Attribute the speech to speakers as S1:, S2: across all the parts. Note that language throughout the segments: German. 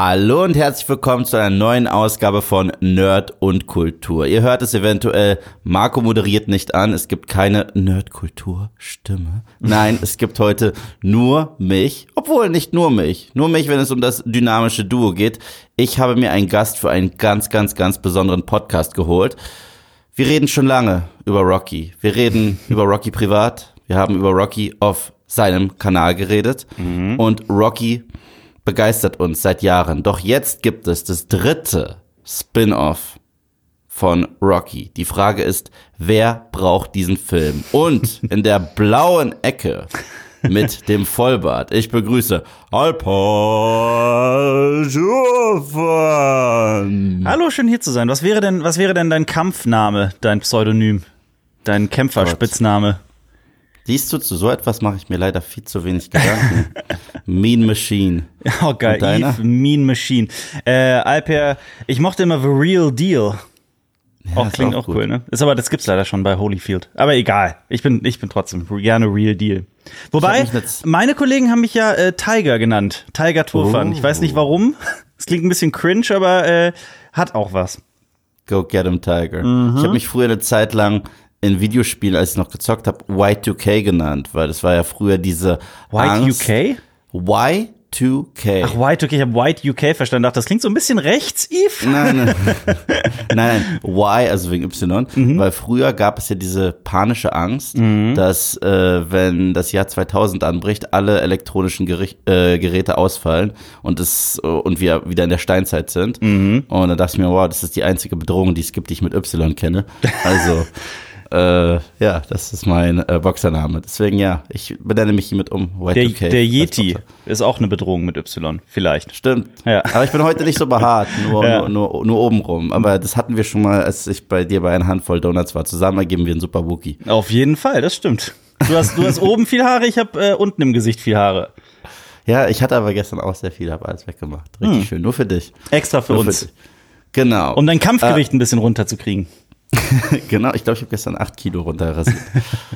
S1: Hallo und herzlich willkommen zu einer neuen Ausgabe von Nerd und Kultur. Ihr hört es eventuell, Marco moderiert nicht an, es gibt keine Nerdkultur-Stimme. Nein, es gibt heute nur mich, obwohl nicht nur mich, nur mich, wenn es um das dynamische Duo geht. Ich habe mir einen Gast für einen ganz, ganz, ganz besonderen Podcast geholt. Wir reden schon lange über Rocky. Wir reden über Rocky privat. Wir haben über Rocky auf seinem Kanal geredet. Und Rocky begeistert uns seit Jahren. Doch jetzt gibt es das dritte Spin-off von Rocky. Die Frage ist, wer braucht diesen Film? Und in der blauen Ecke mit dem Vollbart. Ich begrüße Alpa Schurfan.
S2: Hallo, schön hier zu sein. Was wäre denn, was wäre denn dein Kampfname, dein Pseudonym, dein Kämpferspitzname?
S1: Siehst du, zu so etwas mache ich mir leider viel zu wenig Gedanken. mean Machine.
S2: Oh geil? Eve, Mean Machine. Äh, Alper, ich mochte immer The Real Deal. auch
S1: ist
S2: klingt
S1: auch
S2: auch, cool, ne? Ist aber, das gibt's leider schon bei Holyfield. Aber egal. Ich bin, ich bin trotzdem gerne Real Deal. Wobei, meine Kollegen haben mich ja äh, Tiger genannt. Tiger Turfan.
S1: Oh.
S2: Ich weiß nicht warum. Es klingt ein bisschen cringe, aber äh, hat auch was.
S1: Go get him, Tiger.
S2: Mhm.
S1: Ich habe mich früher eine Zeit lang in Videospielen, als ich noch gezockt habe, Y2K genannt, weil das war ja früher diese Angst.
S2: White UK?
S1: Y2K.
S2: Ach, White UK, ich habe White UK verstanden. Dachte, das klingt so ein bisschen rechts, Eve.
S1: Nein, nein. nein, nein. Y, also wegen Y.
S2: Mhm.
S1: Weil früher gab es ja diese panische Angst, dass äh, wenn das Jahr 2000 anbricht, alle elektronischen Gericht, äh, Geräte ausfallen und es äh, und wir wieder in der Steinzeit sind.
S2: Mhm.
S1: Und da dachte ich mir, wow, das ist die einzige Bedrohung, die es gibt, die ich mit Y kenne. Also äh, ja, das ist mein äh, Boxername. Deswegen ja, ich benenne mich hiermit um.
S2: Der,
S1: Y2K
S2: der Yeti ist auch eine Bedrohung mit Y, vielleicht.
S1: Stimmt.
S2: Ja.
S1: Aber ich bin heute nicht so behaart, nur,
S2: Ja.
S1: nur, nur, nur obenrum. Aber das hatten wir schon mal, als ich bei dir bei einer Handvoll Donuts war. Zusammen ergeben wir einen super Wookie.
S2: Auf jeden Fall, das stimmt. Du hast, du hast oben viel Haare, ich habe äh, unten im Gesicht viel Haare.
S1: Ja, ich hatte aber gestern auch sehr viel, habe alles weggemacht. Richtig schön, nur für dich.
S2: Extra Hm. für
S1: Nur
S2: uns.
S1: dich. Genau.
S2: Um dein Kampfgewicht ein bisschen runterzukriegen.
S1: genau, ich glaube, ich habe gestern acht Kilo runterrasiert.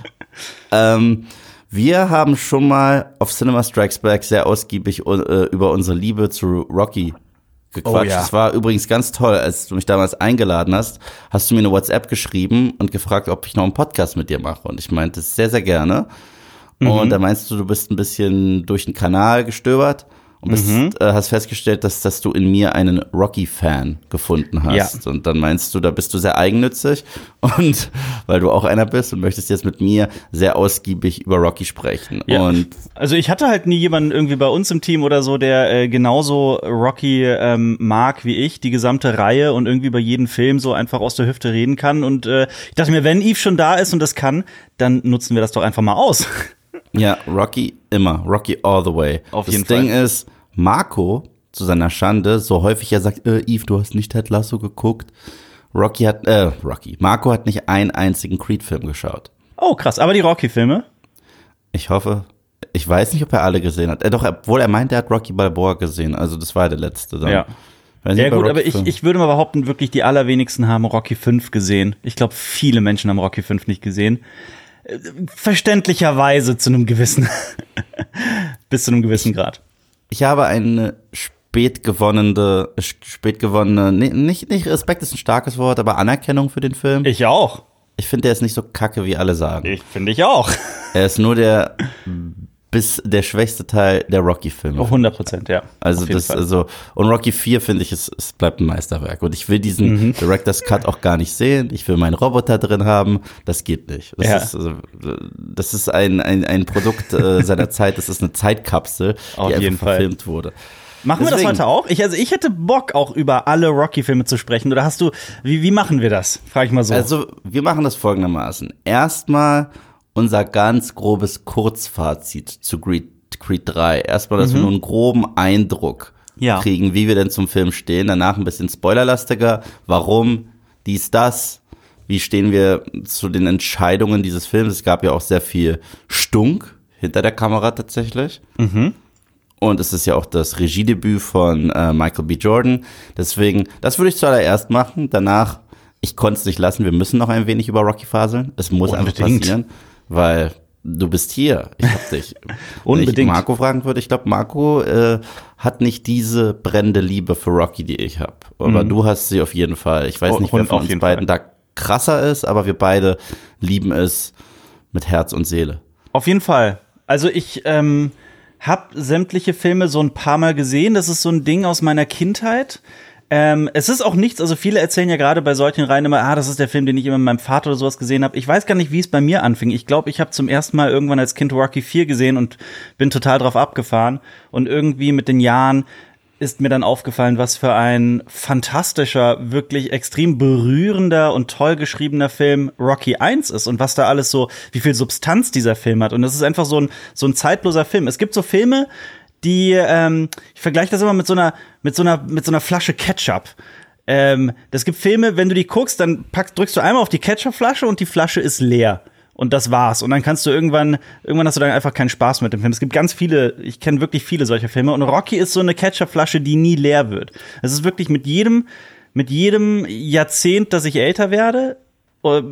S1: ähm, wir haben schon mal auf Cinema Strikes Back sehr ausgiebig äh, über unsere Liebe zu Rocky gequatscht.
S2: Oh ja.
S1: Das war übrigens ganz toll, als du mich damals eingeladen hast, hast du mir eine WhatsApp geschrieben und gefragt, ob ich noch einen Podcast mit dir mache. Und ich meinte sehr, sehr gerne.
S2: Mhm.
S1: Und da meinst du, du bist ein bisschen durch den Kanal gestöbert und bist,
S2: Mhm.
S1: äh, hast festgestellt, dass, dass du in mir einen Rocky-Fan gefunden hast. Und dann meinst du, da bist du sehr eigennützig und weil du auch einer bist und möchtest jetzt mit mir sehr ausgiebig über Rocky sprechen.
S2: Ja.
S1: Und
S2: Also ich hatte halt nie jemanden irgendwie bei uns im Team oder so, der äh, genauso Rocky ähm, mag wie ich, die gesamte Reihe und irgendwie bei jedem Film so einfach aus der Hüfte reden kann. Und äh, ich dachte mir, wenn Eve schon da ist und das kann, dann nutzen wir das doch einfach mal aus.
S1: Ja, Rocky immer. Rocky all the way.
S2: Auf
S1: das
S2: jeden
S1: Ding
S2: Fall.
S1: ist, Marco, zu seiner Schande, so häufig er sagt, äh, Eve, du hast nicht Ted Lasso geguckt. Rocky hat, äh, Rocky. Marco hat nicht einen einzigen Creed-Film geschaut.
S2: Oh, krass. Aber die Rocky-Filme?
S1: Ich hoffe, ich weiß nicht, ob er alle gesehen hat. Äh, doch, obwohl er meint, er hat Rocky Balboa gesehen. Also das war der letzte dann.
S2: Ja. Ja gut,
S1: Rocky
S2: aber ich, ich würde mal behaupten, wirklich die allerwenigsten haben Rocky 5 gesehen. Ich glaube, viele Menschen haben Rocky 5 nicht gesehen. Verständlicherweise zu einem gewissen, bis zu einem gewissen Grad.
S1: Ich habe eine spät gewonnene, spät gewonnene, nicht, nicht Respekt ist ein starkes Wort, aber Anerkennung für den Film.
S2: Ich auch.
S1: Ich finde, der ist nicht so kacke, wie alle sagen.
S2: Ich finde ich auch.
S1: Er ist nur der bis der schwächste Teil der Rocky-Filme.
S2: 100 Prozent, ja.
S1: Also das,
S2: Fall.
S1: also und Rocky 4 finde ich, es, es bleibt ein Meisterwerk. Und ich will diesen
S2: Mhm.
S1: Director's Cut auch gar nicht sehen. Ich will meinen Roboter drin haben. Das geht nicht. Das
S2: Ja.
S1: ist, also, das ist ein, ein, ein Produkt äh, seiner Zeit. Das ist eine Zeitkapsel,
S2: Auf
S1: die einfach
S2: jeden Fall.
S1: verfilmt wurde.
S2: Machen wir
S1: deswegen-
S2: das heute auch? Ich, also ich hätte Bock, auch über alle Rocky-Filme zu sprechen. Oder hast du, wie, wie machen wir das? Frag ich mal so.
S1: Also wir machen das folgendermaßen. Erstmal unser ganz grobes Kurzfazit zu Creed, Creed 3. Erstmal, dass wir nur einen groben Eindruck
S2: Mhm. Ja.
S1: kriegen, wie wir denn zum Film stehen. Danach ein bisschen spoilerlastiger. Warum? Dies, das. Wie stehen wir zu den Entscheidungen dieses Films? Es gab ja auch sehr viel Stunk hinter der Kamera tatsächlich. Und es ist ja auch das Regiedebüt von äh, Michael B. Jordan. Deswegen, das würde ich zuallererst machen. Danach, ich konnte es nicht lassen, wir müssen noch ein wenig über Rocky faseln. Es muss einfach
S2: Unbedingt.
S1: passieren, weil du bist hier. Ich hab dich.
S2: Unbedingt.
S1: Wenn ich Marco fragen würde, ich glaube, Marco äh, hat nicht diese brennende Liebe für Rocky, die ich habe. Aber du hast sie auf jeden Fall. Ich weiß
S2: Oh,
S1: nicht, wer von uns beiden
S2: Fall.
S1: da krasser ist, aber wir beide lieben es mit Herz und Seele.
S2: Auf jeden Fall. Also ich ähm, habe sämtliche Filme so ein paar Mal gesehen. Das ist so ein Ding aus meiner Kindheit. Ähm, es ist auch nichts, also viele erzählen ja gerade bei solchen Reihen immer, ah, das ist der Film, den ich immer mit meinem Vater oder sowas gesehen habe. Ich weiß gar nicht, wie es bei mir anfing. Ich glaube, ich habe zum ersten Mal irgendwann als Kind Rocky 4 gesehen und bin total drauf abgefahren. Und irgendwie mit den Jahren ist mir dann aufgefallen, was für ein fantastischer, wirklich extrem berührender und toll geschriebener Film Rocky 1 ist und was da alles so, wie viel Substanz dieser Film hat. Und das ist einfach so ein, so ein zeitloser Film. Es gibt so Filme, die, ähm, ich vergleiche das immer mit so einer, mit so einer, mit so einer Flasche Ketchup. Ähm, das gibt Filme, wenn du die guckst, dann packst, drückst du einmal auf die Ketchupflasche und die Flasche ist leer. Und das war's. Und dann kannst du irgendwann, irgendwann hast du dann einfach keinen Spaß mit dem Film. Es gibt ganz viele, ich kenne wirklich viele solcher Filme. Und Rocky ist so eine Ketchupflasche, die nie leer wird. Es ist wirklich mit jedem, mit jedem Jahrzehnt, dass ich älter werde,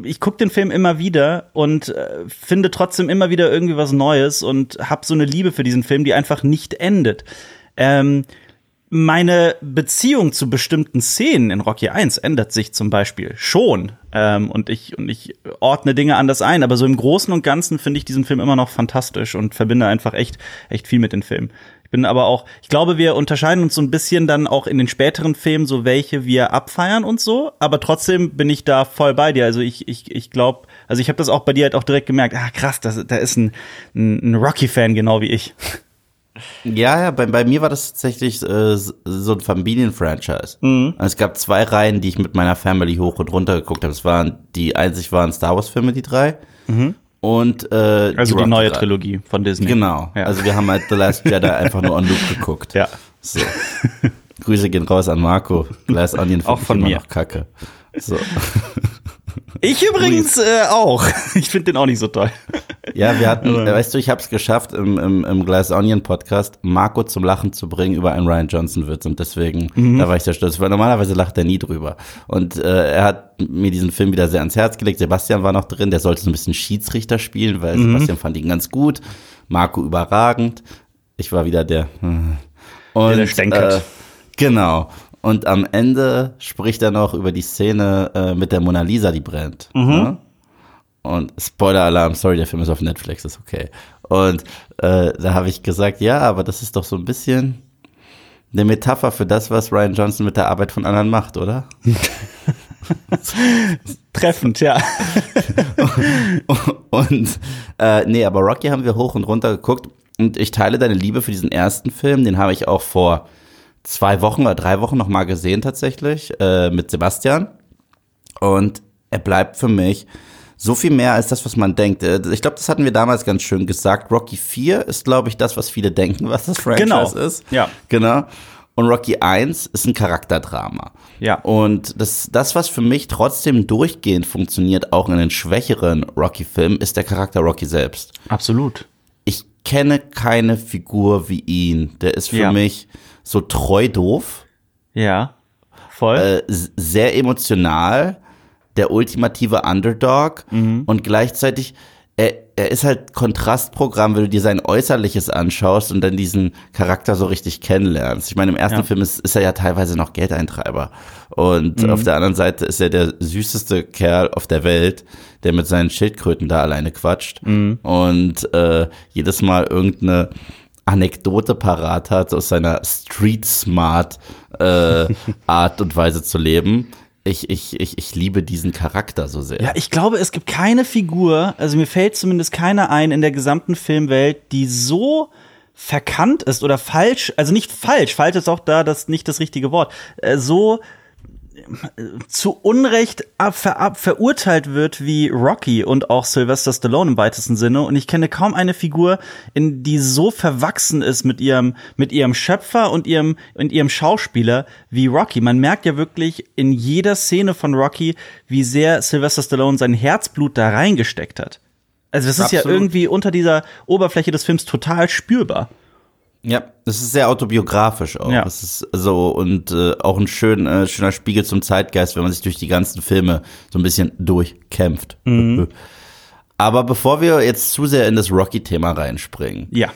S2: ich gucke den Film immer wieder und äh, finde trotzdem immer wieder irgendwie was Neues und habe so eine Liebe für diesen Film, die einfach nicht endet. Ähm, meine Beziehung zu bestimmten Szenen in Rocky 1 ändert sich zum Beispiel schon. Ähm, und, ich, und ich ordne Dinge anders ein. Aber so im Großen und Ganzen finde ich diesen Film immer noch fantastisch und verbinde einfach echt, echt viel mit den Filmen. Ich bin aber auch, ich glaube, wir unterscheiden uns so ein bisschen dann auch in den späteren Filmen, so welche wir abfeiern und so. Aber trotzdem bin ich da voll bei dir. Also ich, ich, ich glaube, also ich habe das auch bei dir halt auch direkt gemerkt. Ah, krass, das, da ist ein, ein, ein Rocky-Fan genau wie ich.
S1: Ja, ja, bei, bei mir war das tatsächlich äh, so ein Familienfranchise.
S2: Mhm.
S1: Es gab zwei Reihen, die ich mit meiner Family hoch und runter geguckt habe. Es waren die einzig waren Star Wars Filme, die drei. Und äh.
S2: Also die, neue
S1: drei.
S2: Trilogie von Disney.
S1: Genau.
S2: Ja.
S1: Also wir haben halt The Last Jedi einfach nur on Loop geguckt.
S2: Ja.
S1: So. Grüße gehen raus an Marco. Glass Onion
S2: Auch von
S1: immer
S2: mir.
S1: noch Kacke. So.
S2: Ich übrigens äh, auch. Ich finde den auch nicht so toll.
S1: Ja, wir hatten, äh, weißt du, ich habe es geschafft, im, im, im Glass Onion Podcast Marco zum Lachen zu bringen über einen Ryan Johnson Witz und deswegen,
S2: Mhm.
S1: da war ich sehr stolz, weil normalerweise lacht er nie drüber. Und äh, er hat mir diesen Film wieder sehr ans Herz gelegt. Sebastian war noch drin, der sollte so ein bisschen Schiedsrichter spielen, weil
S2: Mhm.
S1: Sebastian fand ihn ganz gut, Marco überragend. Ich war wieder der. hm. Und,
S2: der stänkert.
S1: Äh, genau. Und am Ende spricht er noch über die Szene äh, mit der Mona Lisa, die brennt.
S2: Mhm.
S1: Ne? Und Spoiler-Alarm, sorry, der Film ist auf Netflix, ist okay. Und äh, da habe ich gesagt, ja, aber das ist doch so ein bisschen eine Metapher für das, was Ryan Johnson mit der Arbeit von anderen macht, oder?
S2: Treffend, ja.
S1: Und äh, nee, aber Rocky haben wir hoch und runter geguckt und ich teile deine Liebe für diesen ersten Film, den habe ich auch vor zwei Wochen oder drei Wochen noch mal gesehen tatsächlich äh, mit Sebastian und er bleibt für mich so viel mehr als das, was man denkt. Äh, Ich glaube, das hatten wir damals ganz schön gesagt. Rocky 4 ist, glaube ich, das, was viele denken, was das Franchise
S2: Genau.
S1: ist.
S2: Ja.
S1: Genau. Und Rocky 1 ist ein Charakterdrama.
S2: Ja.
S1: Und das, das, was für mich trotzdem durchgehend funktioniert, auch in den schwächeren Rocky-Filmen, ist der Charakter Rocky selbst.
S2: Absolut.
S1: Ich kenne keine Figur wie ihn. Der ist für
S2: Ja.
S1: mich so treu doof,
S2: Ja. Voll.
S1: äh, sehr emotional, der ultimative Underdog
S2: Mhm.
S1: und gleichzeitig er, er ist halt Kontrastprogramm, wenn du dir sein Äußerliches anschaust und dann diesen Charakter so richtig kennenlernst. Ich meine, im ersten
S2: Ja.
S1: Film ist, ist er ja teilweise noch Geldeintreiber. Und
S2: Mhm.
S1: auf der anderen Seite ist er der süßeste Kerl auf der Welt, der mit seinen Schildkröten da alleine quatscht.
S2: Mhm.
S1: Und äh, jedes Mal irgendeine Anekdote parat hat aus seiner Street Smart äh, Art und Weise zu leben. Ich, ich, ich, ich liebe diesen Charakter so sehr.
S2: Ja, ich glaube, es gibt keine Figur, also mir fällt zumindest keine ein in der gesamten Filmwelt, die so verkannt ist oder falsch, also nicht falsch, falsch ist auch da das nicht das richtige Wort, äh, so zu Unrecht ab, ver, verurteilt wird wie Rocky und auch Sylvester Stallone im weitesten Sinne. Und ich kenne kaum eine Figur, in die so verwachsen ist mit ihrem, mit ihrem Schöpfer und ihrem, und ihrem Schauspieler wie Rocky. Man merkt ja wirklich in jeder Szene von Rocky, wie sehr Sylvester Stallone sein Herzblut da reingesteckt hat. Also das ist ja
S1: Absolut.
S2: irgendwie unter dieser Oberfläche des Films total spürbar.
S1: Ja, das ist sehr autobiografisch auch.
S2: Ja.
S1: Es ist so und äh, auch ein schön, äh, schöner Spiegel zum Zeitgeist, wenn man sich durch die ganzen Filme so ein bisschen durchkämpft.
S2: Mhm.
S1: Aber bevor wir jetzt zu sehr in das Rocky-Thema reinspringen,
S2: Ja.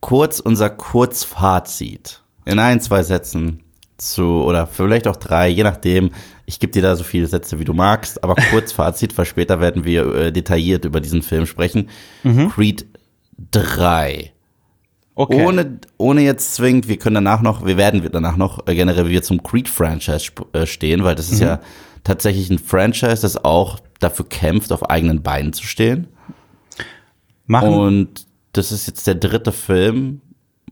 S1: kurz unser Kurzfazit. In ein, zwei Sätzen zu, oder vielleicht auch drei, je nachdem. Ich gebe dir da so viele Sätze, wie du magst, aber Kurzfazit, weil später werden wir äh, detailliert über diesen Film sprechen. Creed 3.
S2: Okay.
S1: Ohne, ohne jetzt zwingend, wir können danach noch, wir werden danach noch äh, generell wieder zum Creed-Franchise äh, stehen, weil das ist ja tatsächlich ein Franchise, das auch dafür kämpft, auf eigenen Beinen zu stehen.
S2: machen,
S1: Und das ist jetzt der dritte Film.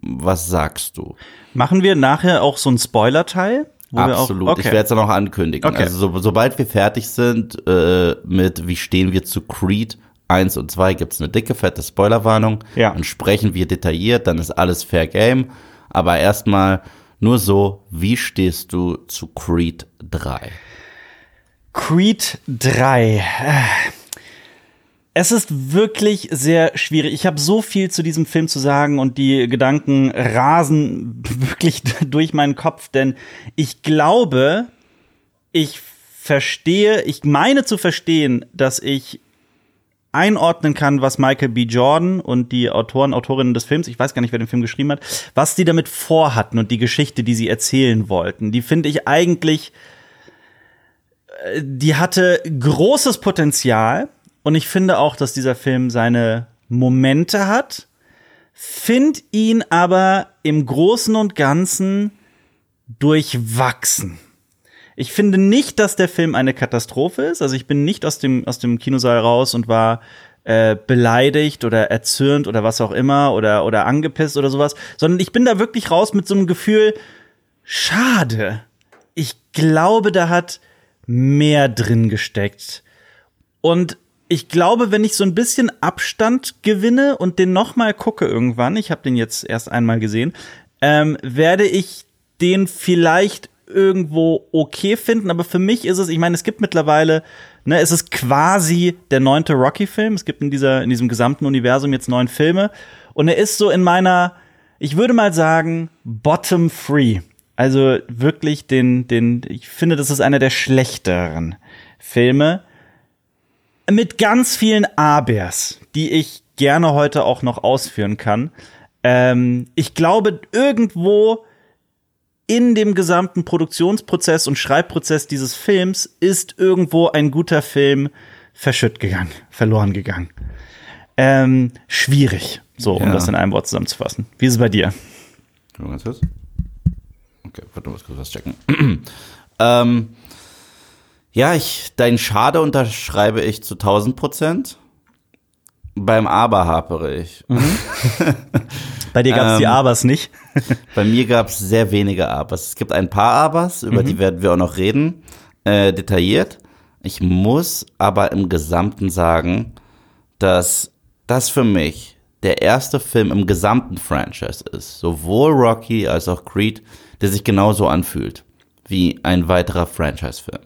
S1: Was sagst du?
S2: machen wir nachher auch so einen Spoiler-Teil? wir auch-
S1: Absolut.
S2: okay.
S1: Ich werde es dann auch ankündigen.
S2: Okay.
S1: Also so, sobald wir fertig sind äh, mit wie stehen wir zu Creed 1 und 2, gibt's eine dicke, fette Spoilerwarnung.
S2: Ja.
S1: Dann sprechen wir detailliert, dann ist alles Fair Game. Aber erstmal nur so, wie stehst du zu Creed 3?
S2: Creed 3. Es ist wirklich sehr schwierig. Ich habe so viel zu diesem Film zu sagen und die Gedanken rasen wirklich durch meinen Kopf, denn ich glaube, ich verstehe, ich meine zu verstehen, dass ich einordnen kann, was Michael B. Jordan und die Autoren, Autorinnen des Films, ich weiß gar nicht, wer den Film geschrieben hat, was die damit vorhatten und die Geschichte, die sie erzählen wollten. Die finde ich eigentlich die hatte großes Potenzial und ich finde auch, dass dieser Film seine Momente hat, find ihn aber im Großen und Ganzen durchwachsen. Ich finde nicht, dass der Film eine Katastrophe ist. Also ich bin nicht aus dem, aus dem Kinosaal raus und war äh, beleidigt oder erzürnt oder was auch immer oder, oder angepisst oder sowas, sondern ich bin da wirklich raus mit so einem Gefühl, schade. Ich glaube, da hat mehr drin gesteckt. Und ich glaube, wenn ich so ein bisschen Abstand gewinne und den noch mal gucke irgendwann, ich habe den jetzt erst einmal gesehen, ähm, werde ich den vielleicht irgendwo okay finden. Aber für mich ist es, ich meine, es gibt mittlerweile, ne, es ist quasi der neunte Rocky-Film. Es gibt in dieser, in diesem gesamten Universum jetzt neun Filme. Und er ist so in meiner, ich würde mal sagen, bottom free. Also wirklich den, den, ich finde, das ist einer der schlechteren Filme. Mit ganz vielen Abers, die ich gerne heute auch noch ausführen kann. Ähm, ich glaube, irgendwo in dem gesamten Produktionsprozess und Schreibprozess dieses Films ist irgendwo ein guter Film verschütt gegangen, verloren gegangen. Ähm, schwierig, so, um
S1: Ja.
S2: das in einem Wort zusammenzufassen. Wie ist es bei dir?
S1: Mal ganz kurz. Okay, warte, muss kurz was checken. ähm, ja, ich, dein Schade unterschreibe ich zu 1000 Prozent. Beim Aber hapere ich.
S2: Bei dir gab es die
S1: Ähm,
S2: Abers nicht.
S1: Bei mir gab es sehr wenige Abers. Es gibt ein paar Abers, über die werden wir auch noch reden, äh, detailliert. Ich muss aber im Gesamten sagen, dass das für mich der erste Film im gesamten Franchise ist, sowohl Rocky als auch Creed, der sich genauso anfühlt wie ein weiterer Franchise-Film.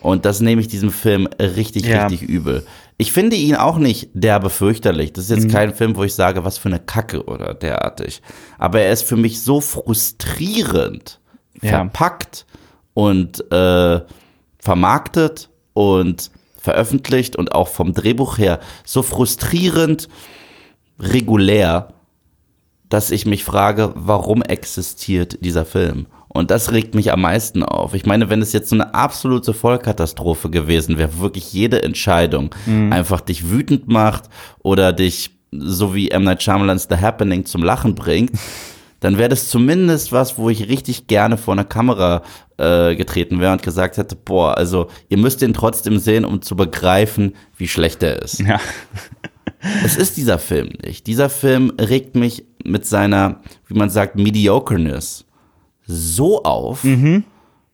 S1: Und das nehme ich diesem Film richtig,
S2: Ja.
S1: richtig übel. Ich finde ihn auch nicht derbe fürchterlich. Das ist
S2: Mhm.
S1: jetzt kein Film, wo ich sage, was für eine Kacke oder derartig. Aber er ist für mich so frustrierend
S2: Ja.
S1: verpackt und äh, vermarktet und veröffentlicht und auch vom Drehbuch her so frustrierend regulär, dass ich mich frage, warum existiert dieser Film? Und das regt mich am meisten auf. Ich meine, wenn es jetzt so eine absolute Vollkatastrophe gewesen wäre, wirklich jede Entscheidung einfach dich wütend macht oder dich, so wie M. Night Shyamalan's The Happening, zum Lachen bringt, dann wäre das zumindest was, wo ich richtig gerne vor einer Kamera äh, getreten wäre und gesagt hätte, boah, also ihr müsst ihn trotzdem sehen, um zu begreifen, wie schlecht er ist.
S2: Ja.
S1: Es ist dieser Film nicht. Dieser Film regt mich mit seiner, wie man sagt, Mediocreness so auf,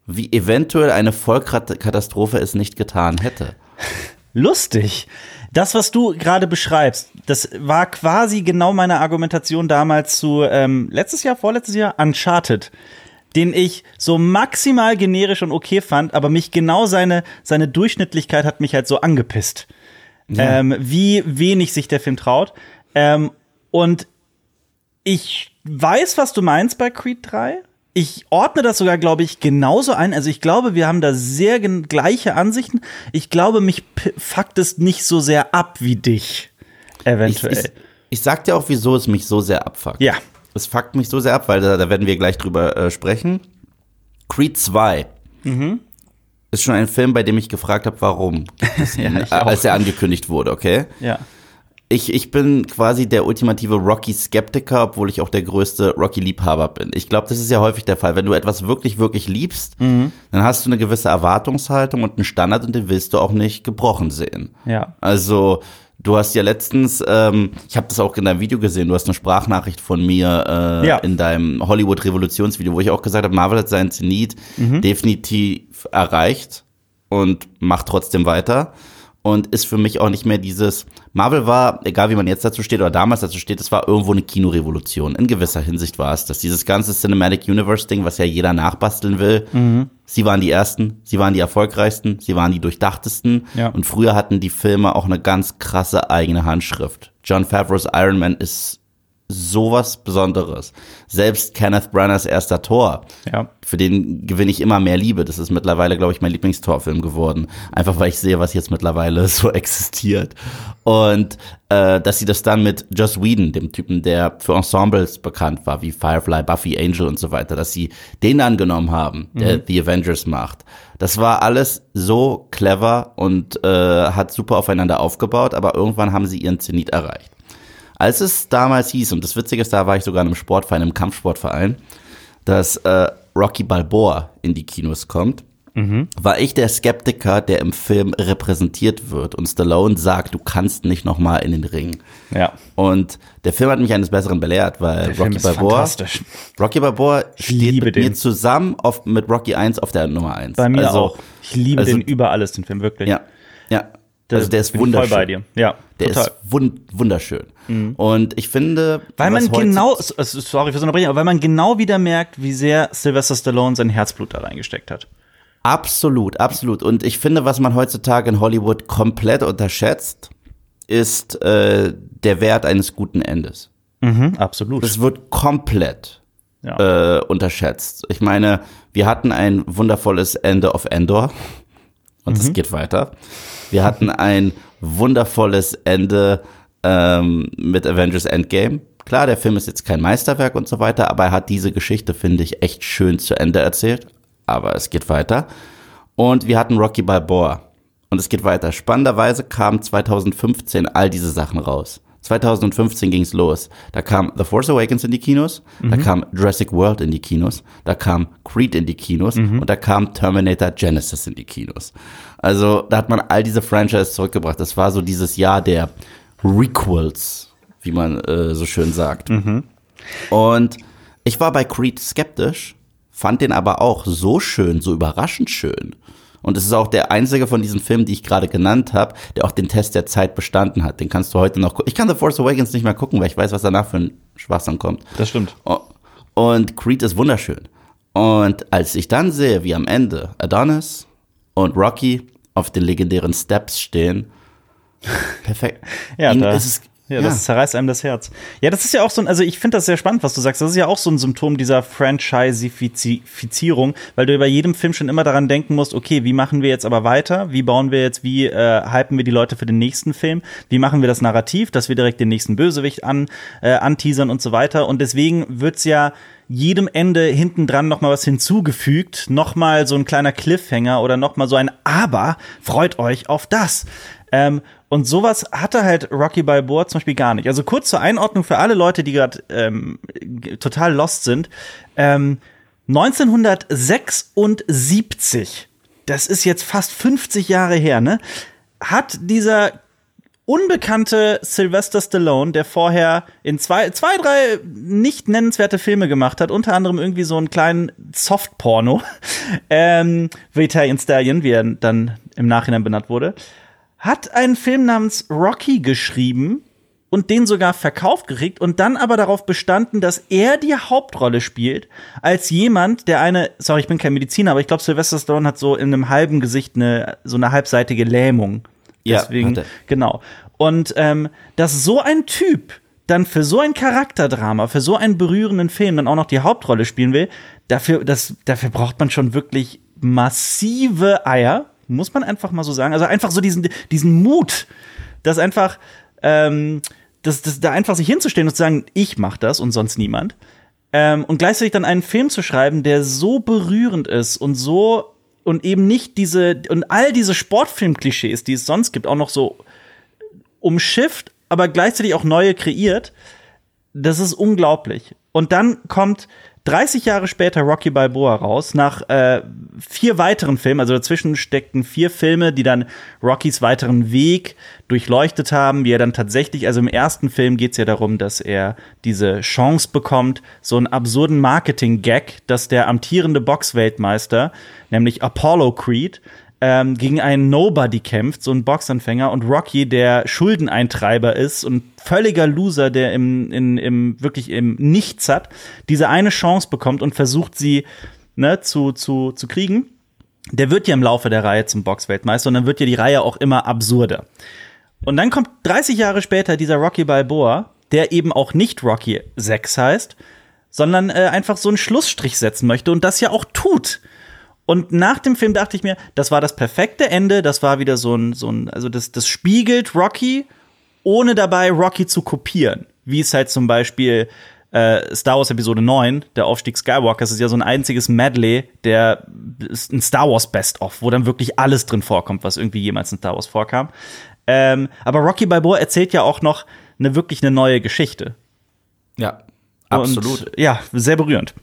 S1: wie eventuell eine Vollkatastrophe es nicht getan hätte.
S2: Lustig. Das, was du gerade beschreibst, das war quasi genau meine Argumentation damals zu ähm, letztes Jahr, vorletztes Jahr, Uncharted, den ich so maximal generisch und okay fand, aber mich genau seine, seine Durchschnittlichkeit hat mich halt so angepisst. Ähm, wie wenig sich der Film traut. Ähm, und ich weiß, was du meinst bei Creed 3. ich ordne das sogar, glaube ich, genauso ein. Also ich glaube, wir haben da sehr gleiche Ansichten. Ich glaube, mich fuckt es nicht so sehr ab wie dich. Eventuell.
S1: Ich, ich, ich sag dir auch, wieso es mich so sehr abfuckt.
S2: Ja.
S1: Es fuckt mich so sehr ab, weil da, da werden wir gleich drüber äh, sprechen. Creed 2
S2: Mhm.
S1: ist schon ein Film, bei dem ich gefragt habe, warum,
S2: ja, ich
S1: äh,
S2: auch.
S1: als er angekündigt wurde, okay?
S2: Ja.
S1: Ich, ich bin quasi der ultimative Rocky-Skeptiker, obwohl ich auch der größte Rocky-Liebhaber bin. Ich glaube, das ist ja häufig der Fall. Wenn du etwas wirklich, wirklich liebst,
S2: Mhm.
S1: dann hast du eine gewisse Erwartungshaltung und einen Standard und den willst du auch nicht gebrochen sehen.
S2: Ja.
S1: Also, du hast ja letztens, ähm, ich habe das auch in deinem Video gesehen, du hast eine Sprachnachricht von mir äh,
S2: Ja.
S1: in deinem Hollywood-Revolutionsvideo, wo ich auch gesagt habe, Marvel hat seinen Zenit definitiv erreicht und macht trotzdem weiter. Und ist für mich auch nicht mehr dieses, Marvel war, egal wie man jetzt dazu steht oder damals dazu steht, es war irgendwo eine Kinorevolution. In gewisser Hinsicht war es das. Dieses ganze Cinematic Universe-Ding, was ja jeder nachbasteln will. Sie waren die Ersten, sie waren die erfolgreichsten, sie waren die durchdachtesten.
S2: Ja.
S1: Und früher hatten die Filme auch eine ganz krasse eigene Handschrift. John Favreau's Iron Man ist sowas Besonderes. Selbst Kenneth Branaghs erster Tor,
S2: Ja.
S1: für den gewinne ich immer mehr Liebe. Das ist mittlerweile, glaube ich, mein Lieblingstorfilm geworden. Einfach weil ich sehe, was jetzt mittlerweile so existiert. Und äh, dass sie das dann mit Joss Whedon, dem Typen, der für Ensembles bekannt war, wie Firefly, Buffy, Angel und so weiter, dass sie den angenommen haben, der The Avengers macht. Das war alles so clever und äh, hat super aufeinander aufgebaut, aber irgendwann haben sie ihren Zenit erreicht. Als es damals hieß, und das Witzige ist, da war ich sogar in einem Sportverein, im Kampfsportverein, dass äh, Rocky Balboa in die Kinos kommt, war ich der Skeptiker, der im Film repräsentiert wird. Und Stallone sagt, du kannst nicht nochmal in den Ring.
S2: Ja.
S1: Und der Film hat mich eines Besseren belehrt, weil
S2: Der
S1: Rocky Balboa,
S2: fantastisch.
S1: Rocky Balboa steht
S2: liebe
S1: mit mir
S2: den.
S1: zusammen auf, mit Rocky 1 auf der Nummer 1.
S2: Bei mir
S1: also,
S2: auch. Ich liebe
S1: also-
S2: den über alles, den Film, wirklich.
S1: Ja, ja. Also der ist wunderschön.
S2: Voll bei dir. Ja,
S1: Der
S2: total. Mhm.
S1: ist wund wunderschön. Und ich finde,
S2: Weil man genau, s- sorry fürs Unterbrechen, aber weil man genau wieder merkt, wie sehr Sylvester Stallone sein Herzblut da reingesteckt hat.
S1: Absolut, absolut. Und ich finde, was man heutzutage in Hollywood komplett unterschätzt, ist äh, der Wert eines guten Endes.
S2: Mhm, absolut.
S1: Das wird komplett
S2: ja.
S1: äh, unterschätzt. Ich meine, wir hatten ein wundervolles Ende of Endor und es geht weiter. Wir hatten ein wundervolles Ende ähm, mit Avengers Endgame. Klar, der Film ist jetzt kein Meisterwerk und so weiter, aber er hat diese Geschichte, finde ich, echt schön zu Ende erzählt. Aber es geht weiter. Und wir hatten Rocky Balboa. Und es geht weiter. Spannenderweise kamen 2015 all diese Sachen raus. 2015 ging's los. Da kam The Force Awakens in die Kinos, da kam Jurassic World in die Kinos, da kam Creed in die Kinos und da kam Terminator Genesis in die Kinos. Also da hat man all diese Franchises zurückgebracht. Das war so dieses Jahr der Requels, wie man äh, so schön sagt. Und ich war bei Creed skeptisch, fand den aber auch so schön, so überraschend schön. Und es ist auch der einzige von diesen Filmen, die ich gerade genannt habe, der auch den Test der Zeit bestanden hat. Den kannst du heute noch gucken. Ich kann The Force Awakens nicht mehr gucken, weil ich weiß, was danach für ein Schwachsinn kommt.
S2: Das stimmt.
S1: Oh, Und Creed ist wunderschön. Und als ich dann sehe, wie am Ende Adonis und Rocky auf den legendären Steps stehen, perfekt.
S2: Ja,
S1: Ihnen
S2: da,
S1: ist es,
S2: ja, das zerreißt einem das Herz. Ja, das ist ja auch so ein, also ich finde das sehr spannend, was du sagst. Das ist ja auch so ein Symptom dieser Franchisifizierung, weil du bei jedem Film schon immer daran denken musst, okay, wie machen wir jetzt aber weiter? Wie bauen wir jetzt, wie äh, hypen wir die Leute für den nächsten Film? Wie machen wir das Narrativ, dass wir direkt den nächsten Bösewicht an, äh, anteasern und so weiter? Und deswegen wird's ja jedem Ende hinten dran noch mal was hinzugefügt, noch mal so ein kleiner Cliffhanger oder noch mal so ein Aber. Freut euch auf das. Ähm, und sowas hatte halt Rocky Balboa zum Beispiel gar nicht. Also kurz zur Einordnung für alle Leute, die gerade ähm, total lost sind. Ähm, 1976, das ist jetzt fast 50 Jahre her, ne? Hat dieser unbekannte Sylvester Stallone, der vorher in zwei, zwei, drei nicht nennenswerte Filme gemacht hat, unter anderem irgendwie so einen kleinen Softporno, ähm, The Stallion, wie er dann im Nachhinein benannt wurde, hat einen Film namens Rocky geschrieben und den sogar verkauft gekriegt und dann aber darauf bestanden, dass er die Hauptrolle spielt, als jemand, der eine, sorry, ich bin kein Mediziner, aber ich glaube, Sylvester Stallone hat so in einem halben Gesicht eine, so eine halbseitige Lähmung.
S1: Ja,
S2: Deswegen,
S1: hat er.
S2: genau. Und ähm, dass so ein Typ dann für so ein Charakterdrama, für so einen berührenden Film dann auch noch die Hauptrolle spielen will, dafür, das, dafür braucht man schon wirklich massive Eier, muss man einfach mal so sagen. Also einfach so diesen, diesen Mut, dass einfach, ähm, das, das, da einfach sich hinzustellen und zu sagen, ich mach das und sonst niemand. Ähm, und gleichzeitig dann einen Film zu schreiben, der so berührend ist und so und eben nicht diese und all diese Sportfilm-Klischees, die es sonst gibt, auch noch so umschifft, aber gleichzeitig auch neue kreiert. Das ist unglaublich. Und dann kommt 30 Jahre später Rocky Balboa raus, nach äh, vier weiteren Filmen, also dazwischen steckten vier Filme, die dann Rockys weiteren Weg durchleuchtet haben, wie er dann tatsächlich, also im ersten Film geht es ja darum, dass er diese Chance bekommt, so einen absurden Marketing-Gag, dass der amtierende Boxweltmeister, nämlich Apollo Creed, ähm, gegen einen Nobody kämpft, so ein Boxanfänger, und Rocky, der Schuldeneintreiber ist und völliger Loser, der im, in, im wirklich im Nichts hat, diese eine Chance bekommt und versucht sie ne, zu, zu, zu kriegen. Der wird ja im Laufe der Reihe zum Boxweltmeister und dann wird ja die Reihe auch immer absurder. Und dann kommt 30 Jahre später dieser Rocky Balboa, der eben auch nicht Rocky 6 heißt, sondern äh, einfach so einen Schlussstrich setzen möchte und das ja auch tut. Und nach dem Film dachte ich mir, das war das perfekte Ende, das war wieder so ein, so ein, also das, das spiegelt Rocky, ohne dabei Rocky zu kopieren. Wie es halt zum Beispiel äh, Star Wars Episode 9, der Aufstieg Skywalkers, ist ja so ein einziges Medley, der ist ein Star Wars Best-of, wo dann wirklich alles drin vorkommt, was irgendwie jemals in Star Wars vorkam. Ähm, aber Rocky Balboa erzählt ja auch noch eine wirklich eine neue Geschichte.
S1: Ja, absolut.
S2: Und, ja, sehr berührend.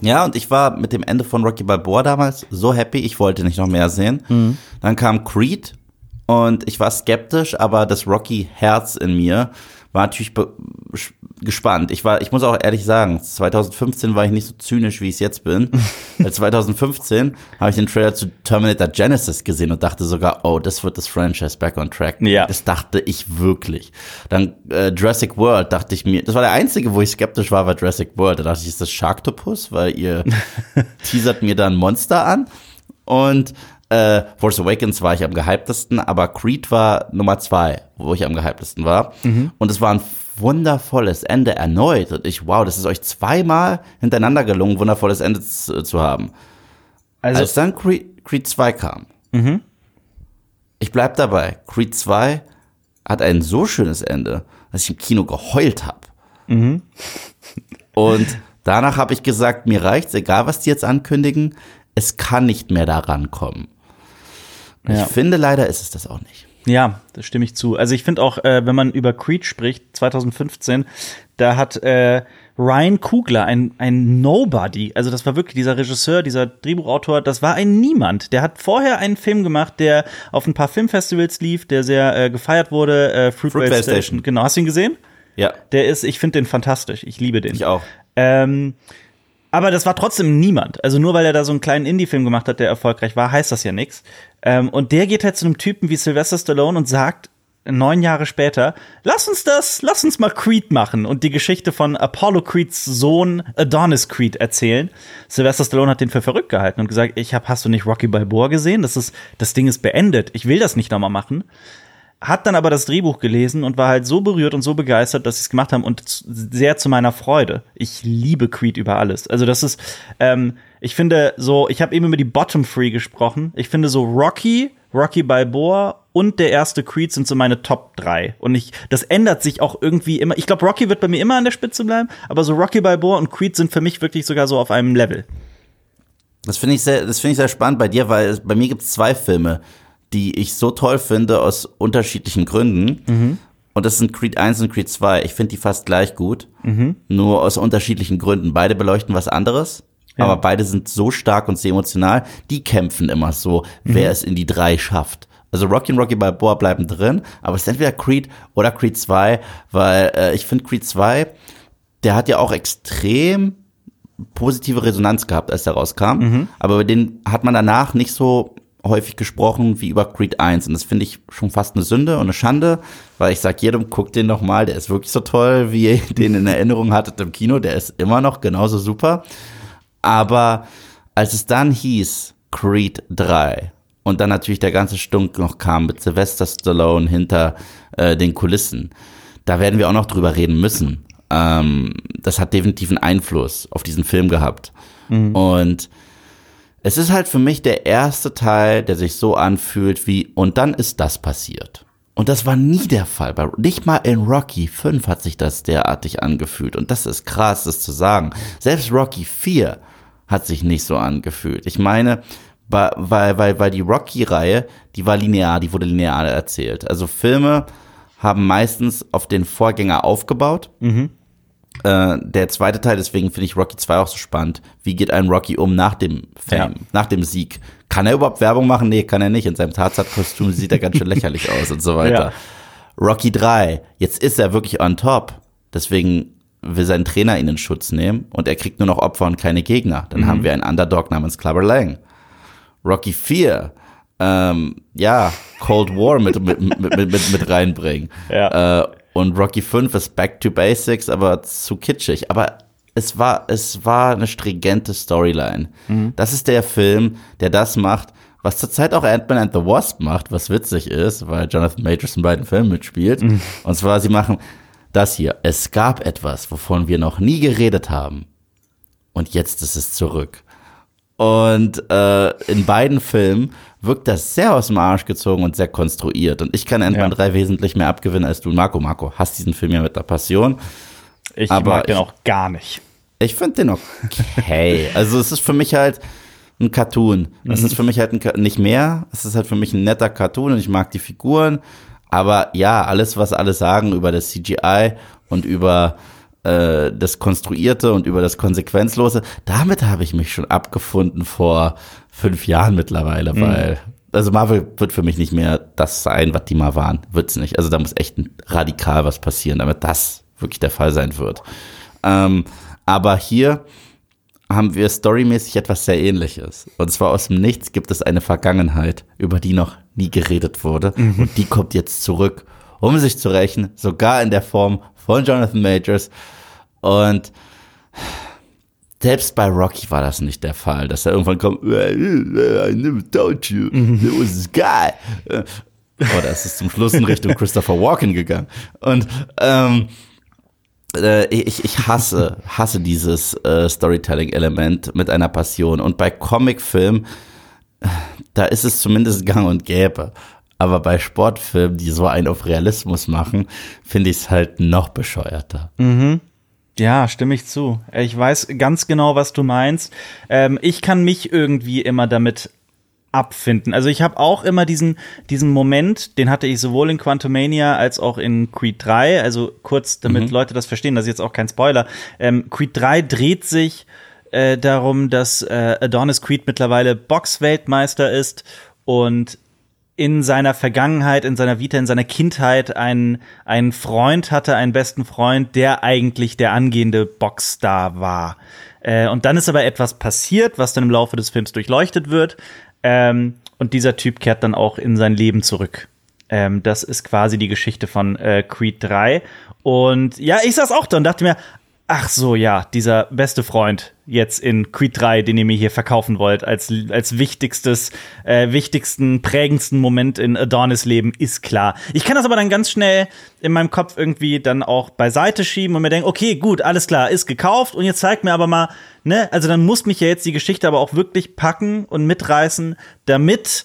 S1: Ja, und ich war mit dem Ende von Rocky Balboa damals so happy, ich wollte nicht noch mehr sehen. Mhm. Dann kam Creed und ich war skeptisch, aber das Rocky-Herz in mir war natürlich gespannt. Ich war, ich muss auch ehrlich sagen, 2015 war ich nicht so zynisch, wie ich es jetzt bin. 2015 habe ich den Trailer zu Terminator Genesis gesehen und dachte sogar, oh, das wird das Franchise back on track.
S2: Ja.
S1: Das dachte ich wirklich. Dann äh, Jurassic World dachte ich mir, das war der einzige, wo ich skeptisch war, war Jurassic World. Da dachte ich, ist das Sharktopus, weil ihr teasert mir da ein Monster an. Und äh, Force Awakens war ich am gehyptesten, aber Creed war Nummer zwei, wo ich am gehyptesten war. Mhm. Und es war ein wundervolles Ende erneut. Und ich, wow, das ist euch zweimal hintereinander gelungen, wundervolles Ende zu, zu haben. Also, Als dann Creed, Creed 2 kam, mhm. ich bleib dabei, Creed 2 hat ein so schönes Ende, dass ich im Kino geheult habe. Mhm. Und danach habe ich gesagt, mir reicht's, egal was die jetzt ankündigen, es kann nicht mehr daran kommen. Ja. Ich finde, leider ist es das auch nicht.
S2: Ja, da stimme ich zu. Also ich finde auch, äh, wenn man über Creed spricht, 2015, da hat äh, Ryan Kugler, ein, ein Nobody, also das war wirklich dieser Regisseur, dieser Drehbuchautor, das war ein Niemand. Der hat vorher einen Film gemacht, der auf ein paar Filmfestivals lief, der sehr äh, gefeiert wurde, äh, Fruitvale Fruit Station. Station. Genau, hast du ihn gesehen?
S1: Ja.
S2: Der ist, ich finde den fantastisch, ich liebe den.
S1: Ich auch.
S2: Ähm, aber das war trotzdem niemand. Also nur weil er da so einen kleinen Indie-Film gemacht hat, der erfolgreich war, heißt das ja nichts. Ähm, und der geht halt zu einem Typen wie Sylvester Stallone und sagt, neun Jahre später, lass uns das, lass uns mal Creed machen und die Geschichte von Apollo Creeds Sohn Adonis Creed erzählen. Sylvester Stallone hat den für verrückt gehalten und gesagt, ich hab, hast du nicht Rocky Balboa gesehen? Das ist, das Ding ist beendet. Ich will das nicht nochmal machen hat dann aber das Drehbuch gelesen und war halt so berührt und so begeistert, dass sie es gemacht haben und sehr zu meiner Freude. Ich liebe Creed über alles. Also das ist, ähm, ich finde so, ich habe eben über die Bottom Three gesprochen. Ich finde so Rocky, Rocky Balboa und der erste Creed sind so meine Top 3. Und ich, das ändert sich auch irgendwie immer. Ich glaube, Rocky wird bei mir immer an der Spitze bleiben, aber so Rocky Balboa und Creed sind für mich wirklich sogar so auf einem Level.
S1: Das finde ich sehr, das finde ich sehr spannend bei dir, weil bei mir gibt es zwei Filme, die ich so toll finde aus unterschiedlichen Gründen. Mhm. Und das sind Creed 1 und Creed 2. Ich finde die fast gleich gut, mhm. nur aus unterschiedlichen Gründen. Beide beleuchten was anderes, ja. aber beide sind so stark und sehr emotional. Die kämpfen immer so, mhm. wer es in die drei schafft. Also Rocky und Rocky Balboa bleiben drin, aber es ist entweder Creed oder Creed 2, weil äh, ich finde Creed 2, der hat ja auch extrem positive Resonanz gehabt, als der rauskam. Mhm. Aber den hat man danach nicht so häufig gesprochen wie über Creed 1 und das finde ich schon fast eine Sünde und eine Schande, weil ich sag jedem, guckt den noch mal, der ist wirklich so toll, wie ihr den in Erinnerung hattet im Kino, der ist immer noch genauso super. Aber als es dann hieß Creed 3 und dann natürlich der ganze Stunk noch kam mit Sylvester Stallone hinter äh, den Kulissen, da werden wir auch noch drüber reden müssen. Ähm, das hat definitiv einen Einfluss auf diesen Film gehabt. Mhm. Und es ist halt für mich der erste Teil, der sich so anfühlt wie, und dann ist das passiert. Und das war nie der Fall. Nicht mal in Rocky 5 hat sich das derartig angefühlt. Und das ist krass, das zu sagen. Selbst Rocky 4 hat sich nicht so angefühlt. Ich meine, weil, weil, weil die Rocky-Reihe, die war linear, die wurde linear erzählt. Also Filme haben meistens auf den Vorgänger aufgebaut. Mhm. Äh, der zweite Teil, deswegen finde ich Rocky 2 auch so spannend. Wie geht ein Rocky um nach dem Fame, ja. nach dem Sieg? Kann er überhaupt Werbung machen? Nee, kann er nicht. In seinem Tarzan-Kostüm sieht er ganz schön lächerlich aus und so weiter. Ja. Rocky 3, jetzt ist er wirklich on top. Deswegen will sein Trainer ihn in Schutz nehmen und er kriegt nur noch Opfer und keine Gegner. Dann mhm. haben wir einen Underdog namens Clubber Lang. Rocky 4, ähm, ja, Cold War mit, mit, mit, mit, mit, reinbringen. Ja. Äh, und Rocky 5 ist back to basics, aber zu kitschig. Aber es war, es war eine stringente Storyline. Mhm. Das ist der Film, der das macht, was zurzeit auch Ant-Man and the Wasp macht, was witzig ist, weil Jonathan Majors in beiden Filmen mitspielt. Mhm. Und zwar, sie machen das hier. Es gab etwas, wovon wir noch nie geredet haben. Und jetzt ist es zurück. Und äh, in beiden Filmen wirkt das sehr aus dem Arsch gezogen und sehr konstruiert. Und ich kann Ant-Man ja. 3 wesentlich mehr abgewinnen als du. Marco, Marco, hast diesen Film ja mit der Passion.
S2: Ich aber mag den auch gar nicht.
S1: Ich finde den okay. also es ist für mich halt ein Cartoon. Es mhm. ist für mich halt ein, nicht mehr. Es ist halt für mich ein netter Cartoon und ich mag die Figuren. Aber ja, alles, was alle sagen über das CGI und über äh, das Konstruierte und über das Konsequenzlose, damit habe ich mich schon abgefunden vor fünf Jahren mittlerweile, mhm. weil also Marvel wird für mich nicht mehr das sein, was die mal waren. Wird's nicht. Also da muss echt radikal was passieren, damit das wirklich der Fall sein wird. Ähm, aber hier haben wir storymäßig etwas sehr ähnliches. Und zwar aus dem Nichts gibt es eine Vergangenheit, über die noch nie geredet wurde. Mhm. Und die kommt jetzt zurück, um sich zu rächen, sogar in der Form von Jonathan Majors. Und selbst bei Rocky war das nicht der Fall, dass er irgendwann kommt, I never told you, it was this guy. Oder es ist zum Schluss in Richtung Christopher Walken gegangen. Und ähm, äh, ich, ich hasse, hasse dieses äh, Storytelling-Element mit einer Passion. Und bei Comicfilmen, da ist es zumindest gang und gäbe. Aber bei Sportfilmen, die so einen auf Realismus machen, finde ich es halt noch bescheuerter.
S2: Mhm. Ja, stimme ich zu. Ich weiß ganz genau, was du meinst. Ähm, ich kann mich irgendwie immer damit abfinden. Also ich habe auch immer diesen, diesen Moment, den hatte ich sowohl in Quantumania als auch in Creed 3. Also kurz, damit mhm. Leute das verstehen, das ist jetzt auch kein Spoiler. Ähm, Creed 3 dreht sich äh, darum, dass äh, Adonis Creed mittlerweile Boxweltmeister ist und in seiner Vergangenheit, in seiner Vita, in seiner Kindheit einen, einen Freund hatte, einen besten Freund, der eigentlich der angehende Boxstar war. Äh, und dann ist aber etwas passiert, was dann im Laufe des Films durchleuchtet wird. Ähm, und dieser Typ kehrt dann auch in sein Leben zurück. Ähm, das ist quasi die Geschichte von äh, Creed 3. Und ja, ich saß auch da und dachte mir, Ach so, ja, dieser beste Freund jetzt in Creed 3, den ihr mir hier verkaufen wollt, als, als wichtigstes, äh, wichtigsten, prägendsten Moment in Adonis Leben, ist klar. Ich kann das aber dann ganz schnell in meinem Kopf irgendwie dann auch beiseite schieben und mir denken, okay, gut, alles klar, ist gekauft und jetzt zeigt mir aber mal, ne, also dann muss mich ja jetzt die Geschichte aber auch wirklich packen und mitreißen, damit,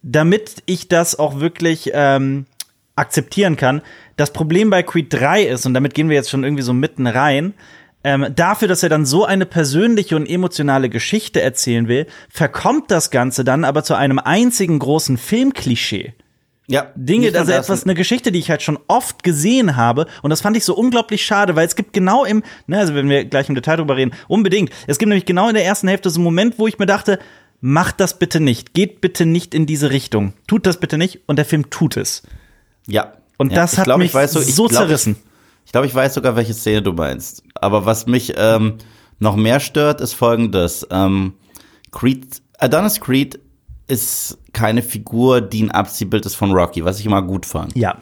S2: damit ich das auch wirklich, ähm, akzeptieren kann. Das Problem bei Creed 3 ist, und damit gehen wir jetzt schon irgendwie so mitten rein, ähm, dafür, dass er dann so eine persönliche und emotionale Geschichte erzählen will, verkommt das Ganze dann aber zu einem einzigen großen Filmklischee. Ja. Dinge, also etwas, eine Geschichte, die ich halt schon oft gesehen habe. Und das fand ich so unglaublich schade, weil es gibt genau im, ne, also wenn wir gleich im Detail drüber reden, unbedingt. Es gibt nämlich genau in der ersten Hälfte so einen Moment, wo ich mir dachte, macht das bitte nicht. Geht bitte nicht in diese Richtung. Tut das bitte nicht. Und der Film tut es.
S1: Ja.
S2: Und das ja, hat glaub, mich weiß, so, so glaub, zerrissen.
S1: Ich, ich glaube, ich weiß sogar, welche Szene du meinst. Aber was mich ähm, noch mehr stört, ist folgendes. Ähm, Creed, Adonis Creed ist keine Figur, die ein Abziehbild ist von Rocky, was ich immer gut fand.
S2: Ja.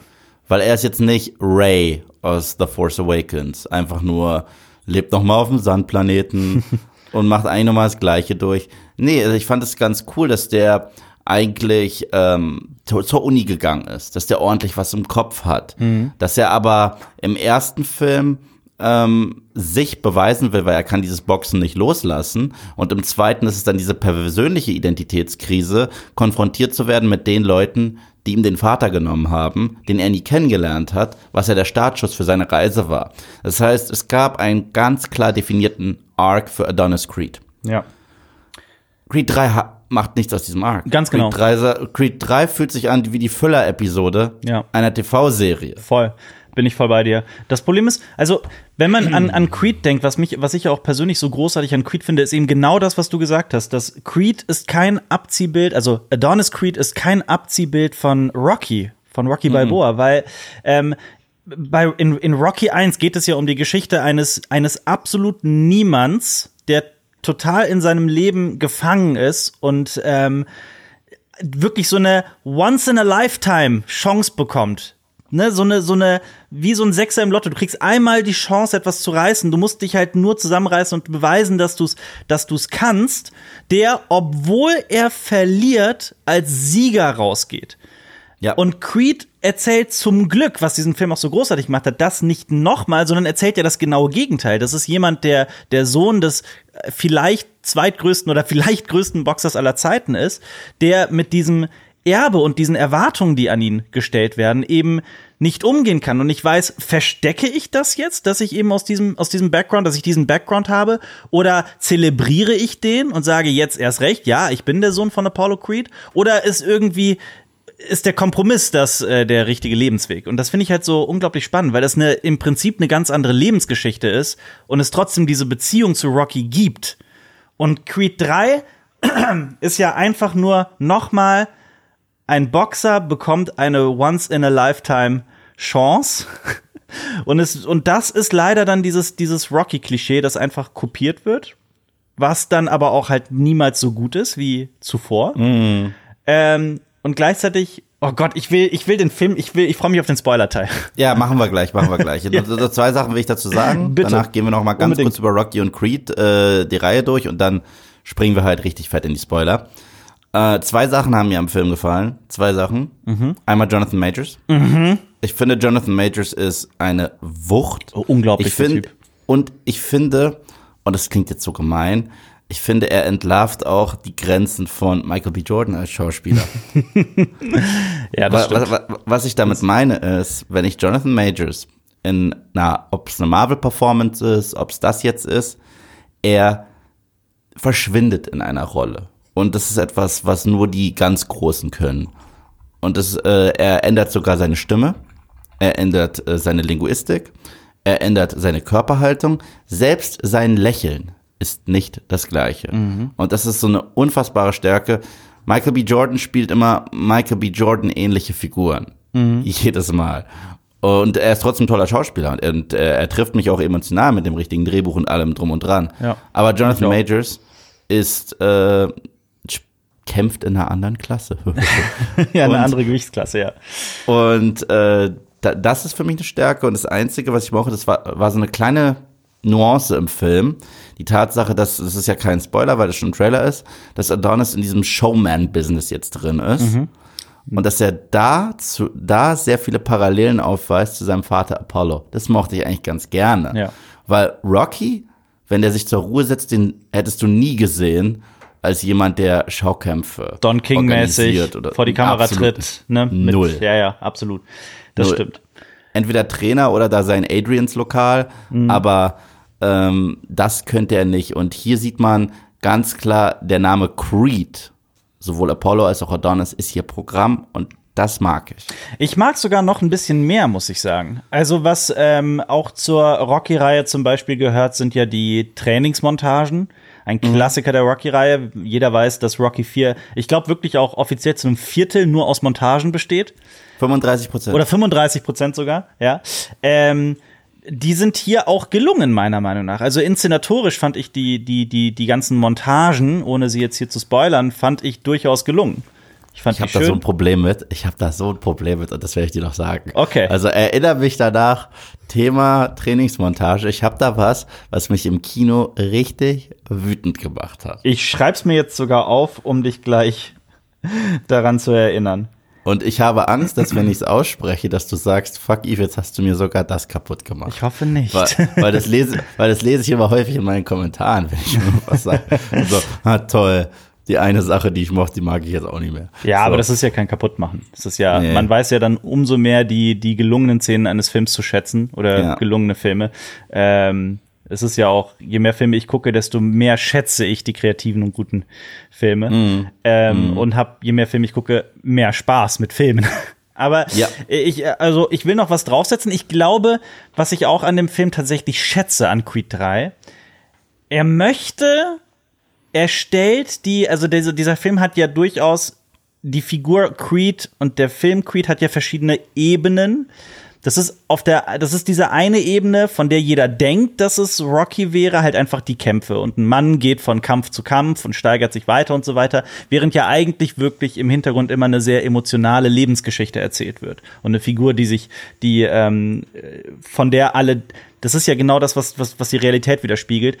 S1: Weil er ist jetzt nicht Ray aus The Force Awakens. Einfach nur lebt noch mal auf dem Sandplaneten und macht eigentlich nochmal das Gleiche durch. Nee, also ich fand es ganz cool, dass der eigentlich ähm, zur, Uni gegangen ist, dass der ordentlich was im Kopf hat, dass er aber im ersten Film ähm, sich beweisen will, weil er kann dieses Boxen nicht loslassen. Und im zweiten ist es dann diese persönliche Identitätskrise, konfrontiert zu werden mit den Leuten, die ihm den Vater genommen haben, den er nie kennengelernt hat, was ja der Startschuss für seine Reise war. Das heißt, es gab einen ganz klar definierten Arc für Adonis Creed.
S2: Ja.
S1: Creed 3 ha- macht nichts aus diesem Arc.
S2: Ganz genau.
S1: Creed 3, sa- Creed 3 fühlt sich an wie die Füller-Episode
S2: Ja.
S1: einer TV-Serie.
S2: Voll. Bin ich voll bei dir. Das Problem ist, also, wenn man an, an Creed denkt, was mich, was ich auch persönlich so großartig an Creed finde, ist eben genau das, was du gesagt hast. Dass Creed ist kein Abziehbild, also Adonis Creed ist kein Abziehbild von Rocky, von Rocky Balboa, weil ähm, bei, in, in Rocky 1 geht es ja um die Geschichte eines, eines absoluten Niemands, der total in seinem Leben gefangen ist und ähm, wirklich so eine Once-in-a-Lifetime-Chance bekommt. Ne, so eine, so eine, wie so ein Sechser im Lotto. Du kriegst einmal die Chance, etwas zu reißen. Du musst dich halt nur zusammenreißen und beweisen, dass du es, dass du's kannst. Der, obwohl er verliert, als Sieger rausgeht.
S1: Ja.
S2: Und Creed erzählt zum Glück, was diesen Film auch so großartig gemacht hat, das nicht nochmal, sondern erzählt ja das genaue Gegenteil. Das ist jemand, der der Sohn des äh, vielleicht zweitgrößten oder vielleicht größten Boxers aller Zeiten ist, der mit diesem Erbe und diesen Erwartungen, die an ihn gestellt werden, eben nicht umgehen kann. Und ich weiß, verstecke ich das jetzt, dass ich eben aus diesem, aus diesem Background, dass ich diesen Background habe? Oder zelebriere ich den und sage jetzt erst recht, ja, ich bin der Sohn von Apollo Creed? Oder ist irgendwie, ist der Kompromiss das äh, der richtige Lebensweg. Und das finde ich halt so unglaublich spannend, weil das eine, im Prinzip eine ganz andere Lebensgeschichte ist und es trotzdem diese Beziehung zu Rocky gibt. Und Creed 3 ist ja einfach nur nochmal ein Boxer bekommt eine Once-in-a-Lifetime-Chance. Und, es, und das ist leider dann dieses, dieses Rocky-Klischee, das einfach kopiert wird, was dann aber auch halt niemals so gut ist wie zuvor. Ähm, und gleichzeitig, oh Gott, ich will, ich will den Film, ich will, ich freue mich auf den Spoiler-Teil.
S1: Ja, machen wir gleich, machen wir gleich. Also, zwei Sachen will ich dazu sagen.
S2: Bitte.
S1: Danach gehen wir noch mal ganz
S2: Unbedingt.
S1: kurz über Rocky und Creed äh, die Reihe durch und dann springen wir halt richtig fett in die Spoiler. Äh, zwei Sachen haben mir am Film gefallen. Zwei Sachen.
S2: Mhm.
S1: Einmal Jonathan Majors. Ich finde, Jonathan Majors ist eine Wucht.
S2: Oh, unglaublich,
S1: Ich
S2: der
S1: finde,
S2: Typ.
S1: und ich finde, und das klingt jetzt so gemein, ich finde, er entlarvt auch die Grenzen von Michael B. Jordan als Schauspieler.
S2: Ja,
S1: was, was, was- was ich damit meine ist, wenn ich Jonathan Majors in einer, ob es eine Marvel-Performance ist, ob es das jetzt ist, er verschwindet in einer Rolle. Und das ist etwas, was nur die ganz Großen können. Und das, äh, er ändert sogar seine Stimme, er ändert äh, seine Linguistik, er ändert seine Körperhaltung, selbst sein Lächeln ist nicht das gleiche. Und das ist so eine unfassbare Stärke. Michael B. Jordan spielt immer Michael B. Jordan ähnliche Figuren. Jedes Mal. Und er ist trotzdem ein toller Schauspieler und, er, und äh, er trifft mich auch emotional mit dem richtigen Drehbuch und allem drum und dran.
S2: Ja.
S1: Aber Jonathan. Majors ist äh, kämpft in einer anderen Klasse.
S2: ja, eine
S1: Und-
S2: andere Gewichtsklasse, ja.
S1: Und äh, da, das ist für mich eine Stärke. Und das Einzige, was ich brauche, das war, war so eine kleine Nuance im Film. Die Tatsache, dass, das ist ja kein Spoiler, weil das schon ein Trailer ist, dass Adonis in diesem Showman-Business jetzt drin ist. Und dass er da, zu, da sehr viele Parallelen aufweist zu seinem Vater Apollo. Das mochte ich eigentlich ganz gerne.
S2: Ja.
S1: Weil Rocky, wenn der sich zur Ruhe setzt, den hättest du nie gesehen als jemand, der Schaukämpfe
S2: Don King-mäßig vor die Kamera tritt. Ne? Mit-
S1: Null.
S2: Ja, ja, absolut. Das
S1: Null.
S2: stimmt.
S1: entweder Trainer oder da sein Adrians Lokal,
S2: Mhm.
S1: aber ähm, das könnte er nicht. Und hier sieht man ganz klar, der Name Creed, sowohl Apollo als auch Adonis, ist hier Programm und das mag ich.
S2: Ich mag sogar noch ein bisschen mehr, muss ich sagen. Also was ähm, auch zur Rocky-Reihe zum Beispiel gehört, sind ja die Trainingsmontagen. Ein Klassiker der Rocky-Reihe. Jeder weiß, dass Rocky 4, ich glaube wirklich auch offiziell zu einem Viertel nur aus Montagen besteht.
S1: 35 Prozent.
S2: Oder 35 Prozent sogar, ja. Ähm, die sind hier auch gelungen, meiner Meinung nach. Also inszenatorisch fand ich die, die, die, die ganzen Montagen, ohne sie jetzt hier zu spoilern, fand ich durchaus gelungen. Ich fand
S1: Ich habe da so ein Problem mit. Ich habe da so ein Problem mit und das werde ich dir noch sagen.
S2: Okay.
S1: Also erinnere mich danach, Thema Trainingsmontage. Ich habe da was, was mich im Kino richtig wütend gemacht hat.
S2: Ich schreib's mir jetzt sogar auf, um dich gleich daran zu erinnern.
S1: Und ich habe Angst, dass wenn ich es ausspreche, dass du sagst, fuck Eve, jetzt hast du mir sogar das kaputt gemacht.
S2: Ich hoffe nicht.
S1: Weil, weil, das, lese, weil das lese ich immer häufig in meinen Kommentaren, wenn ich was sage. So, ah, toll. Die eine Sache, die ich mochte, die mag ich jetzt auch nicht mehr.
S2: Ja,
S1: so.
S2: aber das ist ja kein Kaputtmachen. Das ist ja,
S1: Nee.
S2: man weiß ja dann umso mehr die, die gelungenen Szenen eines Films zu schätzen oder
S1: Ja.
S2: gelungene Filme. Ähm, es ist ja auch, je mehr Filme ich gucke, desto mehr schätze ich die kreativen und guten Filme.
S1: Mhm.
S2: Ähm, Und hab, je mehr Filme ich gucke, mehr Spaß mit Filmen. Aber
S1: Ja.
S2: ich, also ich will noch was draufsetzen. Ich glaube, was ich auch an dem Film tatsächlich schätze an Creed 3, er möchte, er stellt die, also dieser, dieser Film hat ja durchaus die Figur Creed und der Film Creed hat ja verschiedene Ebenen. Das ist auf der, das ist diese eine Ebene, von der jeder denkt, dass es Rocky wäre, halt einfach die Kämpfe. Und ein Mann geht von Kampf zu Kampf und steigert sich weiter und so weiter, während ja eigentlich wirklich im Hintergrund immer eine sehr emotionale Lebensgeschichte erzählt wird. Und eine Figur, die sich, die, ähm, von der alle, das ist ja genau das, was, was, was die Realität widerspiegelt.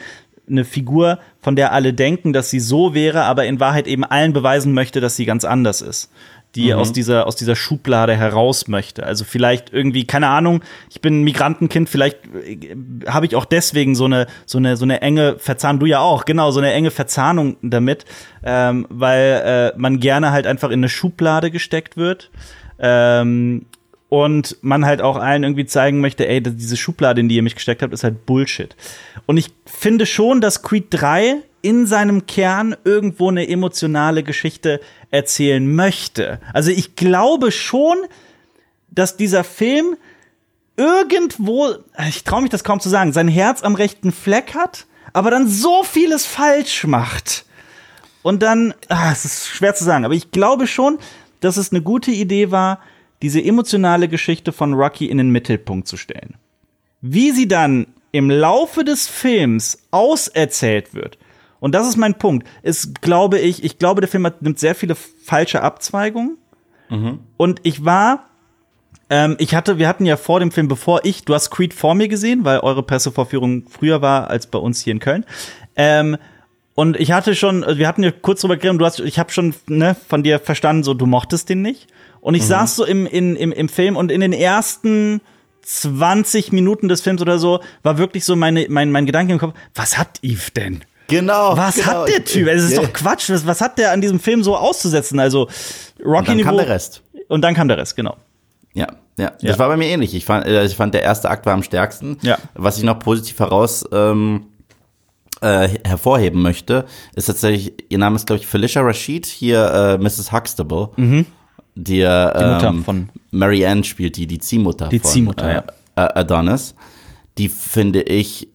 S2: Eine Figur, von der alle denken, dass sie so wäre, aber in Wahrheit eben allen beweisen möchte, dass sie ganz anders ist die aus dieser aus dieser Schublade heraus möchte. Also vielleicht irgendwie keine Ahnung. Ich bin ein Migrantenkind. Vielleicht äh, habe ich auch deswegen so eine so eine so eine enge Verzahnung. Du ja auch genau so eine enge Verzahnung damit, ähm, weil äh, man gerne halt einfach in eine Schublade gesteckt wird. Ähm, und man halt auch allen irgendwie zeigen möchte, ey, diese Schublade, in die ihr mich gesteckt habt, ist halt Bullshit. Und ich finde schon, dass Creed 3 in seinem Kern irgendwo eine emotionale Geschichte erzählen möchte. Also ich glaube schon, dass dieser Film irgendwo, ich traue mich das kaum zu sagen, sein Herz am rechten Fleck hat, aber dann so vieles falsch macht. Und dann, ah, es ist schwer zu sagen, aber ich glaube schon, dass es eine gute Idee war, diese emotionale Geschichte von Rocky in den Mittelpunkt zu stellen. Wie sie dann im Laufe des Films auserzählt wird, und das ist mein Punkt, ist, glaube ich, ich glaube, der Film hat, nimmt sehr viele falsche Abzweigungen. Und ich war, ähm, ich hatte, wir hatten ja vor dem Film, bevor ich, du hast Creed vor mir gesehen, weil eure Pressevorführung früher war als bei uns hier in Köln. Ähm, und ich hatte schon, wir hatten ja kurz drüber geredet, du hast, ich habe schon ne, von dir verstanden, so du mochtest den nicht. Und ich saß so im, in, im, im Film und in den ersten 20 Minuten des Films oder so war wirklich so meine, mein, mein Gedanke im Kopf, was hat Eve denn?
S1: Genau.
S2: Was
S1: genau.
S2: hat der Typ? Es ist
S1: Ja.
S2: doch Quatsch. Was, was hat der an diesem Film so auszusetzen? Also
S1: Und
S2: Rocky
S1: dann
S2: Niveau.
S1: kam der Rest.
S2: Und dann kam der Rest, genau.
S1: Ja, ja,
S2: Ja.
S1: Das war bei mir ähnlich. Ich fand, äh, ich fand, der erste Akt war am stärksten.
S2: Ja.
S1: Was ich noch positiv heraus ähm, äh, hervorheben möchte, ist tatsächlich, ihr Name ist, glaube ich, Felicia Rashid, hier äh, Mrs. Huxtable. Die,
S2: Mhm. Die Mutter
S1: ähm,
S2: von-
S1: Mary Ann spielt die, die Ziehmutter
S2: Die
S1: von
S2: Ziehmutter,
S1: äh,
S2: ja.
S1: äh, Adonis. Die finde ich,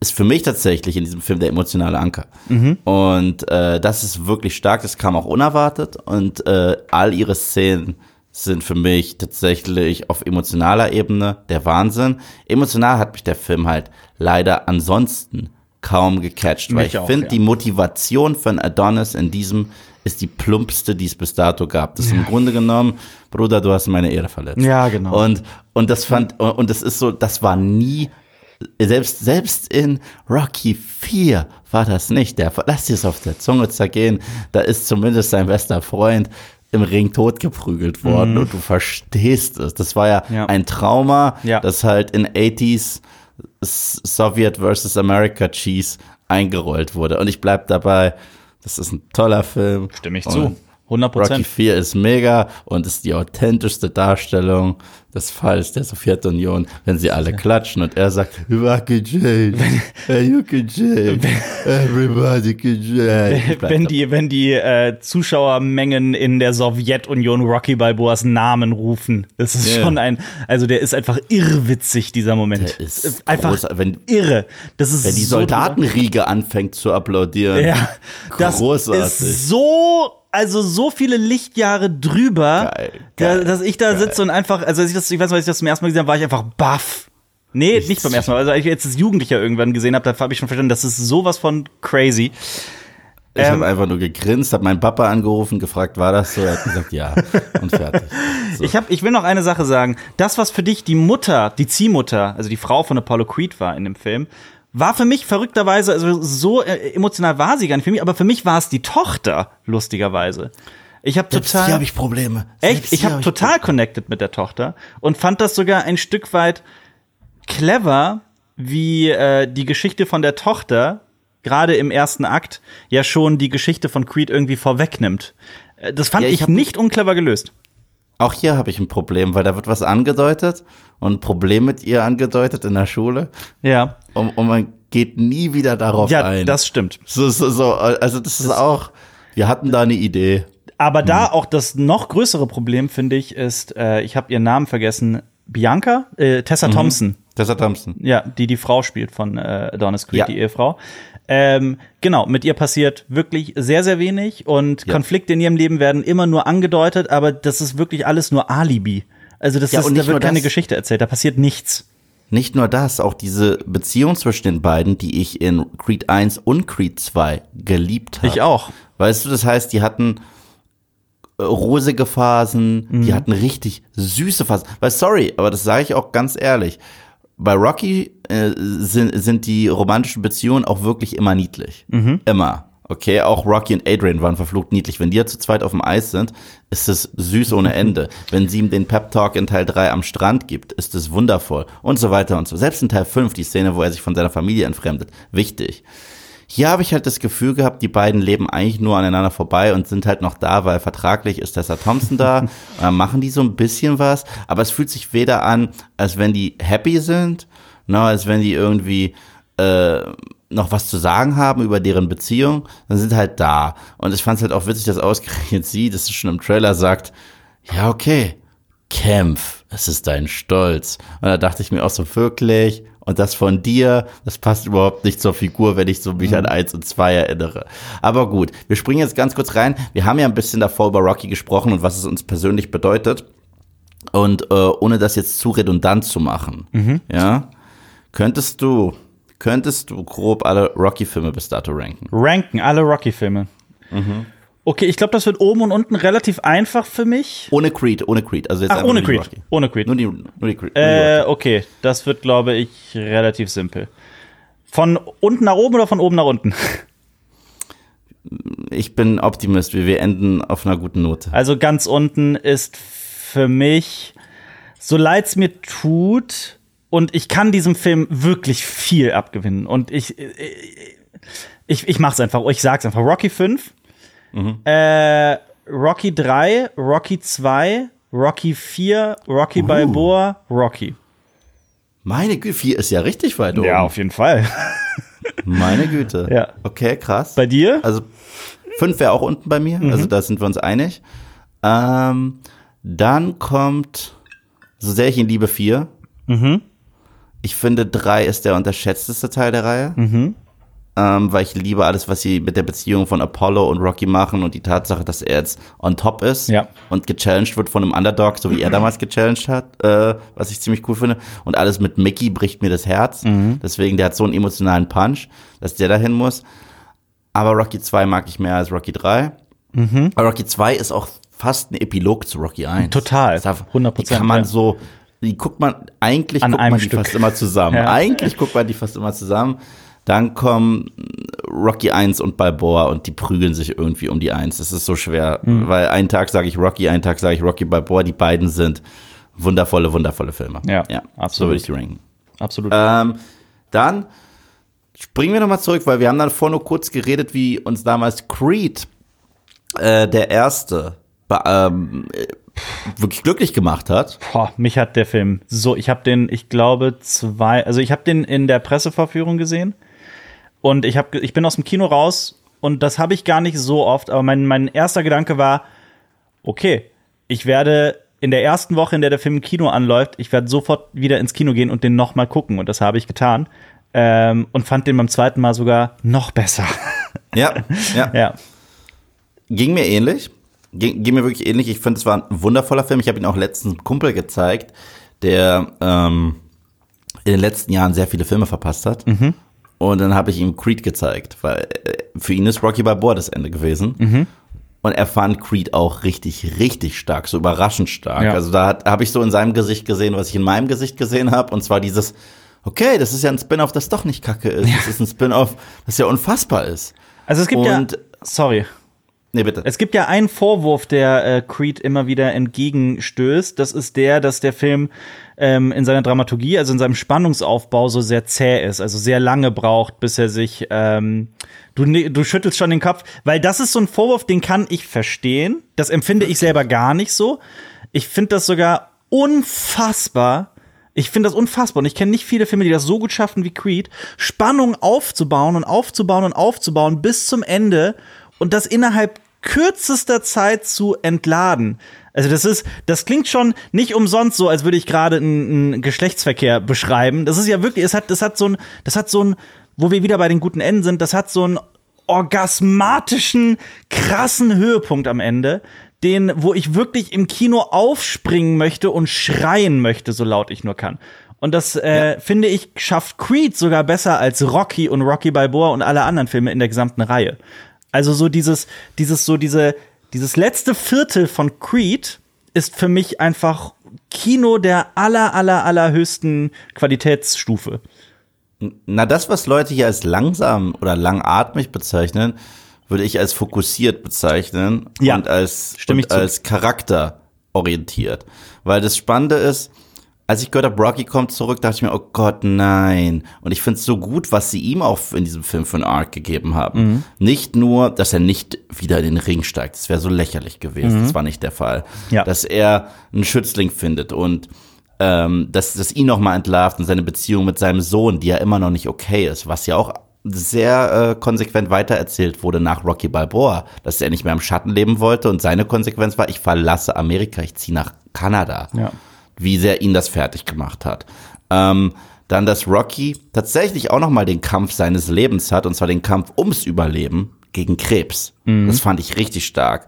S1: ist für mich tatsächlich in diesem Film der emotionale Anker.
S2: Mhm.
S1: Und äh, das ist wirklich stark, das kam auch unerwartet und äh, all ihre Szenen sind für mich tatsächlich auf emotionaler Ebene der Wahnsinn. Emotional hat mich der Film halt leider ansonsten kaum gecatcht, weil
S2: Mich
S1: ich finde,
S2: ja.
S1: die Motivation von Adonis in diesem ist die plumpste, die es bis dato gab. Das ist im Grunde genommen, Bruder, du hast meine Ehre verletzt.
S2: Ja, genau.
S1: Und, und das fand, und das ist so, das war nie, selbst, selbst in Rocky 4 war das nicht. Der, lass dir es auf der Zunge zergehen. Da ist zumindest sein bester Freund im Ring totgeprügelt worden und du verstehst es. Das war ja,
S2: Mhm. Ja.
S1: ein Trauma,
S2: Ja.
S1: das halt in 80s S- Soviet versus America Cheese eingerollt wurde. Und ich bleib dabei, das ist ein toller Film.
S2: Stimme ich zu. 100
S1: Rocky
S2: Prozent.
S1: 4 ist mega und ist die authentischste Darstellung des Falls der Sowjetunion, wenn sie alle klatschen und er sagt, Rocky Jane, you can Jane, everybody can bleib
S2: Wenn die, wenn die äh, Zuschauermengen in der Sowjetunion Rocky Balboas Namen rufen, das ist
S1: Ja.
S2: schon ein, also der ist einfach irrwitzig, dieser Moment.
S1: Der ist
S2: einfach
S1: großartig. Wenn-
S2: irre. Das ist
S1: wenn die
S2: so
S1: Soldatenriege anfängt zu applaudieren.
S2: Ja, das
S1: Großartig.
S2: ist so, also so viele Lichtjahre drüber,
S1: Geil, geil,
S2: dass ich da sitze und einfach, also als ich das, ich weiß noch, als ich das zum ersten Mal gesehen habe, war ich einfach baff. Nee, nicht beim ersten Mal. Also als ich jetzt als Jugendlicher irgendwann gesehen habe, da habe ich schon verstanden, das ist sowas von crazy.
S1: Ich
S2: Ähm,
S1: habe einfach nur gegrinst, habe meinen Papa angerufen, gefragt, war das so? Er hat gesagt, ja. Und fertig. So.
S2: Ich, hab, ich will noch eine Sache sagen. Das, was für dich die Mutter, die Ziehmutter, also die Frau von Apollo Creed war in dem Film, war für mich verrückterweise, also so äh, emotional war sie gar nicht für mich, aber für mich war es die Tochter, lustigerweise. Ich habe
S1: Selbst
S2: total
S1: hier habe ich Probleme.
S2: Echt?
S1: Selbst
S2: Ich
S1: hier
S2: habe
S1: hab
S2: total connected mit der Tochter und fand das sogar ein Stück weit clever, wie äh, die Geschichte von der Tochter gerade im ersten Akt ja schon die Geschichte von Creed irgendwie vorwegnimmt. Äh, Das fand
S1: Ja, ich
S2: ich nicht unclever gelöst.
S1: Auch hier habe ich ein Problem, weil da wird was angedeutet und ein Problem mit ihr angedeutet in der Schule
S2: Ja,
S1: und, und man geht nie wieder darauf
S2: ja,
S1: ein.
S2: das stimmt.
S1: so, so, so, also das ist auch, wir hatten da eine Idee.
S2: Aber
S1: Mhm.
S2: da auch das noch größere Problem finde ich ist, äh, ich habe ihren Namen vergessen, Bianca, äh,
S1: Mhm.
S2: Tessa Thompson.
S1: Tessa Thompson.
S2: Ja, die die Frau spielt von äh, Adonis Creed,
S1: Ja.
S2: die Ehefrau. Ähm, genau, mit ihr passiert wirklich sehr, sehr wenig und
S1: Ja.
S2: Konflikte in ihrem Leben werden immer nur angedeutet, aber das ist wirklich alles nur Alibi. Also das
S1: Ja,
S2: ist, da wird keine
S1: das.
S2: Geschichte erzählt, da passiert nichts.
S1: Nicht nur das, auch diese Beziehung zwischen den beiden, die ich in Creed 1 und Creed 2 geliebt habe.
S2: Ich auch.
S1: Weißt du, das heißt, die hatten rosige Phasen,
S2: Mhm.
S1: die hatten richtig süße Phasen. Weil, sorry, aber das sage ich auch ganz ehrlich. Bei Rocky äh, sind, sind die romantischen Beziehungen auch wirklich immer niedlich.
S2: Mhm.
S1: Immer. Okay, auch Rocky und Adrian waren verflucht niedlich. Wenn die ja zu zweit auf dem Eis sind, ist es süß ohne Ende. Wenn sie ihm den Pep Talk in Teil 3 am Strand gibt, ist es wundervoll. Und so weiter und so. Selbst in Teil 5, die Szene, wo er sich von seiner Familie entfremdet. Wichtig. Hier habe ich halt das Gefühl gehabt, die beiden leben eigentlich nur aneinander vorbei und sind halt noch da, weil vertraglich ist Tessa Thompson da. Und dann machen die so ein bisschen was, aber es fühlt sich weder an, als wenn die happy sind, noch als wenn die irgendwie äh, noch was zu sagen haben über deren Beziehung. Dann sind halt da. Und ich fand es halt auch witzig, dass ausgerechnet sie, das ist schon im Trailer sagt, ja okay, kämpf, es ist dein Stolz. Und da dachte ich mir auch so wirklich, und das von dir, das passt überhaupt nicht zur Figur, wenn ich so mich an eins und zwei erinnere. Aber gut, wir springen jetzt ganz kurz rein. Wir haben ja ein bisschen davor über Rocky gesprochen und was es uns persönlich bedeutet. Und äh, ohne das jetzt zu redundant zu machen, ja, könntest du, könntest du grob alle Rocky-Filme bis dato ranken?
S2: Ranken alle Rocky-Filme.
S1: Mhm.
S2: Okay, ich glaube, das wird oben und unten relativ einfach für mich.
S1: Ohne Creed, ohne Creed. Also jetzt
S2: Ach,
S1: einfach
S2: ohne Creed.
S1: Rocky.
S2: Ohne Creed.
S1: Nur die, nur die Creed.
S2: Äh, okay, das wird, glaube ich, relativ simpel. Von unten nach oben oder von oben nach unten?
S1: Ich bin Optimist, wir, enden auf einer guten Note.
S2: Also ganz unten ist für mich, so leid's mir tut, und ich kann diesem Film wirklich viel abgewinnen. Und ich, ich, ich mach's einfach, ich sag's einfach. Rocky 5, äh, Rocky 3, Rocky 2, Rocky 4, Rocky
S1: Uh.
S2: Balboa, Rocky.
S1: Meine Güte, vier ist ja richtig weit oben.
S2: Ja, auf jeden Fall.
S1: Meine Güte.
S2: Ja.
S1: Okay, krass.
S2: Bei dir?
S1: Also fünf wäre auch unten bei mir, also da sind wir uns einig. Ähm, dann kommt, so sehr ich ihn liebe, vier.
S2: Mhm.
S1: Ich finde, drei ist der unterschätzteste Teil der Reihe.
S2: Mhm.
S1: Ähm, weil ich liebe alles, was sie mit der Beziehung von Apollo und Rocky machen und die Tatsache, dass er jetzt on top ist
S2: Ja.
S1: und gechallenged wird von einem Underdog, so wie er damals gechallenged hat, äh, was ich ziemlich cool finde. Und alles mit Mickey bricht mir das Herz.
S2: Mhm.
S1: Deswegen, der hat so einen emotionalen Punch, dass der dahin muss. Aber Rocky 2 mag ich mehr als Rocky 3. Aber Rocky 2 ist auch fast ein Epilog zu Rocky 1.
S2: Mhm. Total.
S1: Einfach-
S2: 100%,
S1: Die kann man so, die guckt man, eigentlich
S2: An
S1: guckt man die
S2: Stück.
S1: fast immer zusammen.
S2: Ja.
S1: Eigentlich guckt man die fast immer zusammen. Dann kommen Rocky 1 und Balboa und die prügeln sich irgendwie um die 1. Das ist so schwer,
S2: Mhm.
S1: weil einen Tag sage ich Rocky, einen Tag sage ich Rocky Balboa. Die beiden sind wundervolle, wundervolle Filme.
S2: Ja,
S1: ja So
S2: absolut.
S1: würde ich die ranken.
S2: Absolut.
S1: Ähm, dann springen wir nochmal zurück, weil wir haben dann vorher nur kurz geredet, wie uns damals Creed, äh, der erste, ähm, äh, wirklich glücklich gemacht hat.
S2: Boah, mich hat der Film so, ich habe den, ich glaube, zwei, also ich habe den in der Pressevorführung gesehen und ich habe ich bin aus dem Kino raus und das habe ich gar nicht so oft, aber mein mein erster Gedanke war, okay, ich werde in der ersten Woche, in der der Film im Kino anläuft, ich werde sofort wieder ins Kino gehen und den noch mal gucken und das habe ich getan ähm, und fand den beim zweiten Mal sogar noch besser.
S1: Ja, ja.
S2: ja,
S1: Ging mir ähnlich. Ging, ging mir wirklich ähnlich. Ich finde, es war ein wundervoller Film. Ich habe ihn auch letztens einem Kumpel gezeigt, der ähm, in den letzten Jahren sehr viele Filme verpasst hat. Und dann habe ich ihm Creed gezeigt, weil äh, für ihn ist Rocky Balboa das Ende gewesen. Und er fand Creed auch richtig, richtig stark, so überraschend stark.
S2: Ja.
S1: Also da habe ich so in seinem Gesicht gesehen, was ich in meinem Gesicht gesehen habe. Und zwar dieses, okay, das ist ja ein Spin-off, das doch nicht kacke ist. Das ist ein Spin-off, das ja unfassbar ist.
S2: also es gibt
S1: Und-
S2: ja, sorry,
S1: Nee, bitte.
S2: Es gibt ja einen Vorwurf, der äh, Creed immer wieder entgegenstößt. Das ist der, dass der Film ähm, in seiner Dramaturgie, also in seinem Spannungsaufbau, so sehr zäh ist, also sehr lange braucht, bis er sich. Ähm, du, ne, du schüttelst schon den Kopf, weil das ist so ein Vorwurf, den kann ich verstehen. Das empfinde ich selber gar nicht so. Ich finde das sogar unfassbar. Ich finde das unfassbar und ich kenne nicht viele Filme, die das so gut schaffen wie Creed, Spannung aufzubauen und aufzubauen und aufzubauen bis zum Ende und das innerhalb kürzester Zeit zu entladen. Also das ist, das klingt schon nicht umsonst so, als würde ich gerade einen, Geschlechtsverkehr beschreiben. Das ist ja wirklich, es hat, das hat so ein, das hat so ein, wo wir wieder bei den guten Enden sind, das hat so einen orgasmatischen, krassen Höhepunkt am Ende, den, wo ich wirklich im Kino aufspringen möchte und schreien möchte, so laut ich nur kann. Und das, äh, ja. finde ich, schafft Creed sogar besser als Rocky und Rocky Balboa und alle anderen Filme in der gesamten Reihe. Also so dieses, dieses, so diese, dieses letzte Viertel von Creed ist für mich einfach Kino der aller, aller, allerhöchsten Qualitätsstufe.
S1: Na, das, was Leute hier als langsam oder langatmig bezeichnen, würde ich als fokussiert bezeichnen
S2: ja,
S1: und als, und als charakterorientiert. Weil das Spannende ist, als ich gehört habe, Rocky kommt zurück, dachte ich mir, oh Gott, nein. Und ich finde es so gut, was sie ihm auch in diesem Film für einen Arc gegeben haben. Mhm. Nicht nur, dass er nicht wieder in den Ring steigt. Das wäre so lächerlich gewesen. Mhm. Das war nicht der Fall.
S2: Ja.
S1: Dass er einen Schützling findet und ähm, dass das ihn noch mal entlarvt und seine Beziehung mit seinem Sohn, die ja immer noch nicht okay ist, was ja auch sehr äh, konsequent weitererzählt wurde nach Rocky Balboa, dass er nicht mehr im Schatten leben wollte und seine Konsequenz war, ich verlasse Amerika, ich ziehe nach Kanada.
S2: Ja
S1: wie sehr ihn das fertig gemacht hat. Ähm, dann, dass Rocky tatsächlich auch noch mal den Kampf seines Lebens hat, und zwar den Kampf ums Überleben gegen Krebs. Mhm. Das fand ich richtig stark.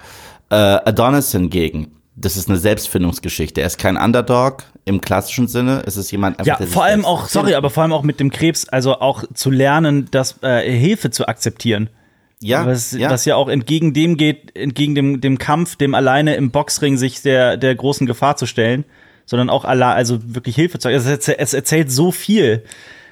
S1: Äh, Adonis hingegen, das ist eine Selbstfindungsgeschichte. Er ist kein Underdog im klassischen Sinne. Es ist jemand,
S2: einfach, ja, vor allem auch, sorry, aber vor allem auch mit dem Krebs, also auch zu lernen, das äh, Hilfe zu akzeptieren.
S1: Ja,
S2: was
S1: ja.
S2: was ja auch entgegen dem geht, entgegen dem, dem Kampf, dem alleine im Boxring sich der, der großen Gefahr zu stellen sondern auch Allah, also wirklich Hilfe zu. Also es, es erzählt so viel.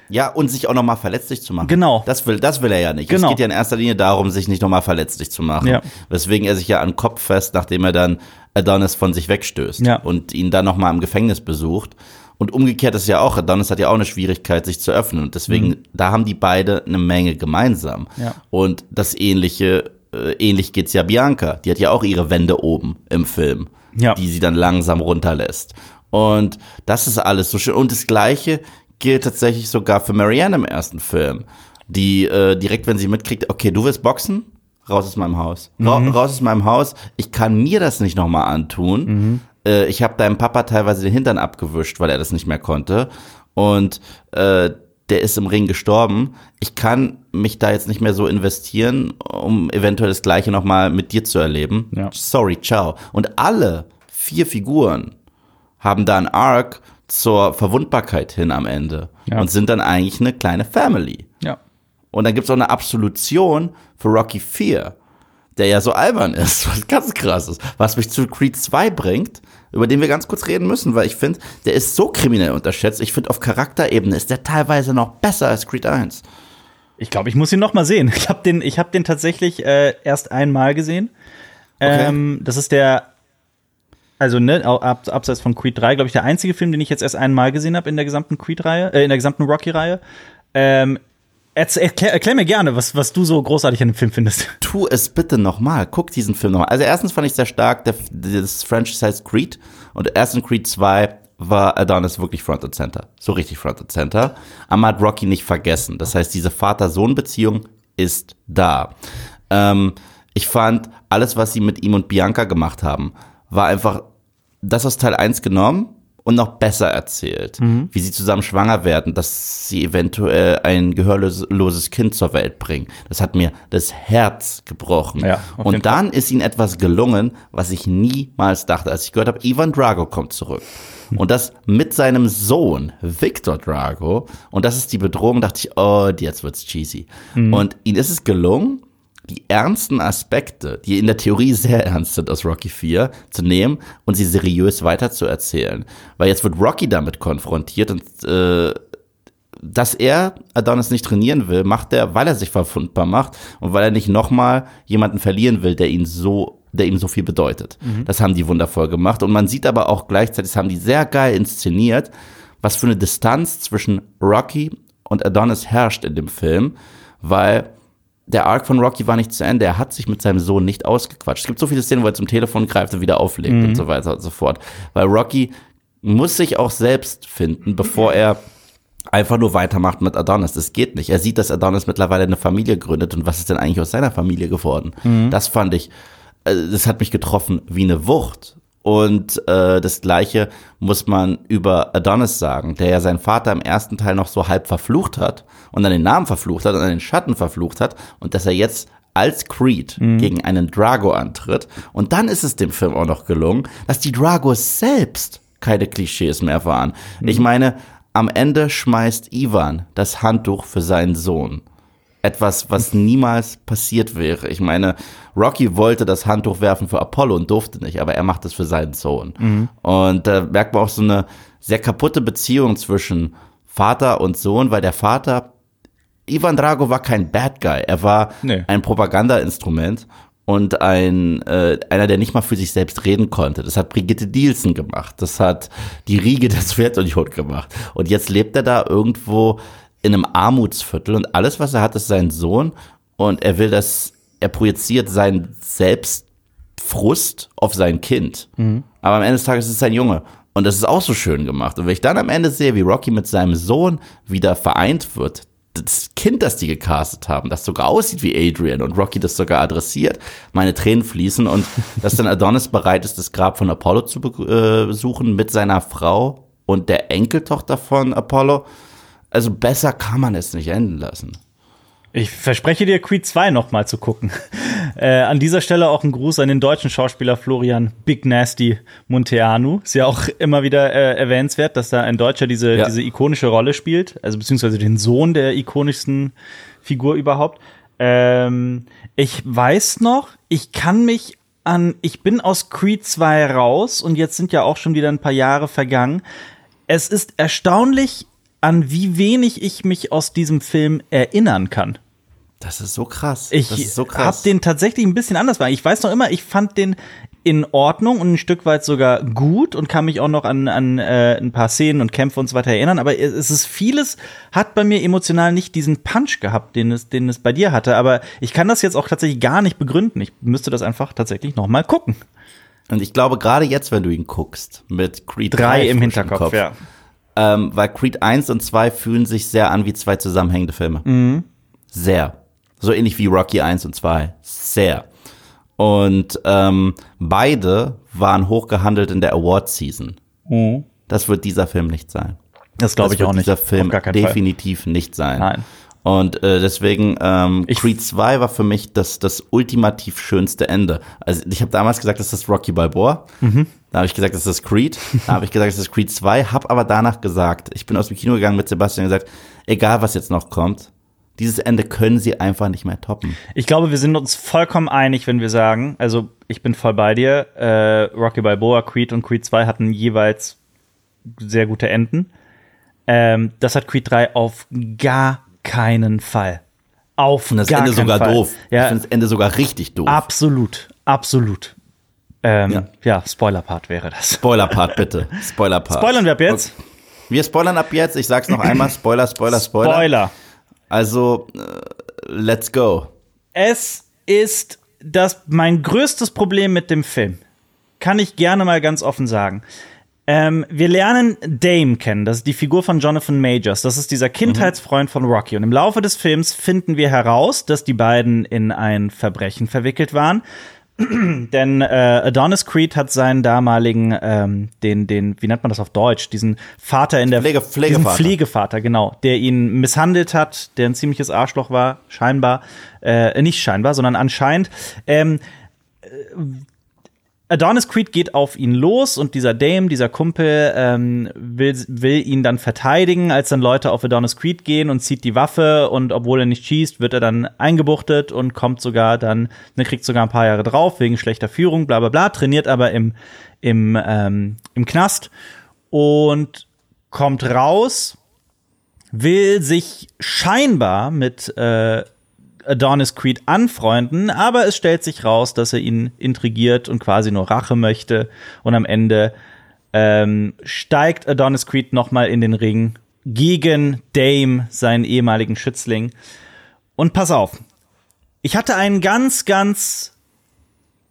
S1: Ja, und sich auch noch mal verletzlich zu machen.
S2: Genau.
S1: Das will, das will er ja nicht.
S2: Genau.
S1: Es geht ja in erster Linie darum, sich nicht noch mal verletzlich zu machen.
S2: Ja.
S1: Weswegen er sich ja an Kopf fest, nachdem er dann Adonis von sich wegstößt
S2: ja.
S1: und ihn dann noch mal im Gefängnis besucht. Und umgekehrt ist ja auch, Adonis hat ja auch eine Schwierigkeit, sich zu öffnen. Und deswegen, mhm. da haben die beide eine Menge gemeinsam.
S2: Ja.
S1: Und das ähnliche, äh, ähnlich geht's ja Bianca. Die hat ja auch ihre Wände oben im Film,
S2: ja.
S1: die sie dann langsam runterlässt. Und das ist alles so schön. Und das Gleiche gilt tatsächlich sogar für Marianne im ersten Film. Die äh, direkt, wenn sie mitkriegt, okay, du willst boxen, raus aus meinem Haus. Ra mhm. Raus aus meinem Haus. Ich kann mir das nicht nochmal antun.
S2: Mhm.
S1: Äh, ich habe deinem Papa teilweise den Hintern abgewischt, weil er das nicht mehr konnte. Und äh, der ist im Ring gestorben. Ich kann mich da jetzt nicht mehr so investieren, um eventuell das Gleiche nochmal mit dir zu erleben.
S2: Ja.
S1: Sorry, ciao. Und alle vier Figuren haben da einen Arc zur Verwundbarkeit hin am Ende
S2: ja.
S1: und sind dann eigentlich eine kleine Family.
S2: Ja.
S1: Und dann gibt's auch eine Absolution für Rocky 4, der ja so albern ist, was ganz krass ist, was mich zu Creed 2 bringt, über den wir ganz kurz reden müssen, weil ich finde, der ist so kriminell unterschätzt. Ich finde, auf Charakterebene ist der teilweise noch besser als Creed 1.
S2: Ich glaube, ich muss ihn noch mal sehen. Ich habe den, ich hab den tatsächlich äh, erst einmal gesehen. Okay. Ähm, das ist der also ne, ab, abseits von Creed 3, glaube ich, der einzige Film, den ich jetzt erst einmal gesehen habe in der gesamten Creed-Reihe, äh, in der gesamten Rocky-Reihe. Ähm, erklär, erklär, mir gerne, was, was du so großartig an dem Film findest.
S1: Tu es bitte nochmal. Guck diesen Film nochmal. Also erstens fand ich sehr stark, der, das Franchise Creed. Und erst in Creed 2 war Adonis wirklich Front and Center. So richtig Front and Center. Aber hat Rocky nicht vergessen. Das heißt, diese Vater-Sohn-Beziehung ist da. Ähm, ich fand alles, was sie mit ihm und Bianca gemacht haben, war einfach das aus Teil 1 genommen und noch besser erzählt,
S2: mhm.
S1: wie sie zusammen schwanger werden, dass sie eventuell ein gehörloses Kind zur Welt bringen. Das hat mir das Herz gebrochen.
S2: Ja,
S1: und dann Fall. ist ihnen etwas gelungen, was ich niemals dachte, als ich gehört habe, Ivan Drago kommt zurück. Mhm. Und das mit seinem Sohn, Victor Drago. Und das ist die Bedrohung, dachte ich, oh, jetzt wird's cheesy.
S2: Mhm.
S1: Und ihnen ist es gelungen, die ernsten Aspekte, die in der Theorie sehr ernst sind aus Rocky 4, zu nehmen und sie seriös weiterzuerzählen. Weil jetzt wird Rocky damit konfrontiert und äh, dass er Adonis nicht trainieren will, macht er, weil er sich verfundbar macht und weil er nicht nochmal jemanden verlieren will, der ihn so, der ihm so viel bedeutet. Mhm. Das haben die wundervoll gemacht. Und man sieht aber auch gleichzeitig, das haben die sehr geil inszeniert, was für eine Distanz zwischen Rocky und Adonis herrscht in dem Film, weil der Arc von Rocky war nicht zu Ende. Er hat sich mit seinem Sohn nicht ausgequatscht. Es gibt so viele Szenen, wo er zum Telefon greift und wieder auflegt mhm. und so weiter und so fort. Weil Rocky muss sich auch selbst finden, bevor er einfach nur weitermacht mit Adonis. Das geht nicht. Er sieht, dass Adonis mittlerweile eine Familie gründet und was ist denn eigentlich aus seiner Familie geworden? Mhm. Das fand ich, äh, das hat mich getroffen wie eine Wucht. Und äh, das Gleiche muss man über Adonis sagen, der ja seinen Vater im ersten Teil noch so halb verflucht hat und dann den Namen verflucht hat und dann den Schatten verflucht hat und dass er jetzt als Creed mhm. gegen einen Drago antritt. Und dann ist es dem Film auch noch gelungen, dass die Dragos selbst keine Klischees mehr waren. Mhm. Ich meine, am Ende schmeißt Ivan das Handtuch für seinen Sohn etwas, was niemals passiert wäre. Ich meine, Rocky wollte das Handtuch werfen für Apollo und durfte nicht, aber er macht es für seinen Sohn. Mhm. Und da merkt man auch so eine sehr kaputte Beziehung zwischen Vater und Sohn, weil der Vater, Ivan Drago war kein Bad Guy, er war nee. ein Propagandainstrument und ein äh, einer, der nicht mal für sich selbst reden konnte. Das hat Brigitte Dielsen gemacht. Das hat die Riege der Sowjetunion gemacht. Und jetzt lebt er da irgendwo in einem Armutsviertel und alles, was er hat, ist sein Sohn und er will das, er projiziert seinen Selbstfrust auf sein Kind. Mhm. Aber am Ende des Tages ist es sein Junge. Und das ist auch so schön gemacht. Und wenn ich dann am Ende sehe, wie Rocky mit seinem Sohn wieder vereint wird, das Kind, das die gecastet haben, das sogar aussieht wie Adrian und Rocky das sogar adressiert, meine Tränen fließen und dass dann Adonis bereit ist, das Grab von Apollo zu besuchen mit seiner Frau und der Enkeltochter von Apollo also besser kann man es nicht enden lassen.
S2: Ich verspreche dir, Creed 2 noch mal zu gucken. Äh, an dieser Stelle auch ein Gruß an den deutschen Schauspieler Florian Big Nasty Monteanu. Ist ja auch immer wieder äh, erwähnenswert, dass da ein Deutscher diese, ja. diese ikonische Rolle spielt, also beziehungsweise den Sohn der ikonischsten Figur überhaupt. Ähm, ich weiß noch, ich kann mich an, ich bin aus Creed 2 raus und jetzt sind ja auch schon wieder ein paar Jahre vergangen. Es ist erstaunlich, an wie wenig ich mich aus diesem Film erinnern kann.
S1: Das ist so krass.
S2: Ich
S1: so
S2: habe den tatsächlich ein bisschen anders war. Ich weiß noch immer, ich fand den in Ordnung und ein Stück weit sogar gut und kann mich auch noch an, an äh, ein paar Szenen und Kämpfe und so weiter erinnern. Aber es ist vieles, hat bei mir emotional nicht diesen Punch gehabt, den es, den es bei dir hatte. Aber ich kann das jetzt auch tatsächlich gar nicht begründen. Ich müsste das einfach tatsächlich noch mal gucken.
S1: Und ich glaube, gerade jetzt, wenn du ihn guckst, mit Creed
S2: 3 im Hinterkopf, Kopf, ja
S1: ähm, weil Creed 1 und 2 fühlen sich sehr an wie zwei zusammenhängende Filme. Mhm. Sehr. So ähnlich wie Rocky 1 und 2. Sehr. Und ähm, beide waren hochgehandelt in der Award-Season. Mhm. Das wird dieser Film nicht sein.
S2: Das glaube ich auch nicht.
S1: Dieser Film definitiv Fall. nicht sein.
S2: Nein.
S1: Und äh, deswegen, ähm, ich Creed 2 war für mich das, das ultimativ schönste Ende. Also ich habe damals gesagt, das ist Rocky Balboa. Mhm. Da habe ich gesagt, das ist Creed. Da habe ich gesagt, das ist Creed 2. Hab aber danach gesagt, ich bin aus dem Kino gegangen mit Sebastian und gesagt, egal was jetzt noch kommt, dieses Ende können sie einfach nicht mehr toppen.
S2: Ich glaube, wir sind uns vollkommen einig, wenn wir sagen, also ich bin voll bei dir, äh, Rocky Balboa, Creed und Creed 2 hatten jeweils sehr gute Enden. Ähm, das hat Creed 3 auf gar keinen Fall. Auf
S1: Und das Ende sogar
S2: Fall.
S1: doof. Ja. Ich finde das Ende sogar richtig doof.
S2: Absolut, absolut. Ähm, ja. ja, Spoiler-Part wäre das.
S1: Spoiler-Part, bitte. Spoiler-Part.
S2: Spoilern wir ab jetzt? Okay.
S1: Wir spoilern ab jetzt. Ich sag's noch einmal. Spoiler, Spoiler, Spoiler.
S2: Spoiler.
S1: Also, äh, let's go.
S2: Es ist das mein größtes Problem mit dem Film. Kann ich gerne mal ganz offen sagen. Ähm, wir lernen Dame kennen, das ist die Figur von Jonathan Majors. Das ist dieser Kindheitsfreund von Rocky. Und im Laufe des Films finden wir heraus, dass die beiden in ein Verbrechen verwickelt waren. Denn äh, Adonis Creed hat seinen damaligen, ähm, den, den, wie nennt man das auf Deutsch, diesen Vater in der
S1: Pflege, Pflegevater.
S2: Pflegevater, genau, der ihn misshandelt hat, der ein ziemliches Arschloch war, scheinbar, äh, nicht scheinbar, sondern anscheinend. Ähm, äh, Adonis Creed geht auf ihn los und dieser Dame, dieser Kumpel, ähm, will, will ihn dann verteidigen, als dann Leute auf Adonis Creed gehen und zieht die Waffe und obwohl er nicht schießt, wird er dann eingebuchtet und kommt sogar dann, ne, kriegt sogar ein paar Jahre drauf wegen schlechter Führung, bla bla bla, trainiert aber im, im, ähm, im Knast und kommt raus will sich scheinbar mit äh, Adonis Creed anfreunden, aber es stellt sich raus, dass er ihn intrigiert und quasi nur Rache möchte. Und am Ende ähm, steigt Adonis Creed nochmal in den Ring gegen Dame, seinen ehemaligen Schützling. Und pass auf, ich hatte einen ganz, ganz,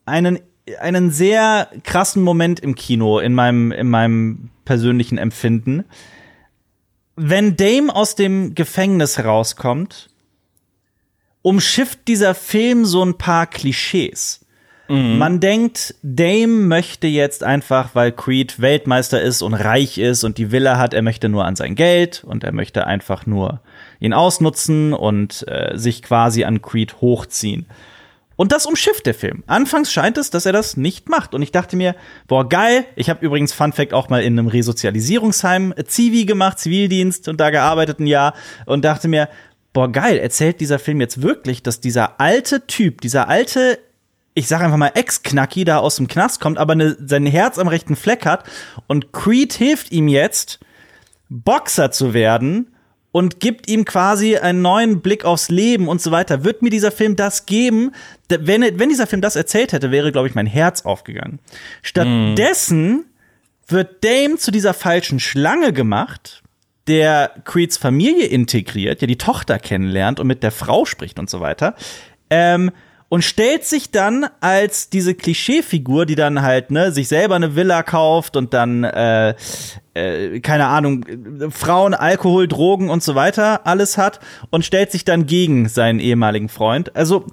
S2: einen, einen sehr krassen Moment im Kino, in meinem, in meinem persönlichen Empfinden. Wenn Dame aus dem Gefängnis rauskommt, umschifft dieser Film so ein paar Klischees. Mhm. Man denkt, Dame möchte jetzt einfach, weil Creed Weltmeister ist und reich ist und die Villa hat, er möchte nur an sein Geld und er möchte einfach nur ihn ausnutzen und äh, sich quasi an Creed hochziehen. Und das umschifft der Film. Anfangs scheint es, dass er das nicht macht. Und ich dachte mir, boah, geil. Ich habe übrigens, Fun Fact, auch mal in einem Resozialisierungsheim Zivi gemacht, Zivildienst und da gearbeitet ein Jahr und dachte mir, boah, geil, erzählt dieser Film jetzt wirklich, dass dieser alte Typ, dieser alte ich sag einfach mal, Ex-Knacki da aus dem Knast kommt, aber ne, sein Herz am rechten Fleck hat. Und Creed hilft ihm jetzt, Boxer zu werden und gibt ihm quasi einen neuen Blick aufs Leben und so weiter. Wird mir dieser Film das geben? Wenn, wenn dieser Film das erzählt hätte, wäre, glaube ich, mein Herz aufgegangen. Stattdessen mm. wird Dame zu dieser falschen Schlange gemacht, der Creeds Familie integriert, ja die Tochter kennenlernt und mit der Frau spricht und so weiter. Ähm, und stellt sich dann als diese Klischeefigur, die dann halt ne sich selber eine Villa kauft und dann äh, äh, keine Ahnung Frauen, Alkohol, Drogen und so weiter alles hat und stellt sich dann gegen seinen ehemaligen Freund. Also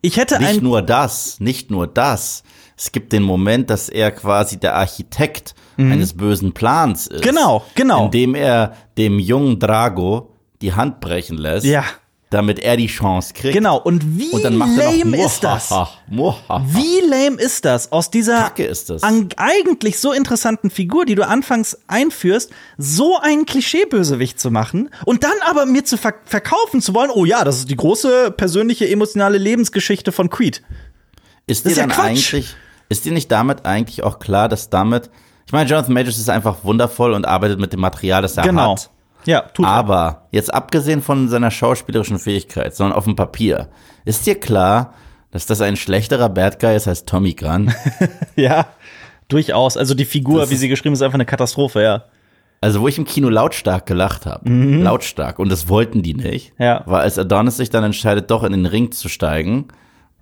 S2: ich hätte
S1: nicht nur das, nicht nur das. Es gibt den Moment, dass er quasi der Architekt mhm. eines bösen Plans ist.
S2: Genau, genau.
S1: Indem er dem jungen Drago die Hand brechen lässt.
S2: Ja
S1: damit er die Chance kriegt.
S2: Genau, und wie und lame ist das? Wie lame ist das, aus dieser
S1: das.
S2: eigentlich so interessanten Figur, die du anfangs einführst, so einen Klischeebösewicht zu machen und dann aber mir zu ver verkaufen zu wollen, oh ja, das ist die große persönliche emotionale Lebensgeschichte von Creed.
S1: Ist dir ist dann ja eigentlich, ist dir nicht damit eigentlich auch klar, dass damit, ich meine, Jonathan Majors ist einfach wundervoll und arbeitet mit dem Material, das er genau. hat.
S2: Ja,
S1: tut Aber er. jetzt abgesehen von seiner schauspielerischen Fähigkeit, sondern auf dem Papier, ist dir klar, dass das ein schlechterer Bad Guy ist als Tommy Gunn?
S2: ja, durchaus. Also die Figur, das wie sie geschrieben ist, ist einfach eine Katastrophe, ja.
S1: Also wo ich im Kino lautstark gelacht habe, mhm. lautstark, und das wollten die nicht,
S2: ja.
S1: war als Adonis sich dann entscheidet, doch in den Ring zu steigen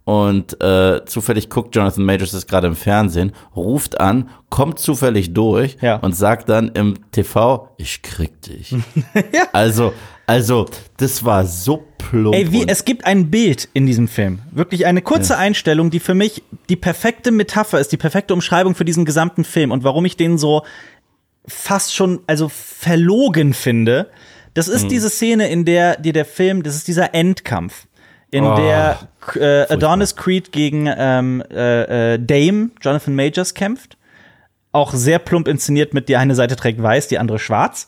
S1: und äh, zufällig guckt Jonathan Majors das gerade im Fernsehen, ruft an, kommt zufällig durch
S2: ja.
S1: und sagt dann im TV, ich krieg dich. ja. Also, also, das war so plump.
S2: Ey, wie, es gibt ein Bild in diesem Film. Wirklich eine kurze ja. Einstellung, die für mich die perfekte Metapher ist, die perfekte Umschreibung für diesen gesamten Film und warum ich den so fast schon, also verlogen finde. Das ist mhm. diese Szene, in der dir der Film, das ist dieser Endkampf in oh, der äh, Adonis Creed gegen ähm, äh, äh, Dame, Jonathan Majors, kämpft. Auch sehr plump inszeniert mit die eine Seite trägt weiß, die andere schwarz.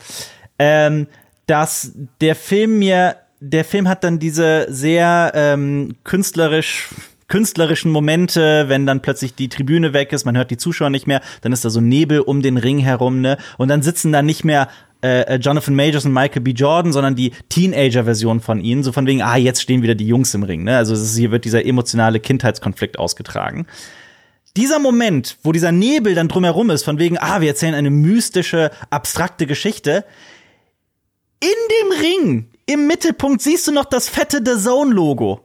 S2: Ähm, dass der Film mir, der Film hat dann diese sehr ähm, künstlerisch künstlerischen Momente, wenn dann plötzlich die Tribüne weg ist, man hört die Zuschauer nicht mehr, dann ist da so Nebel um den Ring herum, ne? Und dann sitzen da nicht mehr äh, äh, Jonathan Majors und Michael B. Jordan, sondern die Teenager-Version von ihnen, so von wegen, ah, jetzt stehen wieder die Jungs im Ring. Ne? Also ist, hier wird dieser emotionale Kindheitskonflikt ausgetragen. Dieser Moment, wo dieser Nebel dann drumherum ist, von wegen, ah, wir erzählen eine mystische, abstrakte Geschichte, in dem Ring, im Mittelpunkt siehst du noch das fette The Zone-Logo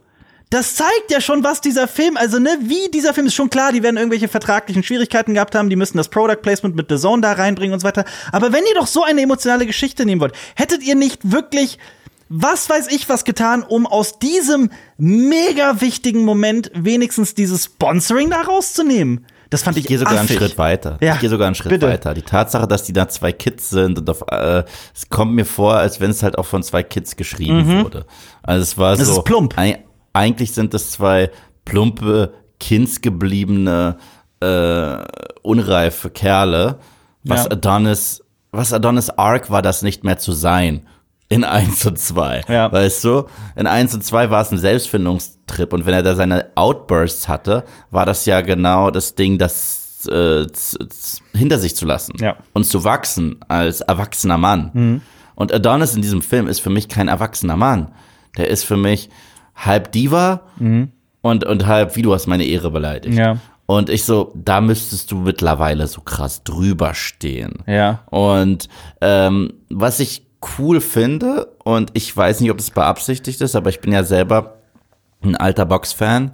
S2: das zeigt ja schon, was dieser Film, also ne, wie dieser Film ist schon klar, die werden irgendwelche vertraglichen Schwierigkeiten gehabt haben, die müssen das Product Placement mit The Zone da reinbringen und so weiter. Aber wenn ihr doch so eine emotionale Geschichte nehmen wollt, hättet ihr nicht wirklich was weiß ich was getan, um aus diesem mega wichtigen Moment wenigstens dieses Sponsoring da rauszunehmen? Das fand ich, ich
S1: gehe sogar affig. einen Schritt weiter.
S2: Ja,
S1: ich gehe sogar einen Schritt
S2: bitte.
S1: weiter. Die Tatsache, dass die da zwei Kids sind und auf, äh, es kommt mir vor, als wenn es halt auch von zwei Kids geschrieben mhm. wurde. Also es war
S2: das
S1: so
S2: ist plump.
S1: Ein, eigentlich sind es zwei plumpe, kindsgebliebene, äh, unreife Kerle. Was ja. Adonis, was Adonis Arc war das nicht mehr zu sein. In 1 und 2.
S2: Ja.
S1: Weißt du? In 1 und 2 war es ein Selbstfindungstrip. Und wenn er da seine Outbursts hatte, war das ja genau das Ding, das äh, hinter sich zu lassen.
S2: Ja.
S1: Und zu wachsen als erwachsener Mann.
S2: Mhm.
S1: Und Adonis in diesem Film ist für mich kein erwachsener Mann. Der ist für mich halb Diva und, und halb, wie du hast meine Ehre beleidigt.
S2: Ja.
S1: Und ich so, da müsstest du mittlerweile so krass drüber stehen.
S2: Ja.
S1: Und ähm, was ich cool finde, und ich weiß nicht, ob es beabsichtigt ist, aber ich bin ja selber ein alter Box-Fan,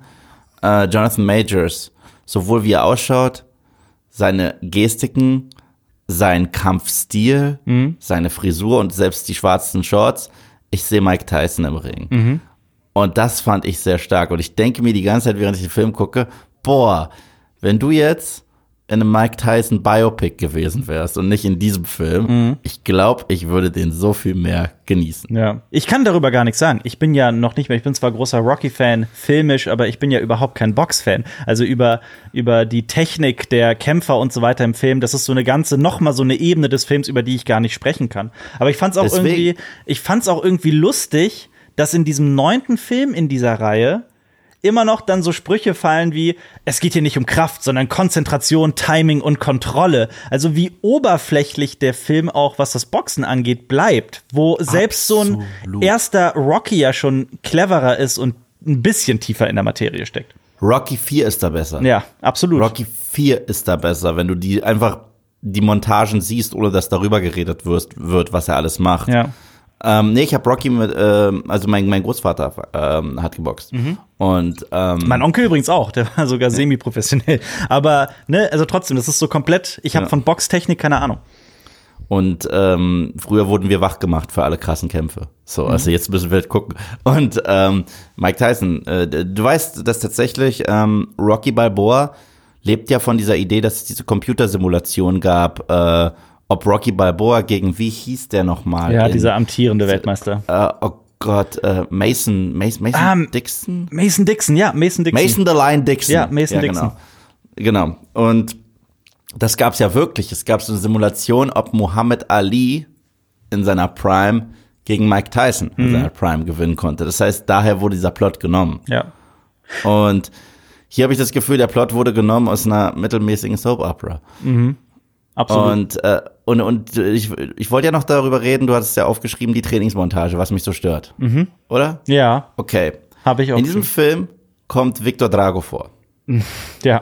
S1: äh, Jonathan Majors, sowohl wie er ausschaut, seine Gestiken, sein Kampfstil, seine Frisur und selbst die schwarzen Shorts. Ich sehe Mike Tyson im Ring. Und das fand ich sehr stark. Und ich denke mir die ganze Zeit, während ich den Film gucke, boah, wenn du jetzt in einem Mike Tyson Biopic gewesen wärst und nicht in diesem Film, ich glaube, ich würde den so viel mehr genießen.
S2: Ja. Ich kann darüber gar nichts sagen. Ich bin ja noch nicht mehr, ich bin zwar großer Rocky-Fan, filmisch, aber ich bin ja überhaupt kein Box-Fan. Also über, über die Technik der Kämpfer und so weiter im Film, das ist so eine ganze, noch mal so eine Ebene des Films, über die ich gar nicht sprechen kann. Aber ich fand's auch
S1: Deswegen-
S2: irgendwie, ich fand's auch irgendwie lustig, dass in diesem neunten Film in dieser Reihe immer noch dann so Sprüche fallen wie, es geht hier nicht um Kraft, sondern Konzentration, Timing und Kontrolle. Also wie oberflächlich der Film auch, was das Boxen angeht, bleibt. Wo selbst so ein
S1: Absolut.
S2: erster Rocky ja schon cleverer ist und ein bisschen tiefer in der Materie steckt.
S1: Rocky 4 ist da besser.
S2: Ja, absolut.
S1: Rocky 4 ist da besser, wenn du die einfach die Montagen siehst, ohne dass darüber geredet wirst, wird, was er alles macht.
S2: Ja.
S1: Ähm, nee, ich habe Rocky mit, ähm, also mein, mein Großvater ähm, hat geboxt. Und ähm,
S2: Mein Onkel übrigens auch, der war sogar semi-professionell. Aber, ne, also trotzdem, das ist so komplett, ich habe
S1: Ja.
S2: von Boxtechnik keine Ahnung.
S1: Und ähm, früher wurden wir wach gemacht für alle krassen Kämpfe. So, also jetzt müssen wir halt gucken. Und ähm, Mike Tyson, äh, du weißt, dass tatsächlich ähm, Rocky Balboa lebt ja von dieser Idee, dass es diese Computersimulation gab, äh, ob Rocky Balboa gegen, wie hieß der nochmal?
S2: Ja,
S1: In-
S2: dieser amtierende Weltmeister.
S1: äh, oh Gott, äh, Mason, Mason, Mason
S2: Ah,
S1: Dixon?
S2: Mason Dixon, ja, Mason Dixon.
S1: Mason the Lion Dixon.
S2: Ja, Mason Dixon.
S1: Genau. genau. Und das gab's ja wirklich. Es gab so eine Simulation, ob Muhammad Ali in seiner Prime gegen Mike Tyson
S2: Mhm.
S1: in seiner Prime gewinnen konnte. Das heißt, daher wurde dieser Plot genommen.
S2: Ja.
S1: Und hier habe ich das Gefühl, der Plot wurde genommen aus einer mittelmäßigen Soap Opera.
S2: Absolut.
S1: Und, äh, und, und ich, ich wollte ja noch darüber reden, du hattest ja aufgeschrieben, die Trainingsmontage, was mich so stört. Oder?
S2: ja,
S1: Okay.
S2: habe ich auch.
S1: In diesem Film kommt Victor Drago vor.
S2: ja.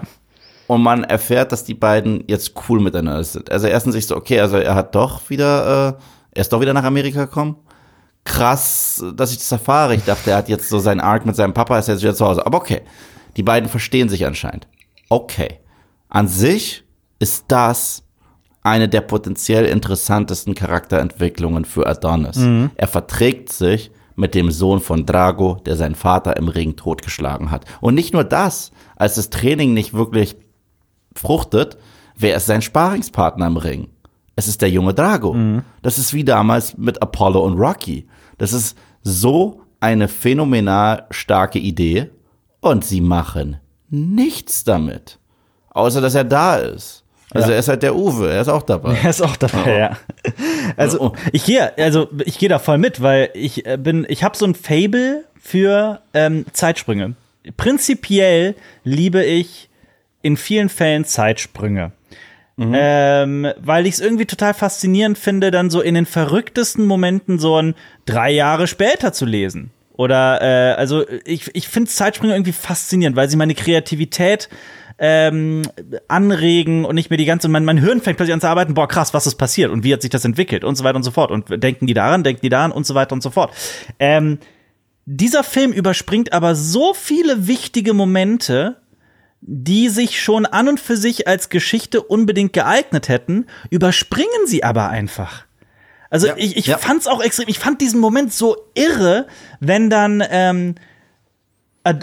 S1: Und man erfährt, dass die beiden jetzt cool miteinander sind. Also erstens ich so, okay, also er hat doch wieder, äh, er ist doch wieder nach Amerika gekommen. Krass, dass ich das erfahre. Ich dachte, er hat jetzt so seinen Arc mit seinem Papa, ist jetzt wieder zu Hause. Aber okay, die beiden verstehen sich anscheinend. Okay. An sich ist das eine der potenziell interessantesten Charakterentwicklungen für Adonis. Er verträgt sich mit dem Sohn von Drago, der seinen Vater im Ring totgeschlagen hat. Und nicht nur das, als das Training nicht wirklich fruchtet, wer ist sein Sparingspartner im Ring? Es ist der junge Drago. Das ist wie damals mit Apollo und Rocky. Das ist so eine phänomenal starke Idee und sie machen nichts damit. Außer, dass er da ist. Also
S2: Ja.
S1: er ist halt der Uwe, er ist auch dabei.
S2: Er ist auch dabei, ja. Also
S1: Oh.
S2: ich gehe, also ich gehe da voll mit, weil ich äh, bin, ich habe so ein Fable für ähm, Zeitsprünge. Prinzipiell liebe ich in vielen Fällen Zeitsprünge. Ähm, weil ich es irgendwie total faszinierend finde, dann so in den verrücktesten Momenten so ein drei Jahre später zu lesen. Oder äh, also ich, ich finde Zeitsprünge irgendwie faszinierend, weil sie meine Kreativität ähm, anregen und nicht mehr die ganze, mein, mein Hirn fängt plötzlich an zu arbeiten, boah, krass, was ist passiert und wie hat sich das entwickelt und so weiter und so fort. Und denken die daran, denken die daran und so weiter und so fort. Ähm, dieser Film überspringt aber so viele wichtige Momente, die sich schon an und für sich als Geschichte unbedingt geeignet hätten, überspringen sie aber einfach. Also
S1: Ja,
S2: ich, ich
S1: ja.
S2: fand's auch extrem, ich fand diesen Moment so irre, wenn dann, ähm, äh,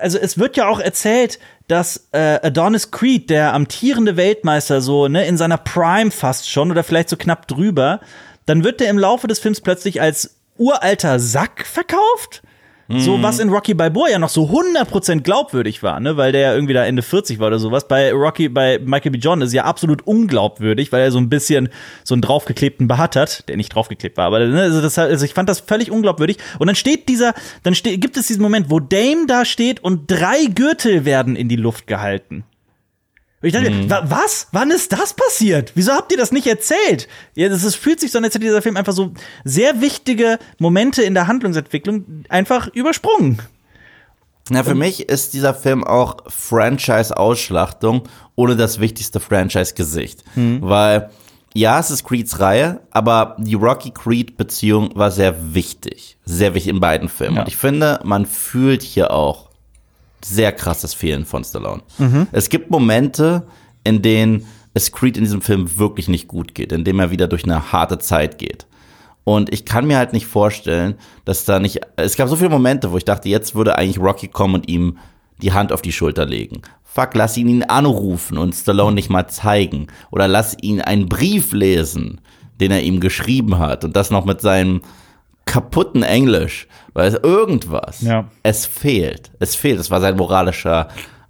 S2: also es wird ja auch erzählt, dass äh, Adonis Creed, der amtierende Weltmeister, so ne, in seiner Prime fast schon oder vielleicht so knapp drüber, dann wird der im Laufe des Films plötzlich als uralter Sack verkauft. So was in Rocky Balboa ja noch so 100% glaubwürdig war, ne, weil der ja irgendwie da Ende 40 war oder sowas. Bei Rocky, bei Michael B. John ist ja absolut unglaubwürdig, weil er so ein bisschen so einen draufgeklebten Bart hat, der nicht draufgeklebt war, aber ne, also, das, also ich fand das völlig unglaubwürdig. Und dann steht dieser, dann steht, gibt es diesen Moment, wo Dame da steht und drei Gürtel werden in die Luft gehalten. Und ich dachte, mhm. was? Wann ist das passiert? Wieso habt ihr das nicht erzählt? Ja, das ist, fühlt sich so an, als hätte dieser Film einfach so sehr wichtige Momente in der Handlungsentwicklung einfach übersprungen.
S1: Na, für mich ist dieser Film auch Franchise-Ausschlachtung ohne das wichtigste Franchise-Gesicht. Mhm. Weil, ja, es ist Creeds Reihe, aber die Rocky-Creed-Beziehung war sehr wichtig. Sehr wichtig in beiden Filmen. Ja. Und ich finde, man fühlt hier auch sehr krasses Fehlen von Stallone. Mhm. Es gibt Momente, in denen es Creed in diesem Film wirklich nicht gut geht, in dem er wieder durch eine harte Zeit geht. Und ich kann mir halt nicht vorstellen, dass da nicht. Es gab so viele Momente, wo ich dachte, jetzt würde eigentlich Rocky kommen und ihm die Hand auf die Schulter legen. Fuck, lass ihn ihn anrufen und Stallone nicht mal zeigen. Oder lass ihn einen Brief lesen, den er ihm geschrieben hat. Und das noch mit seinem kaputten Englisch. Weil es irgendwas. Ja. Es fehlt. Es fehlt. Es war sein moralischer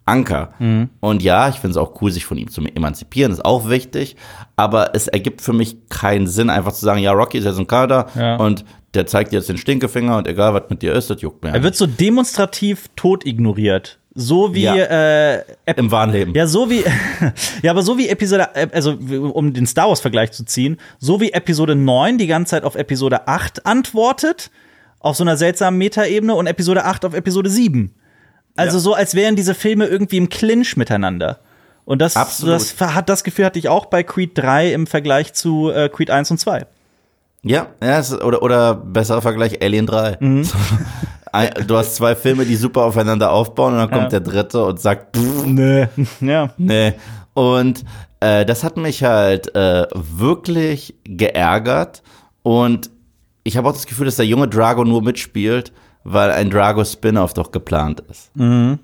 S1: Anker. Mhm. Und ja, ich finde es auch cool, sich von ihm zu emanzipieren, ist auch wichtig. Aber es ergibt für mich keinen Sinn, einfach zu sagen, ja, Rocky ist jetzt in Kanada ja. und der zeigt jetzt den Stinkefinger und egal, was mit dir ist, das juckt mir.
S2: Er wird so demonstrativ tot ignoriert. So wie ja,
S1: äh, im wahren Leben.
S2: Ja, so wie ja, aber so wie Episode also um den Star Wars Vergleich zu ziehen, so wie Episode 9 die ganze Zeit auf Episode 8 antwortet auf so einer seltsamen Metaebene und Episode 8 auf Episode 7. Also ja. so, als wären diese Filme irgendwie im Clinch miteinander. Und das, das hat das Gefühl hatte ich auch bei Creed 3 im Vergleich zu äh, Creed 1 und 2.
S1: Ja, ja oder, oder besserer Vergleich Alien 3. Mhm. du hast zwei Filme, die super aufeinander aufbauen und dann kommt ja. der dritte und sagt, pff, nee, ja. Nee. Und äh, das hat mich halt äh, wirklich geärgert und ich habe auch das Gefühl, dass der junge Drago nur mitspielt, weil ein Drago-Spin-Off doch geplant ist. Mhm.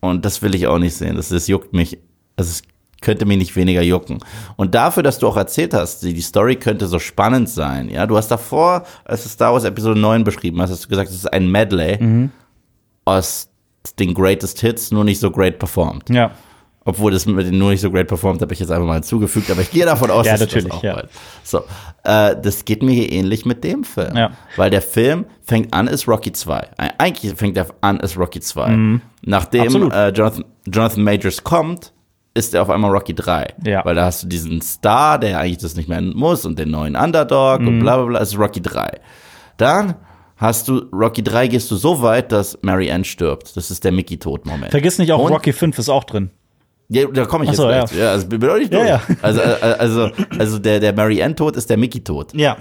S1: Und das will ich auch nicht sehen. Das, das juckt mich. Also es könnte mich nicht weniger jucken. Und dafür, dass du auch erzählt hast, die, die Story könnte so spannend sein. Ja, du hast davor, als du Star Wars Episode 9 beschrieben hast, hast du gesagt, es ist ein Medley mhm. aus den Greatest Hits, nur nicht so great performed. Ja. Obwohl das mit den nur nicht so great performt, habe ich jetzt einfach mal hinzugefügt, aber ich gehe davon aus,
S2: ja,
S1: dass
S2: natürlich,
S1: das auch
S2: ja.
S1: bald. So, äh, das geht mir hier ähnlich mit dem Film. Ja. Weil der Film fängt an als Rocky 2. Eigentlich fängt er an als Rocky 2. Mhm. Nachdem äh, Jonathan, Jonathan Majors kommt, ist er auf einmal Rocky 3. Ja. Weil da hast du diesen Star, der eigentlich das nicht mehr muss und den neuen Underdog mhm. und bla bla bla, ist Rocky 3. Dann hast du Rocky 3 gehst du so weit, dass Mary Ann stirbt. Das ist der Mickey-Tod-Moment.
S2: Vergiss nicht, auch und Rocky 5 ist auch drin.
S1: Ja, da komme ich jetzt so, gleich. Ja. ja, also bin auch nicht durch. Ja, ja. Also, äh, also, also der, der Mary Ann Tod ist der Mickey Tod.
S2: Ja.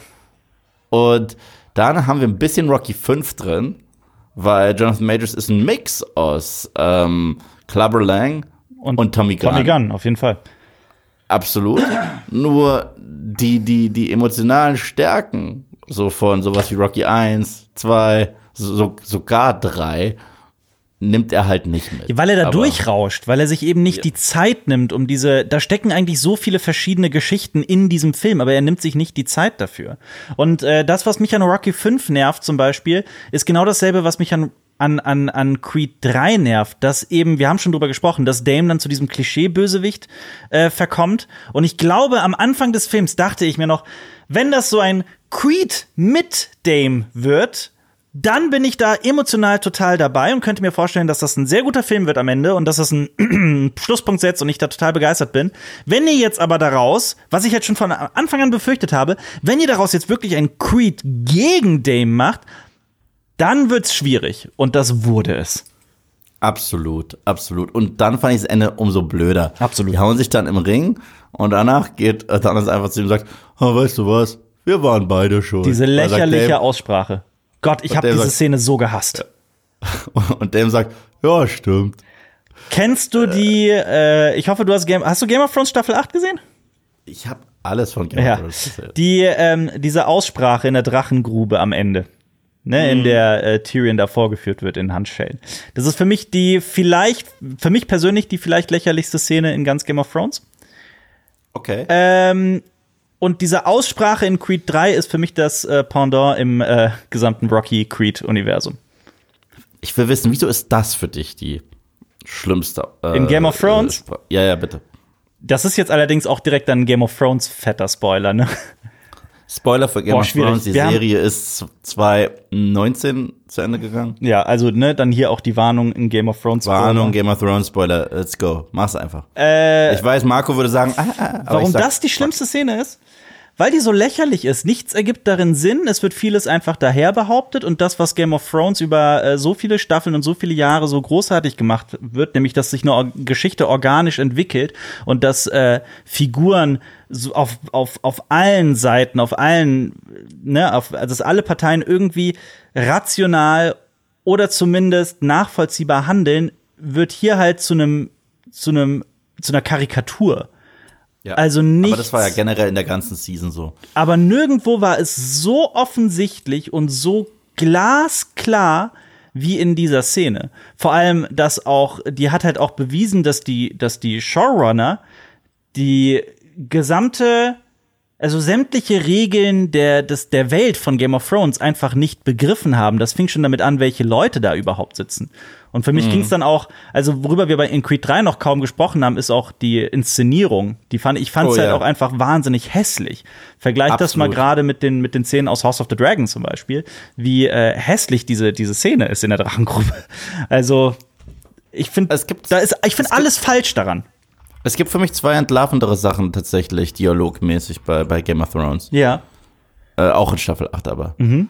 S1: Und dann haben wir ein bisschen Rocky 5 drin, weil Jonathan Majors ist ein Mix aus ähm, Clubber Lang und, und Tommy Gunn.
S2: Tommy Gunn, auf jeden Fall.
S1: Absolut. Nur die, die, die emotionalen Stärken, so von sowas wie Rocky 1, 2, so, sogar 3, nimmt er halt nicht mit.
S2: Weil er da Aber durchrauscht, weil er sich eben nicht ja. die Zeit nimmt, um diese, da stecken eigentlich so viele verschiedene Geschichten in diesem Film, aber er nimmt sich nicht die Zeit dafür. Und äh, das, was mich an Rocky 5 nervt zum Beispiel, ist genau dasselbe, was mich an an, an, an Creed 3 nervt, dass eben, wir haben schon drüber gesprochen, dass Dame dann zu diesem Klischee-Bösewicht äh, verkommt. Und ich glaube, am Anfang des Films dachte ich mir noch, wenn das so ein Creed mit Dame wird, dann bin ich da emotional total dabei und könnte mir vorstellen, dass das ein sehr guter Film wird am Ende und dass das einen Schlusspunkt setzt und ich da total begeistert bin. Wenn ihr jetzt aber daraus, was ich jetzt schon von Anfang an befürchtet habe, wenn ihr daraus jetzt wirklich ein Creed gegen Dame macht, dann wird's schwierig und das wurde es.
S1: Absolut, absolut. Und dann fand ich das Ende umso blöder.
S2: Absolut.
S1: Die hauen sich dann im Ring und danach geht Thanos einfach zu ihm und sagt, oh, weißt du was, wir waren beide schon.
S2: Diese lächerliche Aussprache. Gott, ich habe diese sagt, Szene so gehasst.
S1: Und dem sagt, ja, stimmt.
S2: Kennst du die, äh, ich hoffe, du hast Game, hast du Game of Thrones Staffel 8 gesehen?
S1: Ich habe alles von Game
S2: ja. of Thrones gesehen. Die, ähm, diese Aussprache in der Drachengrube am Ende. Ne, mhm. in der äh, Tyrion da vorgeführt wird in Handschellen. Das ist für mich die vielleicht, für mich persönlich die vielleicht lächerlichste Szene in ganz Game of Thrones.
S1: Okay.
S2: Ähm, und diese Aussprache in Creed 3 ist für mich das äh, Pendant im äh, gesamten Rocky Creed-Universum.
S1: Ich will wissen, wieso ist das für dich die schlimmste?
S2: Äh, in Game of Thrones?
S1: ja, ja, bitte.
S2: Das ist jetzt allerdings auch direkt ein Game of Thrones fetter Spoiler, ne?
S1: Spoiler für Game
S2: Boah,
S1: of. Thrones, die
S2: Wir
S1: Serie ist 2019 zu Ende gegangen.
S2: Ja, also ne, dann hier auch die Warnung in Game of Thrones.
S1: Warnung, Game of Thrones, Spoiler, let's go. Mach's einfach.
S2: Äh,
S1: ich weiß, Marco würde sagen, ah, ah,
S2: Warum
S1: sag,
S2: das die schlimmste Szene ist? Weil die so lächerlich ist. Nichts ergibt darin Sinn. Es wird vieles einfach daher behauptet. Und das, was Game of Thrones über äh, so viele Staffeln und so viele Jahre so großartig gemacht wird, nämlich, dass sich eine Or Geschichte organisch entwickelt und dass äh, Figuren so auf, auf, auf allen Seiten, auf allen, ne, auf, also dass alle Parteien irgendwie rational oder zumindest nachvollziehbar handeln, wird hier halt zu einem, zu einem, zu einer Karikatur.
S1: Ja.
S2: also
S1: Aber
S2: nichts-
S1: das war ja generell in der ganzen Season so.
S2: Aber nirgendwo war es so offensichtlich und so glasklar wie in dieser Szene. Vor allem, dass auch, die hat halt auch bewiesen, dass die, dass die Showrunner die gesamte, also sämtliche Regeln der, des, der Welt von Game of Thrones einfach nicht begriffen haben. Das fing schon damit an, welche Leute da überhaupt sitzen. Und für mich ging es dann auch, also worüber wir bei in Creed 3 noch kaum gesprochen haben, ist auch die Inszenierung. Die fand ich fand es
S1: Oh,
S2: halt
S1: ja.
S2: auch einfach wahnsinnig hässlich. Vergleich das mal gerade mit den mit den Szenen aus House of the Dragon zum Beispiel, wie äh, hässlich diese diese Szene ist in der Drachengrube. Also ich finde,
S1: Es gibt-
S2: da ist, ich finde alles falsch daran.
S1: Es gibt für mich zwei entlarvendere Sachen tatsächlich, dialogmäßig bei, bei Game of Thrones.
S2: Ja.
S1: Äh, auch in Staffel 8 aber.
S2: Mhm.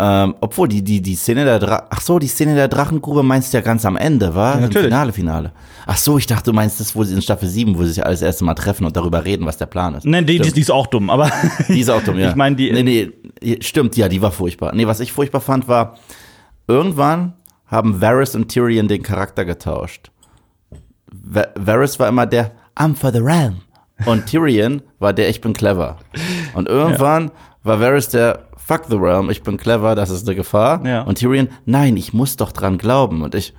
S1: Ähm, obwohl, die, die, die Szene der Dra Ach so, die Szene der Drachengrube meinst du ja ganz am Ende, war? Im
S2: natürlich.
S1: Finale, Finale. Ach so, ich dachte, du meinst das, wo sie in Staffel 7, wo sie sich alles erste Mal treffen und darüber reden, was der Plan ist.
S2: Nein, die, die, die ist auch dumm, aber
S1: Die ist auch dumm, ja.
S2: Ich meine, die-
S1: Nee, nee, stimmt, ja, die war furchtbar. Nee, was ich furchtbar fand, war, irgendwann haben Varys und Tyrion den Charakter getauscht. Va Varys war immer der I'm for the realm. Und Tyrion war der Ich bin clever. Und irgendwann war Varys der Fuck the realm, ich bin clever, das ist eine Gefahr.
S2: Ja.
S1: Und Tyrion, nein, ich muss doch dran glauben. Und ich,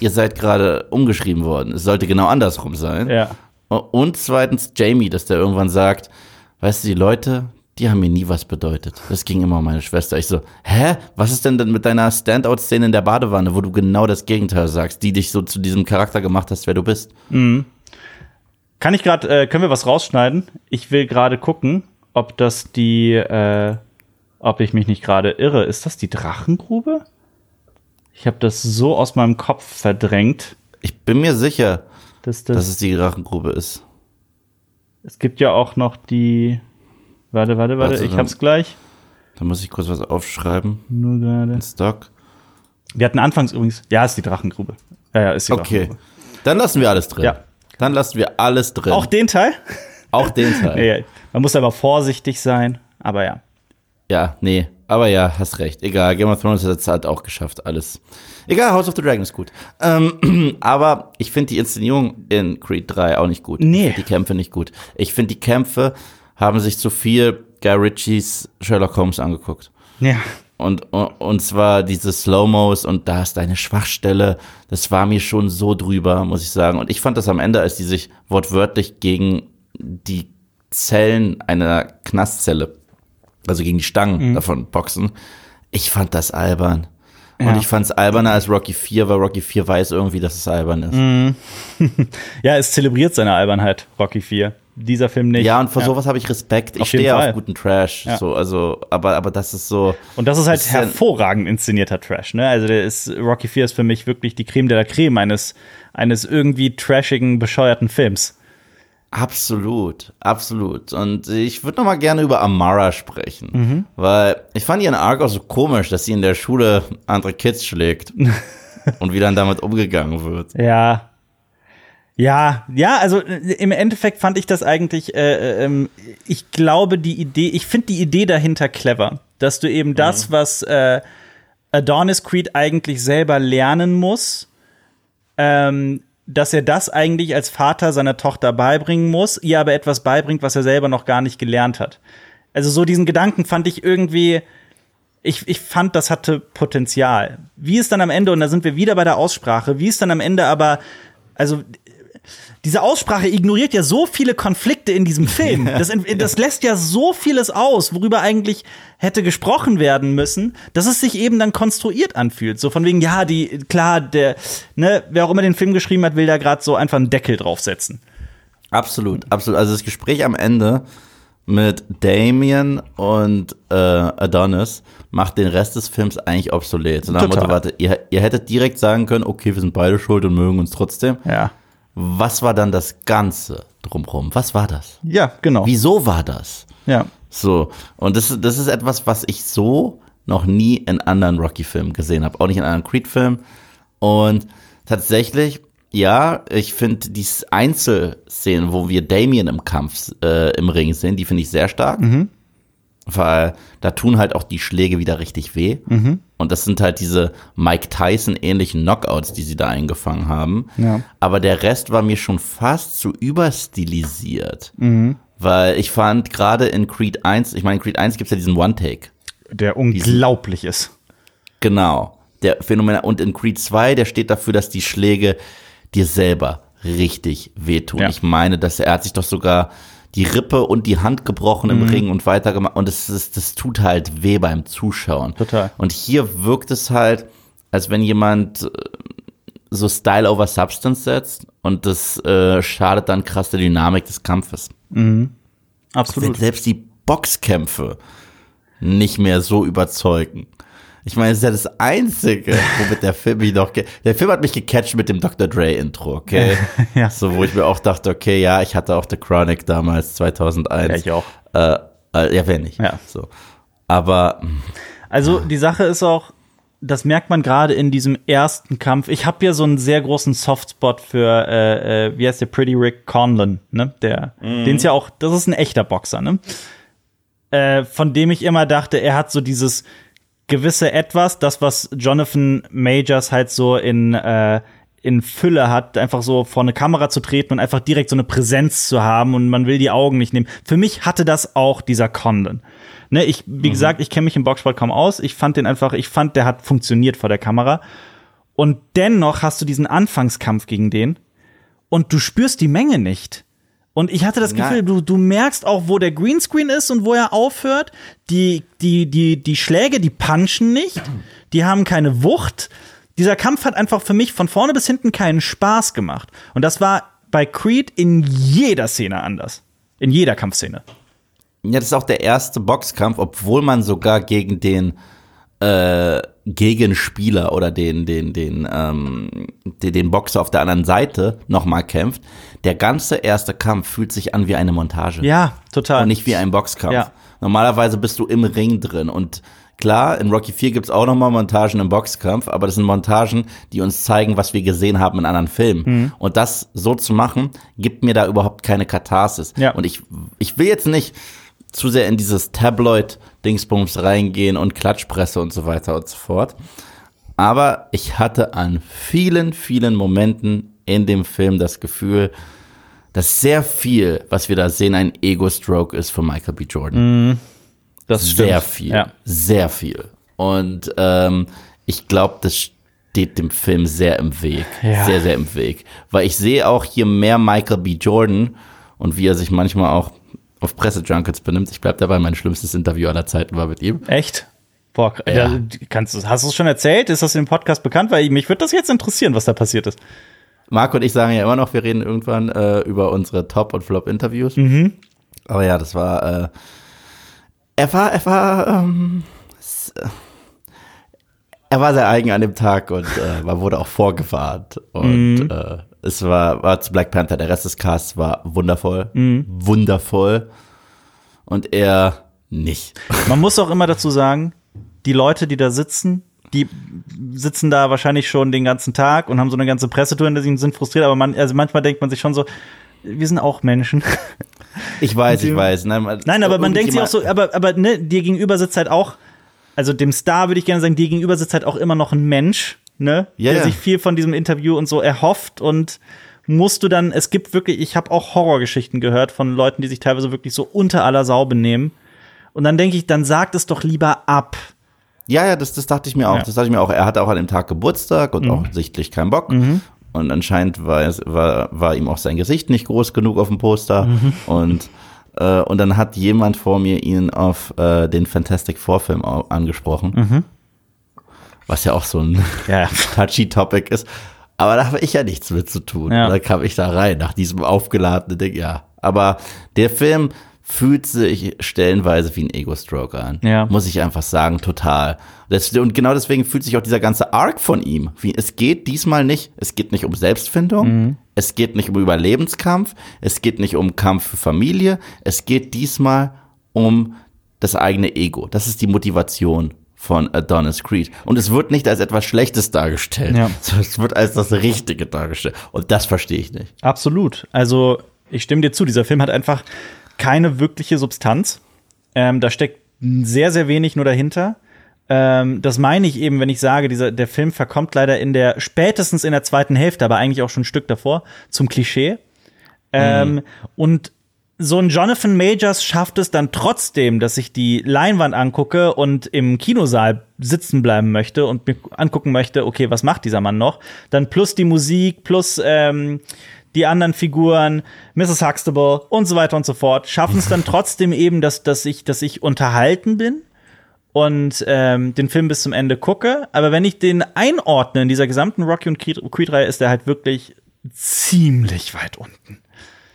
S1: ihr seid gerade umgeschrieben worden. Es sollte genau andersrum sein.
S2: ja.
S1: Und zweitens Jamie, dass der irgendwann sagt, weißt du, die Leute, die haben mir nie was bedeutet. Das ging immer um meine Schwester. Ich so, hä? Was ist denn denn mit deiner Standout-Szene in der Badewanne, wo du genau das Gegenteil sagst, die dich so zu diesem Charakter gemacht hast, wer du bist?
S2: Kann ich gerade, äh, können wir was rausschneiden? Ich will gerade gucken, ob das die, äh, ob ich mich nicht gerade irre. Ist das die Drachengrube? Ich habe das so aus meinem Kopf verdrängt,
S1: Ich bin mir sicher,
S2: dass das.
S1: dass es die Drachengrube ist.
S2: es gibt ja auch noch die. Warte, warte, warte,
S1: Warte,
S2: ich
S1: dann-
S2: hab's gleich.
S1: Da muss ich kurz was aufschreiben.
S2: Nur gerade.
S1: Stock.
S2: Wir hatten anfangs übrigens. Ja, ist die Drachengrube. Ja, ja, ist die
S1: Okay.
S2: Drachengrube.
S1: Dann lassen wir alles drin.
S2: Ja.
S1: Dann lassen wir alles drin.
S2: Auch den Teil?
S1: Auch den Teil.
S2: Ja. Man muss aber vorsichtig sein. Aber ja.
S1: Ja, nee, aber ja, hast recht. Egal, Game of Thrones hat es halt auch geschafft, alles. Egal, House of the Dragon ist gut. Ähm, aber ich finde die Inszenierung in Creed 3 auch nicht gut.
S2: Nee.
S1: Die Kämpfe nicht gut. Ich finde, die Kämpfe haben sich zu viel Guy Ritchies Sherlock Holmes angeguckt.
S2: Ja.
S1: Und, und, zwar diese Slow-Mos und da ist deine Schwachstelle. Das war mir schon so drüber, muss ich sagen. Und ich fand das am Ende, als die sich wortwörtlich gegen die Zellen einer Knastzelle, also gegen die Stangen davon boxen. Ich fand das albern.
S2: Ja.
S1: Und ich fand es alberner als Rocky 4, weil Rocky 4 weiß irgendwie, dass es albern ist.
S2: Ja, es zelebriert seine Albernheit, Rocky 4. Dieser Film nicht.
S1: Ja, und vor sowas habe ich Respekt. Ich
S2: Auf
S1: stehe auf guten Trash.
S2: Ja.
S1: So, also, aber, aber das ist so.
S2: Und das ist halt
S1: Das ja-
S2: hervorragend inszenierter Trash, ne? Also der ist, Rocky 4 ist für mich wirklich die Creme de la Creme eines, eines irgendwie trashigen, bescheuerten Films.
S1: Absolut, absolut. Und ich würde noch mal gerne über Amara sprechen,
S2: Mhm.
S1: weil ich fand ihren Arc auch so komisch, dass sie in der Schule andere Kids schlägt und wie dann damit umgegangen wird.
S2: Ja. Ja, ja, also äh, im Endeffekt fand ich das eigentlich, äh, ähm, ich glaube, die Idee, ich finde die Idee dahinter clever, dass du eben das, was äh, Adonis Creed eigentlich selber lernen muss, ähm, dass er das eigentlich als Vater seiner Tochter beibringen muss, ihr aber etwas beibringt, was er selber noch gar nicht gelernt hat. Also so diesen Gedanken fand ich irgendwie, ich, ich fand, das hatte Potenzial. Wie es dann am Ende, und da sind wir wieder bei der Aussprache, wie es dann am Ende aber, also diese Aussprache ignoriert ja so viele Konflikte in diesem Film. Das, das lässt ja so vieles aus, worüber eigentlich hätte gesprochen werden müssen, dass es sich eben dann konstruiert anfühlt. So von wegen, ja, die, klar, der, ne, wer auch immer den Film geschrieben hat, will da gerade so einfach einen Deckel draufsetzen.
S1: Absolut, absolut. Also das Gespräch am Ende mit Damien und äh, Adonis macht den Rest des Films eigentlich obsolet. So nach. Motto, warte, ihr, ihr hättet direkt sagen können, okay, wir sind beide schuld und mögen uns trotzdem.
S2: Ja.
S1: Was war dann das Ganze drumherum? Was war das?
S2: Ja, genau.
S1: Wieso war das?
S2: Ja.
S1: So, und das, ist- das ist etwas, was ich so noch nie in anderen Rocky-Filmen gesehen habe, auch nicht in anderen Creed-Filmen. Und tatsächlich, ja, ich finde die Einzelszenen, wo wir Damien im Kampf äh, im Ring sehen, die finde ich sehr stark. Weil da tun halt auch die Schläge wieder richtig weh. Und das sind halt diese Mike Tyson-ähnlichen Knockouts, die sie da eingefangen haben.
S2: Ja.
S1: Aber der Rest war mir schon fast zu überstilisiert. Weil ich fand gerade in Creed 1, ich meine, in Creed 1 gibt es ja diesen One-Take.
S2: Der unglaublich ist.
S1: Genau. Der Phänomen. Und in Creed 2, der steht dafür, dass die Schläge dir selber richtig wehtun.
S2: Ja.
S1: Ich meine, dass er, er hat sich doch sogar die Rippe und die Hand gebrochen
S2: Mhm.
S1: im Ring und weitergemacht. Und das, ist, das tut halt weh beim Zuschauen.
S2: Total.
S1: Und hier wirkt es halt, als wenn jemand äh, so Style over Substance setzt und das äh, schadet dann krass der Dynamik des Kampfes. Wenn
S2: Absolut.
S1: selbst die Boxkämpfe nicht mehr so überzeugen. Ich meine, es ist ja das Einzige, womit der Film mich noch, der Film hat mich gecatcht mit dem Dr. Dre Intro, okay?
S2: Ja.
S1: So, wo ich mir auch dachte, okay, ja, ich hatte auch The Chronic damals, 2001.
S2: Ja, ich auch.
S1: Äh, äh, ja, wer nicht?
S2: Ja.
S1: So. Aber,
S2: Also die Sache ist auch, das merkt man gerade in diesem ersten Kampf. Ich habe ja so einen sehr großen Softspot für, äh, äh, wie heißt der, Pretty Rick Conlon, ne? Der, den ist ja auch, das ist ein echter Boxer, ne? Äh, von dem ich immer dachte, er hat so dieses gewisse Etwas, das, was Jonathan Majors halt so in, äh, in Fülle hat, einfach so vor eine Kamera zu treten und einfach direkt so eine Präsenz zu haben und man will die Augen nicht nehmen. Für mich hatte das auch dieser Condon. Ne, ich, wie gesagt, ich kenne mich im Boxsport kaum aus. Ich fand den einfach, ich fand, der hat funktioniert vor der Kamera. Und dennoch hast du diesen Anfangskampf gegen den und du spürst die Menge nicht. Und ich hatte das
S1: Nein.
S2: Gefühl, du, du merkst auch, wo der Greenscreen ist und wo er aufhört. Die, die, die, die Schläge, die punchen nicht. Die haben keine Wucht. Dieser Kampf hat einfach für mich von vorne bis hinten keinen Spaß gemacht. Und das war bei Creed in jeder Szene anders. In jeder Kampfszene.
S1: ja, das ist auch der erste Boxkampf, obwohl man sogar gegen den äh, Gegenspieler oder den, den, den, ähm, den, den Boxer auf der anderen Seite nochmal kämpft. Der ganze erste Kampf fühlt sich an wie eine Montage.
S2: Ja, total.
S1: und nicht wie ein Boxkampf.
S2: Ja.
S1: Normalerweise bist du im Ring drin und klar, in Rocky 4 gibt's auch nochmal Montagen im Boxkampf, aber das sind Montagen, die uns zeigen, was wir gesehen haben in anderen Filmen.
S2: Mhm.
S1: Und das so zu machen, gibt mir da überhaupt keine Katharsis.
S2: Ja.
S1: Und ich, ich will jetzt nicht zu sehr in dieses Tabloid-Dingsbums reingehen und Klatschpresse und so weiter und so fort. Aber ich hatte an vielen, vielen Momenten in dem Film das Gefühl, dass sehr viel, was wir da sehen, ein Ego-Stroke ist für Michael B. Jordan.
S2: das
S1: sehr viel.
S2: Ja.
S1: Sehr viel. Und ähm, ich glaube, das steht dem Film sehr im Weg.
S2: Ja.
S1: Sehr, sehr im Weg. Weil ich sehe auch hier mehr Michael B. Jordan und wie er sich manchmal auch auf Pressejunkets benimmt. Ich bleib dabei, mein schlimmstes Interview aller Zeiten war mit ihm.
S2: Echt? Boah,
S1: Ja.
S2: da, kannst du, hast du es schon erzählt? Ist das im Podcast bekannt? Weil mich würde das jetzt interessieren, was da passiert ist.
S1: Marco und ich sagen ja immer noch, wir reden irgendwann äh, über unsere Top- und Flop-Interviews. Aber ja, das war, äh, er war, er war, ähm, äh, er war sehr eigen an dem Tag und äh, man wurde auch vorgewarnt. Und äh, es war, war zu Black Panther, der Rest des Casts war wundervoll, wundervoll. Und er nicht.
S2: Man muss auch immer dazu sagen, die Leute, die da sitzen, die sitzen da wahrscheinlich schon den ganzen Tag und haben so eine ganze Pressetour hinter sich und sind frustriert, aber man, also manchmal denkt man sich schon so, wir sind auch Menschen.
S1: Ich weiß, ich weiß. Nein,
S2: Nein, aber man denkt sich auch so, aber, aber ne, dir gegenüber sitzt halt auch, also dem Star würde ich gerne sagen, dir gegenüber sitzt halt auch immer noch ein Mensch, ne,
S1: Ja,
S2: der
S1: ja.
S2: sich viel von diesem Interview und so erhofft und musst du dann, es gibt wirklich, ich habe auch Horrorgeschichten gehört von Leuten, die sich teilweise wirklich so unter aller Sau benehmen. Und dann denke ich, dann sagt es doch lieber ab.
S1: Ja, ja, das, das dachte ich mir auch.
S2: Ja.
S1: Das dachte ich mir auch. Er hatte auch an dem Tag Geburtstag und auch sichtlich keinen Bock. Und anscheinend war, es, war, war ihm auch sein Gesicht nicht groß genug auf dem Poster. Und, äh, und dann hat jemand vor mir ihn auf äh, den Fantastic Four Film au- angesprochen. Was ja auch so ein
S2: Ja.
S1: touchy Topic ist. Aber da habe ich ja nichts mit zu tun.
S2: Ja.
S1: Da kam ich da rein, nach diesem aufgeladenen Ding, ja. Aber der Film fühlt sich stellenweise wie ein Ego-Stroke an.
S2: Ja.
S1: Muss ich einfach sagen, total. Das, und genau deswegen fühlt sich auch dieser ganze Arc von ihm, wie, es geht diesmal nicht, es geht nicht um Selbstfindung, es geht nicht um Überlebenskampf, es geht nicht um Kampf für Familie, es geht diesmal um das eigene Ego. Das ist die Motivation von Adonis Creed. Und es wird nicht als etwas Schlechtes dargestellt,
S2: Ja.
S1: es wird als das Richtige dargestellt. Und das verstehe ich nicht.
S2: Absolut. Also, ich stimme dir zu, dieser Film hat einfach keine wirkliche Substanz. Ähm, da steckt sehr, sehr wenig nur dahinter. Ähm, das meine ich eben, wenn ich sage, dieser, der Film verkommt leider in der, spätestens in der zweiten Hälfte, aber eigentlich auch schon ein Stück davor, zum Klischee. Ähm, Und so ein Jonathan Majors schafft es dann trotzdem, dass ich die Leinwand angucke und im Kinosaal sitzen bleiben möchte und mir angucken möchte, okay, was macht dieser Mann noch? Dann plus die Musik, plus ähm, die anderen Figuren, Mrs. Huxtable und so weiter und so fort, schaffen es dann trotzdem eben, dass, dass, ich, dass ich unterhalten bin und ähm, den Film bis zum Ende gucke. Aber wenn ich den einordne in dieser gesamten Rocky und Creed- Creed-Reihe, ist er halt wirklich ziemlich weit unten.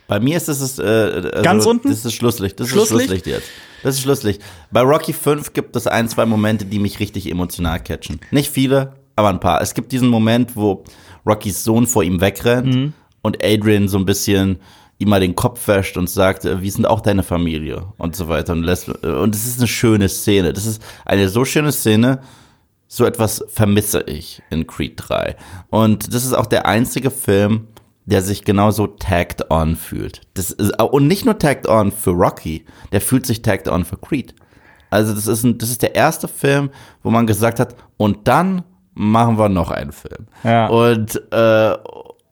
S1: Bei mir ist es äh, also,
S2: Ganz unten?
S1: Das ist Schlusslicht. Das
S2: Schlusslicht?
S1: ist Schlusslicht jetzt. Das ist Schlusslicht. Bei Rocky 5 gibt es ein, zwei Momente, die mich richtig emotional catchen. Nicht viele, aber ein paar. Es gibt diesen Moment, wo Rockys Sohn vor ihm wegrennt
S2: Mhm.
S1: Und Adrian so ein bisschen ihm mal den Kopf wäscht und sagt, äh, wir sind auch deine Familie und so weiter und lässt äh, und es ist eine schöne Szene. Das ist eine so schöne Szene. So etwas vermisse ich in Creed 3. Und das ist auch der einzige Film, der sich genauso tagged on fühlt. Das ist, und nicht nur tagged on für Rocky, der fühlt sich tagged on für Creed. Also das ist, ein, das ist der erste Film, wo man gesagt hat, und dann machen wir noch einen Film.
S2: Ja.
S1: Und äh,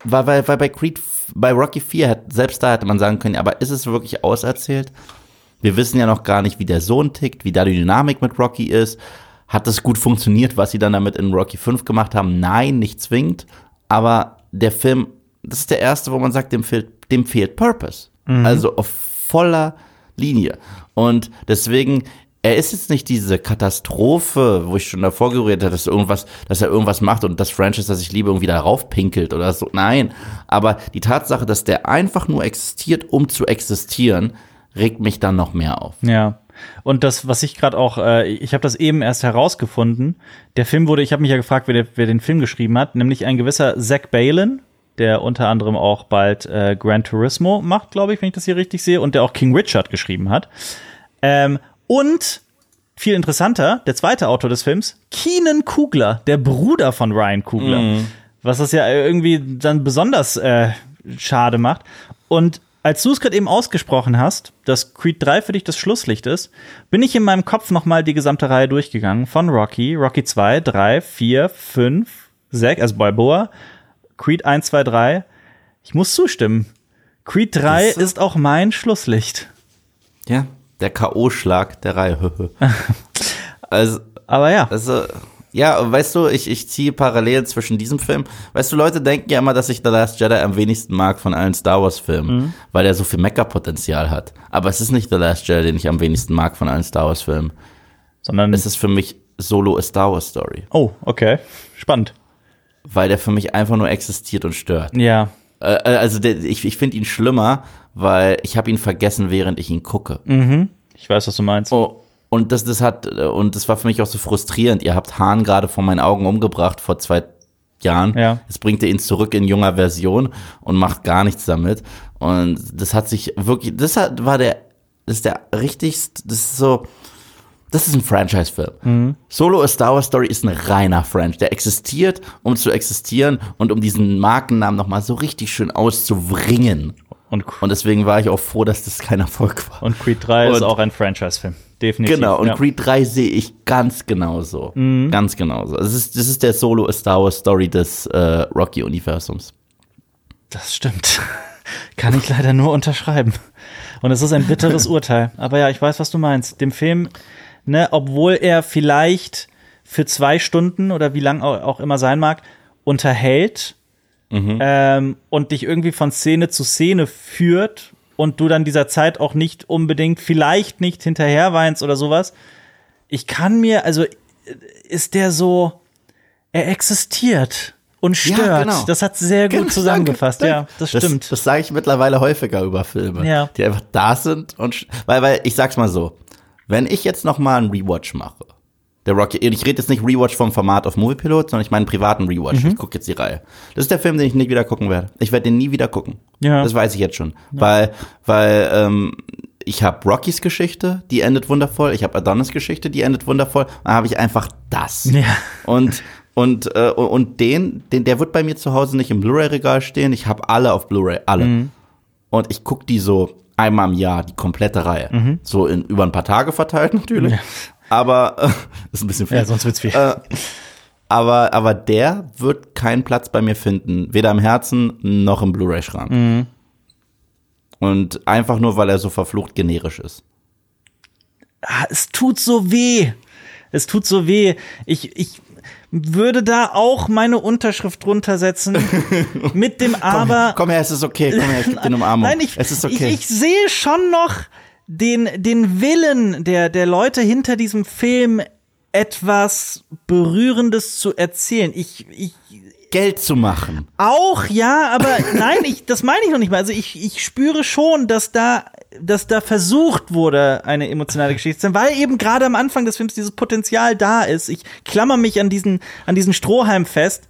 S1: weil, weil, weil bei Creed, bei Rocky 4, hat, selbst da hätte man sagen können, aber ist es wirklich auserzählt? Wir wissen ja noch gar nicht, wie der Sohn tickt, wie da die Dynamik mit Rocky ist. Hat das gut funktioniert, was sie dann damit in Rocky 5 gemacht haben? Nein, nicht zwingend. Aber der Film, das ist der erste, wo man sagt, dem fehlt, dem fehlt Purpose. Also auf voller Linie. Und deswegen, er ist jetzt nicht diese Katastrophe, wo ich schon davor geredet habe, dass irgendwas, dass er irgendwas macht und das Franchise, das ich liebe, irgendwie darauf pinkelt oder so. Nein. Aber die Tatsache, dass der einfach nur existiert, um zu existieren, regt mich dann noch mehr auf.
S2: Ja. Und das, was ich gerade auch, äh, ich habe das eben erst herausgefunden. Der Film wurde, ich habe mich ja gefragt, wer, der, wer den Film geschrieben hat, nämlich ein gewisser Zach Balin, der unter anderem auch bald äh, Gran Turismo macht, glaube ich, wenn ich das hier richtig sehe, und der auch King Richard geschrieben hat. Ähm, und viel interessanter, der zweite Autor des Films, Keenan Kugler, der Bruder von Ryan Kugler. Was das ja irgendwie dann besonders äh, schade macht. Und als du es gerade eben ausgesprochen hast, dass Creed 3 für dich das Schlusslicht ist, bin ich in meinem Kopf nochmal die gesamte Reihe durchgegangen. Von Rocky, Rocky 2, 3, 4, 5, 6, also Balboa, Creed 1, 2, 3. Ich muss zustimmen. Creed 3
S1: Das-
S2: ist auch mein Schlusslicht.
S1: Ja, der K.O.-Schlag der Reihe. also,
S2: Aber ja.
S1: Also, ja, weißt du, ich, ich ziehe Parallelen zwischen diesem Film. Weißt du, Leute denken ja immer, dass ich The Last Jedi am wenigsten mag von allen Star Wars-Filmen, weil er so viel Mecha-Potenzial hat. Aber es ist nicht The Last Jedi, den ich am wenigsten mag von allen Star Wars-Filmen.
S2: Sondern.
S1: Es ist für mich solo a Star Wars-Story.
S2: oh, okay. Spannend.
S1: Weil der für mich einfach nur existiert und stört.
S2: Ja.
S1: Äh, äh, also der, ich, ich finde ihn schlimmer, weil ich habe ihn vergessen, während ich ihn gucke.
S2: Ich weiß, was du meinst.
S1: Oh, und das, das hat, äh, und das war für mich auch so frustrierend. Ihr habt Hahn gerade vor meinen Augen umgebracht vor zwei Jahren.
S2: Ja.
S1: Jetzt bringt ihr ihn zurück in junger Version und macht gar nichts damit. Und das hat sich wirklich, das hat, war der, das ist der richtigste, das ist so, das ist ein Franchise-Film. Solo A Star Wars Story ist ein reiner Franchise. Der existiert, um zu existieren und um diesen Markennamen nochmal so richtig schön auszubringen.
S2: Und,
S1: Und deswegen war ich auch froh, dass das kein Erfolg war.
S2: und Creed 3 ist
S1: Und-
S2: auch ein Franchise-Film. Definitiv.
S1: Genau, und
S2: ja.
S1: Creed 3 sehe ich ganz genauso. Ganz genauso. Es ist, das ist der Solo A Star Wars Story des äh, Rocky-Universums.
S2: Das stimmt. Kann ich leider nur unterschreiben. Und es ist ein bitteres Urteil. Aber ja, ich weiß, was du meinst. Dem Film, ne, obwohl er vielleicht für zwei Stunden oder wie lang au- auch immer sein mag, unterhält ähm, und dich irgendwie von Szene zu Szene führt und du dann dieser Zeit auch nicht unbedingt, vielleicht nicht hinterher weinst oder sowas. Ich kann mir, also ist der so, er existiert und stört.
S1: Ja, genau.
S2: Das hat sehr gut
S1: Genau,
S2: zusammengefasst.
S1: danke,
S2: Ja,
S1: danke.
S2: das stimmt.
S1: Das, sage ich mittlerweile häufiger über Filme,
S2: Ja.
S1: die einfach da sind und weil, weil ich sag's mal so, wenn ich jetzt noch mal einen Rewatch mache, der Rocky, ich rede jetzt nicht Rewatch vom Format auf Moviepilot, sondern ich meine einen privaten Rewatch.
S2: Mhm.
S1: Ich gucke jetzt die Reihe. Das ist der Film, den ich nie wieder gucken werde. Ich werde den nie wieder gucken.
S2: Ja.
S1: Das weiß ich jetzt schon, weil weil ähm, ich habe Rockys Geschichte, die endet wundervoll. Ich habe Adonis Geschichte, die endet wundervoll. Dann habe ich einfach das.
S2: Ja.
S1: Und und äh, und den, den der wird bei mir zu Hause nicht im Blu-ray-Regal stehen. Ich habe alle auf Blu-ray, alle.
S2: Mhm.
S1: Und ich guck die so einmal im Jahr, die komplette Reihe. So in über ein paar Tage verteilt natürlich.
S2: Mhm. Ja.
S1: Aber äh, ist ein bisschen viel.
S2: Ja, sonst wird's viel.
S1: Äh, aber, aber der wird keinen Platz bei mir finden, weder im Herzen noch im Blu-ray-Schrank.
S2: Mhm.
S1: Und einfach nur, weil er so verflucht generisch ist.
S2: Ah, es tut so weh. Es tut so weh. Ich, ich würde da auch meine Unterschrift drunter setzen. mit dem Aber.
S1: komm her, es ist okay, komm her, ich geb dir eine Umarmung.
S2: Nein, ich,
S1: es ist okay.
S2: ich, ich sehe schon noch den, den Willen der, der Leute hinter diesem Film, etwas Berührendes zu erzählen. Ich, ich,
S1: Geld zu machen.
S2: auch, ja, aber nein, ich, das meine ich noch nicht mal. Also ich, ich spüre schon, dass da, dass da versucht wurde, eine emotionale Geschichte zu sein, weil eben gerade am Anfang des Films dieses Potenzial da ist. Ich klammer mich an diesen, an diesen Strohhalm fest.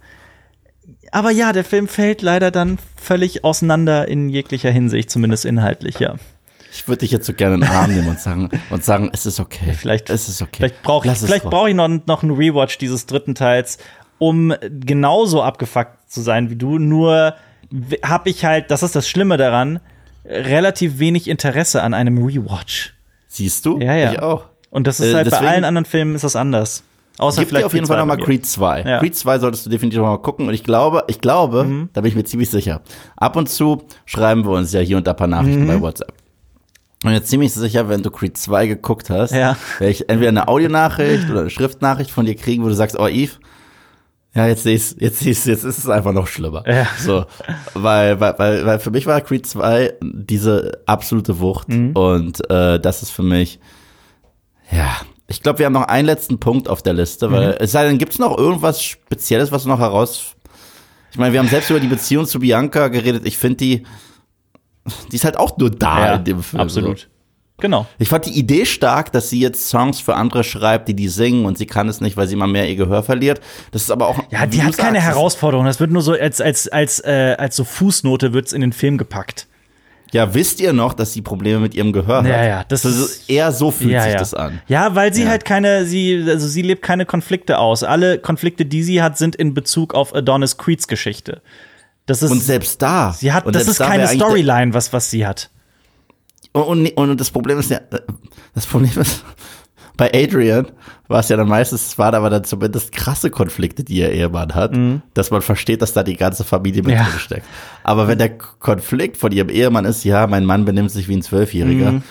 S2: Aber ja, der Film fällt leider dann völlig auseinander in jeglicher Hinsicht, zumindest inhaltlich, ja.
S1: Ich würde dich jetzt so gerne in den Arm nehmen und sagen, und sagen, es ist okay.
S2: Vielleicht,
S1: es ist okay.
S2: Vielleicht brauche ich, vielleicht
S1: drauf.
S2: brauche ich noch, noch einen Rewatch dieses dritten Teils, um genauso abgefuckt zu sein wie du. Nur habe ich halt, das ist das Schlimme daran, relativ wenig Interesse an einem Rewatch.
S1: Siehst du?
S2: Ja, ja.
S1: Ich auch.
S2: Und das ist
S1: Äh,
S2: halt bei
S1: deswegen-
S2: allen anderen Filmen ist das anders. Außer
S1: Gib dir auf jeden
S2: Creed
S1: Fall
S2: 2
S1: nochmal
S2: bei.
S1: Creed 2.
S2: Ja.
S1: Creed 2 solltest du definitiv noch mal gucken. Und ich glaube, ich glaube,
S2: Mhm.
S1: da bin ich mir ziemlich sicher. Ab und zu schreiben wir uns ja hier und da ein paar Nachrichten
S2: Mhm.
S1: bei WhatsApp. Und jetzt ziemlich sicher, wenn du Creed 2 geguckt hast,
S2: Ja.
S1: werde ich entweder eine Audionachricht oder eine Schriftnachricht von dir kriegen, wo du sagst, oh Yves, ja, jetzt seh's, jetzt seh's, jetzt ist es einfach noch schlimmer.
S2: Ja.
S1: So, weil, weil, weil, weil für mich war Creed 2 diese absolute Wucht
S2: Mhm.
S1: und äh, das ist für mich, ja, ich glaube, wir haben noch einen letzten Punkt auf der Liste, weil
S2: Mhm.
S1: es sei denn, gibt's noch irgendwas Spezielles, was du noch heraus. Ich meine, wir haben selbst über die Beziehung zu Bianca geredet. Ich finde die, die ist halt auch nur da
S2: Ja,
S1: in dem Film.
S2: absolut. Genau.
S1: Ich fand die Idee stark, dass sie jetzt Songs für andere schreibt, die die singen und sie kann es nicht, weil sie immer mehr ihr Gehör verliert. Das ist aber auch.
S2: Ja, die hat keine Herausforderung. Das wird nur so als, als, als, äh, als so Fußnote wird's in den Film gepackt.
S1: Ja, wisst ihr noch, dass sie Probleme mit ihrem Gehör hat?
S2: Ja, ja, das
S1: das
S2: ist-
S1: eher so fühlt
S2: ja,
S1: sich
S2: ja.
S1: das an.
S2: Ja, weil sie
S1: Ja.
S2: halt keine, sie, also sie lebt keine Konflikte aus. Alle Konflikte, die sie hat, sind in Bezug auf Adonis Creeds Geschichte. Das ist,
S1: Und selbst da.
S2: sie hat, das ist
S1: da
S2: keine Storyline, was, was sie hat.
S1: Und, und, und das Problem ist ja, das Problem ist, bei Adrian war es ja dann meistens, es waren aber dann zumindest krasse Konflikte, die ihr Ehemann hat, dass man versteht, dass da die ganze Familie mit
S2: Mhm. Ja.
S1: drin steckt. Aber wenn der Konflikt von ihrem Ehemann ist, ja, mein Mann benimmt sich wie ein Zwölfjähriger,
S2: Mhm.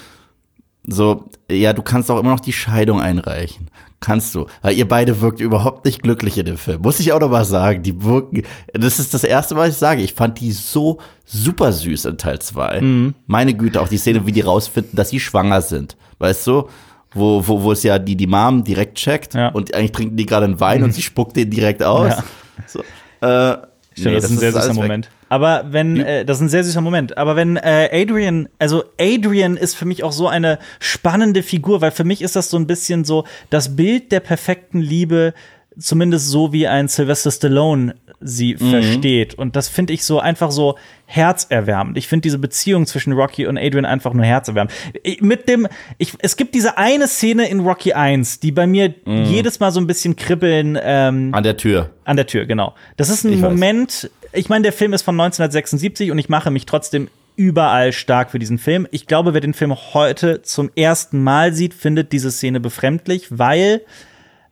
S1: So, ja, du kannst auch immer noch die Scheidung einreichen. Kannst du. Weil ihr beide wirkt überhaupt nicht glücklich in dem Film. Muss ich auch noch mal sagen. Die wirken, das ist das erste Mal, was ich sage. Ich fand die so super süß in Teil 2.
S2: Mhm.
S1: Meine Güte, auch die Szene, wie die rausfinden, dass sie schwanger sind. Weißt du? Wo, wo, wo es ja die, die Mom direkt checkt
S2: Ja. Mhm.
S1: und eigentlich trinken die gerade einen Wein und sie spuckt den direkt aus.
S2: Ja.
S1: So, äh,
S2: Stimmt,
S1: nee,
S2: das ist ein sehr süßer
S1: weg.
S2: Aber wenn, äh, das ist ein sehr süßer Moment. Aber wenn äh, Adrian, also Adrian ist für mich auch so eine spannende Figur, weil für mich ist das so ein bisschen so das Bild der perfekten Liebe, zumindest so wie ein Sylvester Stallone sie
S1: Mhm.
S2: versteht. Und das finde ich so einfach so herzerwärmend. Ich finde diese Beziehung zwischen Rocky und Adrian einfach nur herzerwärmend. Ich- Mit dem, ich, es gibt diese eine Szene in Rocky 1, die bei mir
S1: Mhm.
S2: jedes Mal so ein bisschen kribbeln ähm,
S1: An der Tür.
S2: an der Tür, genau. Das ist ein
S1: Ich.
S2: Moment, ich meine, der Film ist von 1976 und ich mache mich trotzdem überall stark für diesen Film. Ich glaube, wer den Film heute zum ersten Mal sieht, findet diese Szene befremdlich, weil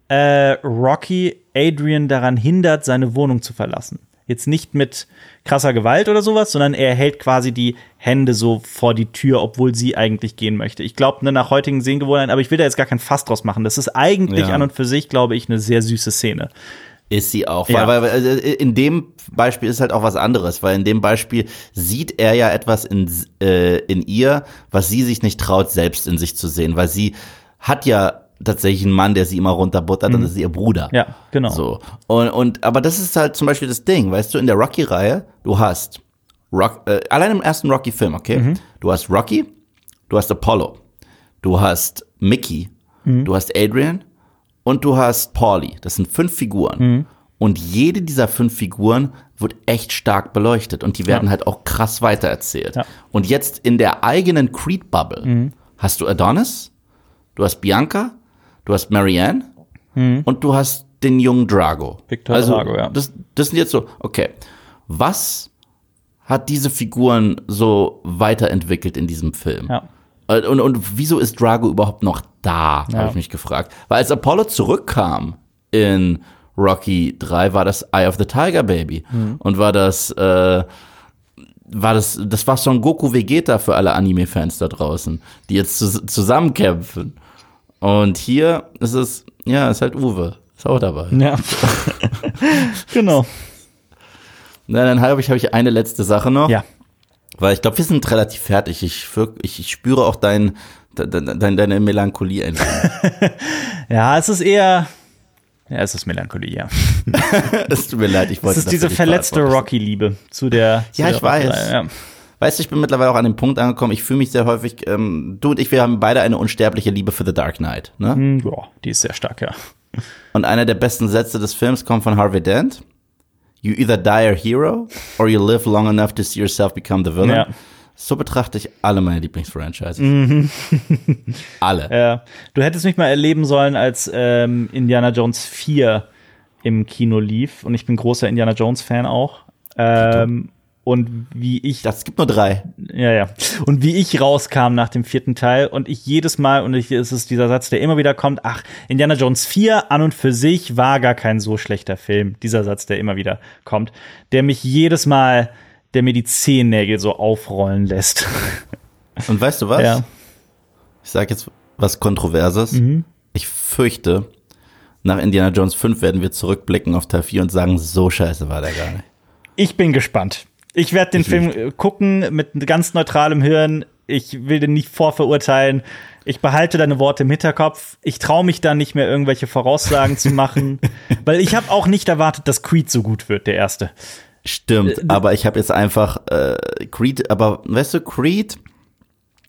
S2: äh, Rocky Adrian daran hindert, seine Wohnung zu verlassen. Jetzt nicht mit krasser Gewalt oder sowas, sondern er hält quasi die Hände so vor die Tür, obwohl sie eigentlich gehen möchte. Ich glaube, ne, nach heutigen Sehgewohnheiten, aber ich will da jetzt gar kein Fass draus machen. Das ist eigentlich
S1: Ja.
S2: an und für sich, glaube ich, eine sehr süße Szene.
S1: Ist sie auch.
S2: Ja.
S1: Weil, weil also in dem Beispiel ist halt auch was anderes, weil in dem Beispiel sieht er ja etwas in, äh, in ihr, was sie sich nicht traut, selbst in sich zu sehen, weil sie hat ja tatsächlich ein Mann, der sie immer runterbuttert und das ist ihr Bruder.
S2: Ja, genau.
S1: So. Und, und, aber das ist halt zum Beispiel das Ding, weißt du, in der Rocky-Reihe, du hast Rock, äh, allein im ersten Rocky-Film, okay? Du hast Rocky, du hast Apollo, du hast Mickey, du hast Adrian und du hast Paulie. Das sind fünf Figuren. Und jede dieser fünf Figuren wird echt stark beleuchtet und die werden
S2: Ja.
S1: halt auch krass weitererzählt.
S2: Ja.
S1: Und jetzt in der eigenen Creed-Bubble hast du Adonis, du hast Bianca, du hast Marianne und du hast den jungen Drago.
S2: Victor
S1: also,
S2: Drago, ja.
S1: Das, das sind jetzt so, okay, was hat diese Figuren so weiterentwickelt in diesem Film?
S2: Ja.
S1: Äh, Und, und wieso ist Drago überhaupt noch da,
S2: Ja.
S1: habe ich mich gefragt. Weil als Apollo zurückkam in Rocky 3, war das Eye of the Tiger Baby.
S2: Mhm.
S1: Und war das, äh, war das, das war Son Goku Vegeta für alle Anime-Fans da draußen, die jetzt zus zusammenkämpfen. Und hier ist es, ja, ist halt Uwe. Ist auch dabei.
S2: Ja. genau.
S1: Na, dann habe ich, habe ich eine letzte Sache noch.
S2: Ja.
S1: Weil ich glaube, wir sind relativ fertig. Ich, ich, ich spüre auch dein, de, de, de, deine Melancholie ein.
S2: Ja, es ist eher. Ja, es ist Melancholie, ja.
S1: Es tut mir leid, ich wollte
S2: Es ist diese verletzte. Rocky-Liebe zu der. Zu
S1: Ja,
S2: der
S1: ich weiß.
S2: Ja.
S1: Weißt du, ich bin mittlerweile auch an dem Punkt angekommen, ich fühle mich sehr häufig, ähm, du und ich, wir haben beide eine unsterbliche Liebe für The Dark Knight. Ne?
S2: Hm, ja, die ist sehr stark, ja.
S1: Und einer der besten Sätze des Films kommt von Harvey Dent. You either die a hero or you live long enough to see yourself become the villain.
S2: Ja.
S1: So betrachte ich alle meine Lieblingsfranchises. alle.
S2: Ja. Du hättest mich mal erleben sollen, als ähm, Indiana Jones 4 im Kino lief. Und ich bin großer Indiana Jones-Fan auch. Ähm, und wie ich
S1: Das gibt nur drei.
S2: Ja, ja. Und wie ich rauskam nach dem vierten Teil und ich jedes Mal, und ich, es ist dieser Satz, der immer wieder kommt, ach, Indiana Jones 4 an und für sich war gar kein so schlechter Film. Dieser Satz, der immer wieder kommt, der mich jedes Mal, der mir die Zehennägel so aufrollen lässt.
S1: Und weißt du was?
S2: Ja.
S1: Ich sage jetzt was Kontroverses.
S2: Mhm.
S1: Ich fürchte, nach Indiana Jones 5 werden wir zurückblicken auf Teil 4 und sagen, so scheiße war der gar nicht.
S2: Ich bin gespannt. Ich werde den
S1: Ich
S2: Film äh, gucken mit ganz neutralem Hirn. Ich will den nicht vorverurteilen. Ich behalte deine Worte im Hinterkopf. Ich traue mich da nicht mehr irgendwelche Voraussagen zu machen, weil ich habe auch nicht erwartet, dass Creed so gut wird, der erste.
S1: Stimmt, aber ich habe jetzt einfach äh, Creed, aber weißt du, Creed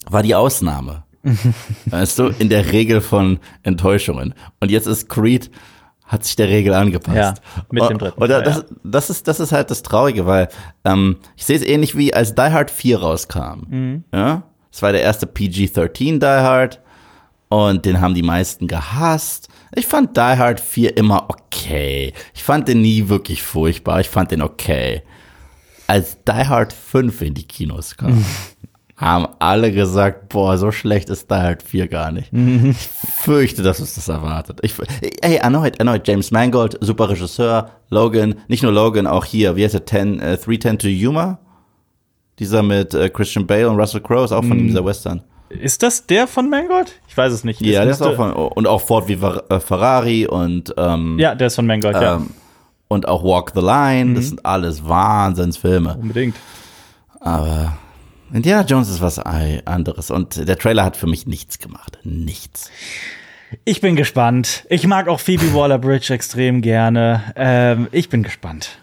S1: war die Ausnahme. weißt du, in der Regel von Enttäuschungen. Und jetzt ist Creed hat sich der Regel angepasst.
S2: Ja, mit dem dritten
S1: Oder das, das ist das ist halt das Traurige, weil ähm, ich sehe es ähnlich wie als Die Hard 4 rauskam.
S2: Mhm.
S1: Ja, das war der erste PG-13 Die Hard und den haben die meisten gehasst. Ich fand Die Hard 4 immer okay. Ich fand den nie wirklich furchtbar. Ich fand den okay. Als Die Hard 5 in die Kinos kam, haben alle gesagt, boah, so schlecht ist Die Hard 4 gar nicht. Ich fürchte, dass uns das erwartet. Ich, ey, erneut, erneut, James Mangold, super Regisseur, Logan, nicht nur Logan, auch hier, wie heißt er, 10, äh, 310 to Yuma? Dieser mit äh, Christian Bale und Russell Crowe ist auch von ihm, dieser Western.
S2: Ist das der von Mangold? Ich weiß es nicht.
S1: Ja,
S2: Es
S1: der ist auch von, und auch Ford wie äh, Ferrari und, ähm,
S2: Ja, der ist von Mangold, ja.
S1: ähm, und auch Walk the Line, das sind alles Wahnsinnsfilme.
S2: Unbedingt.
S1: Aber Indiana Jones ist was anderes und der Trailer hat für mich nichts gemacht. Nichts.
S2: Ich bin gespannt. Ich mag auch Phoebe Waller-Bridge extrem gerne. Ähm, ich bin gespannt.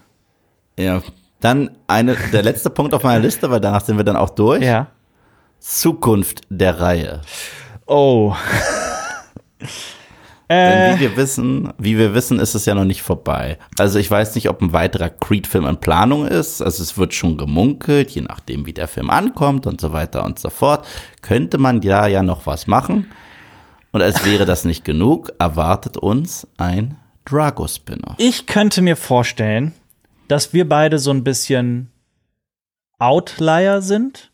S1: Ja. Dann eine, der letzte Punkt auf meiner Liste, weil danach sind wir dann auch durch.
S2: Ja.
S1: Zukunft der Reihe.
S2: Oh.
S1: Denn
S2: äh,
S1: wie wir wissen, wie wir wissen, ist es ja noch nicht vorbei. Also ich weiß nicht, ob ein weiterer Creed-Film in Planung ist. Also es wird schon gemunkelt, je nachdem, wie der Film ankommt und so weiter und so fort. Könnte man ja ja noch was machen. Und als wäre das nicht genug, erwartet uns ein Drago-Spinner.
S2: ich könnte mir vorstellen, dass wir beide so ein bisschen Outlier sind.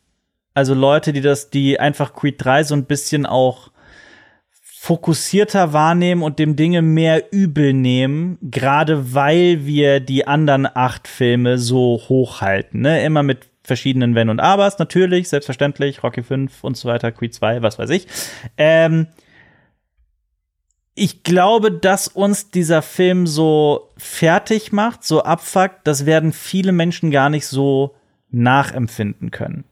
S2: Also Leute, die das, die einfach Creed 3 so ein bisschen auch fokussierter wahrnehmen und dem Dinge mehr übel nehmen, gerade weil wir die anderen acht Filme so hochhalten. Ne? Immer mit verschiedenen Wenn und Abers, natürlich, selbstverständlich, Rocky 5 und so weiter, Creed 2, was weiß ich. Ähm, ich glaube, dass uns dieser Film so fertig macht, so abfuckt, das werden viele Menschen gar nicht so nachempfinden können.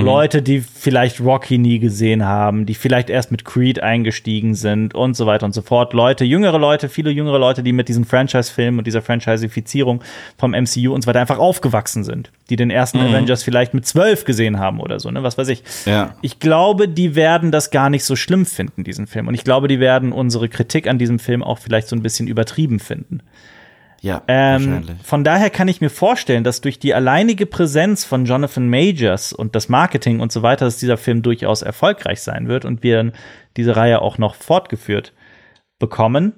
S2: Leute, die vielleicht Rocky nie gesehen haben, die vielleicht erst mit Creed eingestiegen sind und so weiter und so fort. Leute, jüngere Leute, viele jüngere Leute, die mit diesem Franchise-Film und dieser Franchisifizierung vom MCU und so weiter einfach aufgewachsen sind, die den ersten Avengers vielleicht mit zwölf gesehen haben oder so, ne, was weiß ich.
S1: Ja.
S2: Ich glaube, die werden das gar nicht so schlimm finden, diesen Film. Und ich glaube, die werden unsere Kritik an diesem Film auch vielleicht so ein bisschen übertrieben finden.
S1: Ja,
S2: Ähm,
S1: wahrscheinlich.
S2: von daher kann ich mir vorstellen, dass durch die alleinige Präsenz von Jonathan Majors und das Marketing und so weiter, dass dieser Film durchaus erfolgreich sein wird und wir dann diese Reihe auch noch fortgeführt bekommen.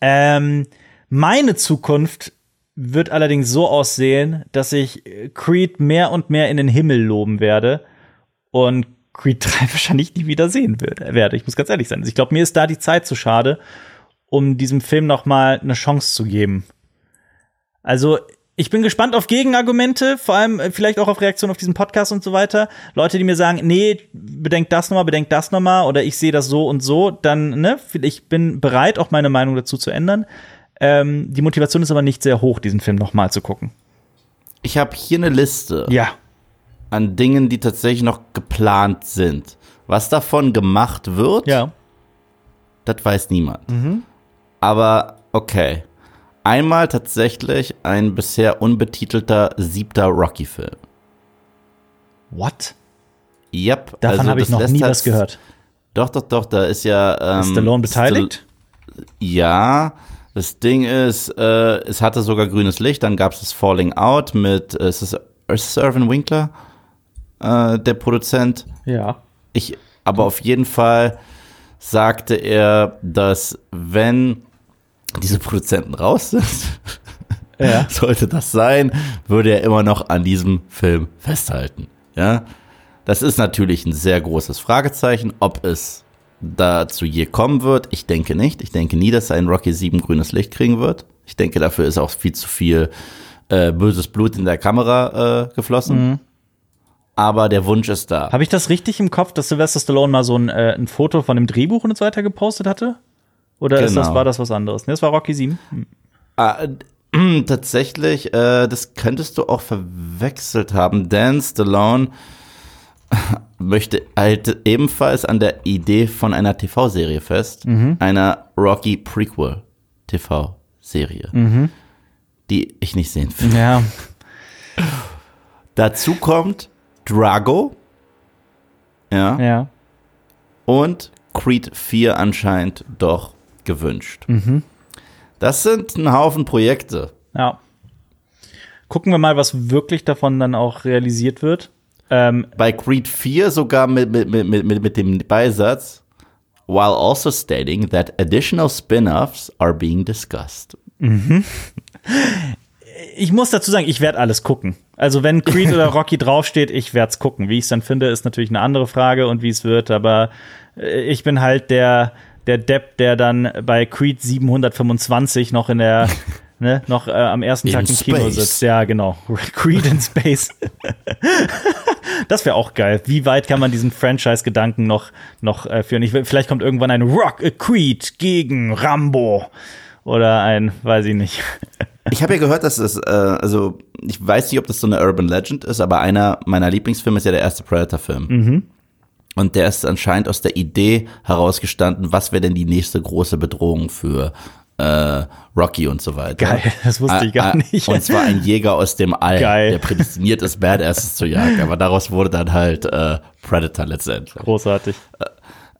S2: Ähm, meine Zukunft wird allerdings so aussehen, dass ich äh, Creed mehr und mehr in den Himmel loben werde und Creed 3 wahrscheinlich nie wieder sehen wird- werde. Ich muss ganz ehrlich sein. Also ich glaube, mir ist da die Zeit zu schade, um diesem Film noch mal eine Chance zu geben. Also ich bin gespannt auf Gegenargumente, vor allem äh, vielleicht auch auf Reaktionen auf diesen Podcast und so weiter. Leute, die mir sagen, nee, bedenkt das nochmal, bedenkt das nochmal oder ich sehe das so und so, dann, ne, ich bin bereit, auch meine Meinung dazu zu ändern. Ähm, die Motivation ist aber nicht sehr hoch, diesen Film nochmal zu gucken.
S1: Ich habe hier eine Liste
S2: Ja.
S1: an Dingen, die tatsächlich noch geplant sind. Was davon gemacht wird,
S2: Ja.
S1: das weiß niemand. Aber okay. Einmal tatsächlich ein bisher unbetitelter siebter Rocky-Film.
S2: What?
S1: Yep.
S2: Davon
S1: also
S2: habe ich noch nie
S1: halt-
S2: was gehört.
S1: Doch, doch, doch, da ist ja. Ähm,
S2: Ist Stallone beteiligt?
S1: Stall- ja. Das Ding ist, äh, es hatte sogar grünes Licht, dann gab es das Falling Out mit, äh, ist es, ist Irvin Winkler, äh, der Produzent?
S2: ja.
S1: Ich, aber auf jeden Fall sagte er, dass wenn diese Produzenten raus sind,
S2: Ja.
S1: sollte das sein, würde er immer noch an diesem Film festhalten. Ja, das ist natürlich ein sehr großes Fragezeichen, ob es dazu je kommen wird. Ich denke nicht. Ich denke nie, dass ein Rocky 7 grünes Licht kriegen wird. Ich denke, dafür ist auch viel zu viel äh, böses Blut in der Kamera äh, geflossen. Aber der Wunsch ist da.
S2: Habe ich das richtig im Kopf, dass Sylvester Stallone mal so ein, äh, ein Foto von dem Drehbuch und so weiter gepostet hatte? Oder ist das,
S1: Genau.
S2: war das was anderes? Ne, das war Rocky 7. Hm.
S1: Ah, tatsächlich, äh, das könntest du auch verwechselt haben, denn Stallone möchte halt ebenfalls an der Idee von einer TV-Serie fest, einer Rocky Prequel TV-Serie, die ich nicht sehen will.
S2: Ja.
S1: Dazu kommt Drago, ja,
S2: Ja.
S1: und Creed 4 anscheinend doch gewünscht. Das sind ein Haufen Projekte.
S2: Ja. Gucken wir mal, was wirklich davon dann auch realisiert wird. Ähm,
S1: bei Creed 4 sogar mit, mit, mit, mit, mit dem Beisatz, while also stating that additional spin-offs are being discussed.
S2: ich muss dazu sagen, ich werde alles gucken. Also wenn Creed oder Rocky draufsteht, ich werde es gucken. Wie ich es dann finde, ist natürlich eine andere Frage und wie es wird, aber äh, ich bin halt der, der Depp, der dann bei Creed 725 noch in der, ne, noch äh, am ersten
S1: In
S2: Tag im Kino
S1: Space.
S2: sitzt. Ja, genau. Creed in Space. das wäre auch geil. Wie weit kann man diesen Franchise-Gedanken noch, noch äh, führen? Ich, vielleicht kommt irgendwann ein Rock, äh, Creed gegen Rambo. Oder ein, weiß ich nicht.
S1: Ich habe ja gehört, dass es, äh, also ich weiß nicht, ob das so eine Urban Legend ist, aber einer meiner Lieblingsfilme ist ja der erste Predator-Film. Und der ist anscheinend aus der Idee herausgestanden, was wäre denn die nächste große Bedrohung für äh, Rocky und so weiter.
S2: Geil, das wusste ich gar
S1: Ah, ah,
S2: nicht.
S1: Und zwar ein Jäger aus dem All,
S2: Geil.
S1: der prädestiniert ist, Badasses zu jagen. Aber daraus wurde dann halt äh, Predator letztendlich.
S2: Großartig.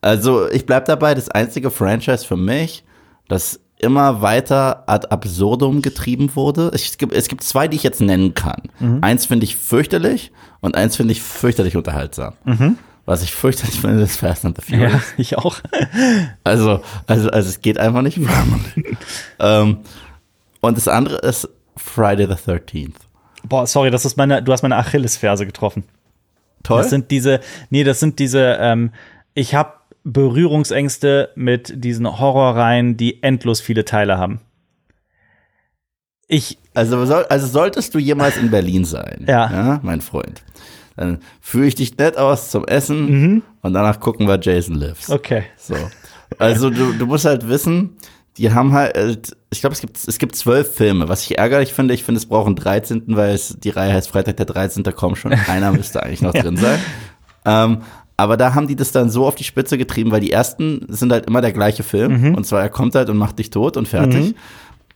S1: Also ich bleib dabei, das einzige Franchise für mich, das immer weiter ad absurdum getrieben wurde. Es gibt, es gibt zwei, die ich jetzt nennen kann. Eins finde ich fürchterlich und eins finde ich fürchterlich unterhaltsam. Was ich fürchterlich finde, ist Fast and the Furious.
S2: Ja, ich auch.
S1: Also, also, also es geht einfach nicht. ähm, und das andere ist Friday the 13th.
S2: Boah, sorry, das ist meine, du hast meine Achillesferse getroffen.
S1: Toll.
S2: Das sind diese, nee, das sind diese, ähm, ich habe Berührungsängste mit diesen Horrorreihen, die endlos viele Teile haben. Ich,
S1: Also, also solltest du jemals in Berlin sein,
S2: Ja.
S1: mein Freund, dann führe ich dich nett aus zum Essen und danach gucken wir Jason Lives.
S2: okay.
S1: So. Also du, du musst halt wissen, die haben halt, ich glaube, es gibt, es gibt zwölf Filme. Was ich ärgerlich finde, ich finde, es brauchen 13., weil es, die Reihe heißt Freitag der 13. Komm schon, einer müsste eigentlich noch drin sein. Ähm, aber da haben die das dann so auf die Spitze getrieben, weil die ersten sind halt immer der gleiche Film.
S2: Mhm.
S1: Und zwar, er kommt halt und macht dich tot und fertig.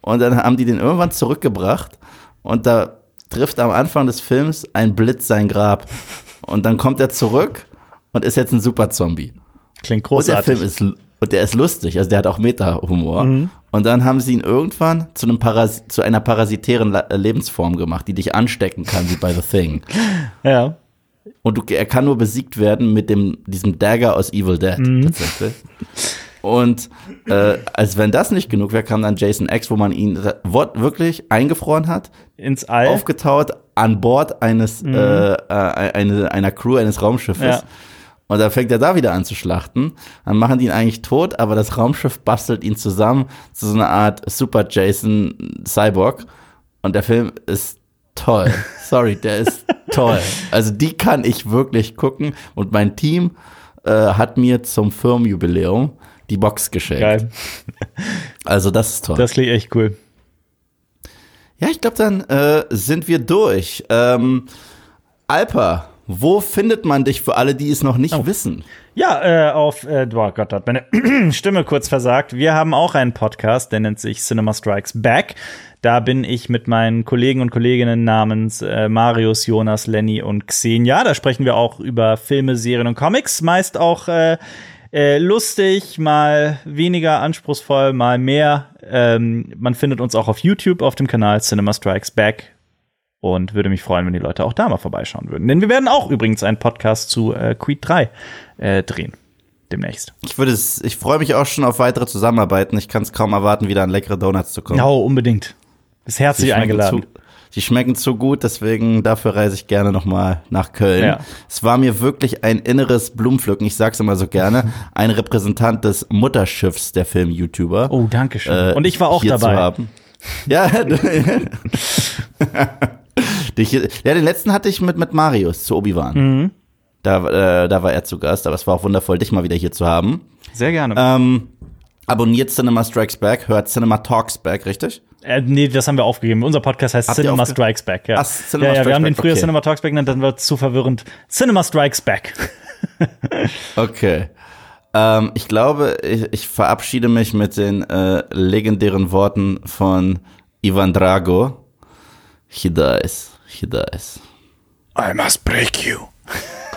S1: Und dann haben die den irgendwann zurückgebracht und da trifft am Anfang des Films ein Blitz sein Grab. Und dann kommt er zurück und ist jetzt ein Super-Zombie.
S2: Klingt
S1: Und der
S2: großartig.
S1: Film ist und der ist lustig, also der hat auch Meta-Humor.
S2: Mhm.
S1: Und dann haben sie ihn irgendwann zu einem Paras zu einer parasitären La- Lebensform gemacht, die dich anstecken kann, wie bei The Thing.
S2: ja.
S1: Und du, er kann nur besiegt werden mit dem, diesem Dagger aus Evil Dead,
S2: Mhm.
S1: tatsächlich. Und äh, als wenn das nicht genug wäre, kam dann Jason X, wo man ihn wirklich eingefroren hat,
S2: Ins All.
S1: aufgetaut an Bord eines äh, äh, eine, einer Crew eines Raumschiffes.
S2: Ja.
S1: Und dann fängt er da wieder an zu schlachten. Dann machen die ihn eigentlich tot, aber das Raumschiff bastelt ihn zusammen zu so einer Art Super Jason Cyborg. Und der Film ist toll. Sorry, der ist toll. Also die kann ich wirklich gucken. Und mein Team äh, hat mir zum Firmenjubiläum die Box geschenkt.
S2: Geil.
S1: Also das ist toll.
S2: Das klingt echt cool.
S1: Ja, ich glaube, dann äh, sind wir durch. Ähm, Alper, wo findet man dich für alle, die es noch nicht wissen?
S2: Ja, äh, auf, äh, oh Gott, hat meine Stimme kurz versagt. Wir haben auch einen Podcast, der nennt sich Cinema Strikes Back. Da bin ich mit meinen Kollegen und Kolleginnen namens äh, Marius, Jonas, Lenny und Xenia. Da sprechen wir auch über Filme, Serien und Comics. Meist auch äh, äh, lustig, mal weniger anspruchsvoll, mal mehr. Ähm, man findet uns auch auf YouTube auf dem Kanal Cinema Strikes Back. Und würde mich freuen, wenn die Leute auch da mal vorbeischauen würden. Denn wir werden auch übrigens einen Podcast zu äh, Creed 3 äh, drehen. Demnächst.
S1: Ich würde es, ich freue mich auch schon auf weitere Zusammenarbeiten. Ich kann es kaum erwarten, wieder an leckere Donuts zu kommen.
S2: Oh, unbedingt. Ist herzlich eingeladen.
S1: Zu, sie schmecken zu gut, deswegen dafür reise ich gerne noch mal nach Köln.
S2: Ja.
S1: Es war mir wirklich ein inneres Blumenpflücken. Ich sag's immer so gerne. Ein Repräsentant des Mutterschiffs der Film-YouTuber.
S2: Oh, danke schön.
S1: äh,
S2: Und ich war auch dabei.
S1: Ja, ja, den letzten hatte ich mit, mit Marius zu Obi-Wan.
S2: Mhm.
S1: Da, äh, da war er zu Gast, aber es war auch wundervoll, dich mal wieder hier zu haben.
S2: Sehr gerne.
S1: Ähm, abonniert Cinema Strikes Back, hört Cinema Talks Back, richtig?
S2: Äh, nee, das haben wir aufgegeben. Unser Podcast heißt
S1: Habt
S2: Cinema Strikes Back. Ja,
S1: Ach, Cinema
S2: ja, ja wir
S1: Strikes
S2: haben den früher
S1: okay.
S2: Cinema Talks Back genannt, dann wird es zu verwirrend. Cinema Strikes Back.
S1: Okay. Ähm, ich glaube, ich, ich verabschiede mich mit den äh, legendären Worten von Ivan Drago. He dies, he dies.
S2: I must break you.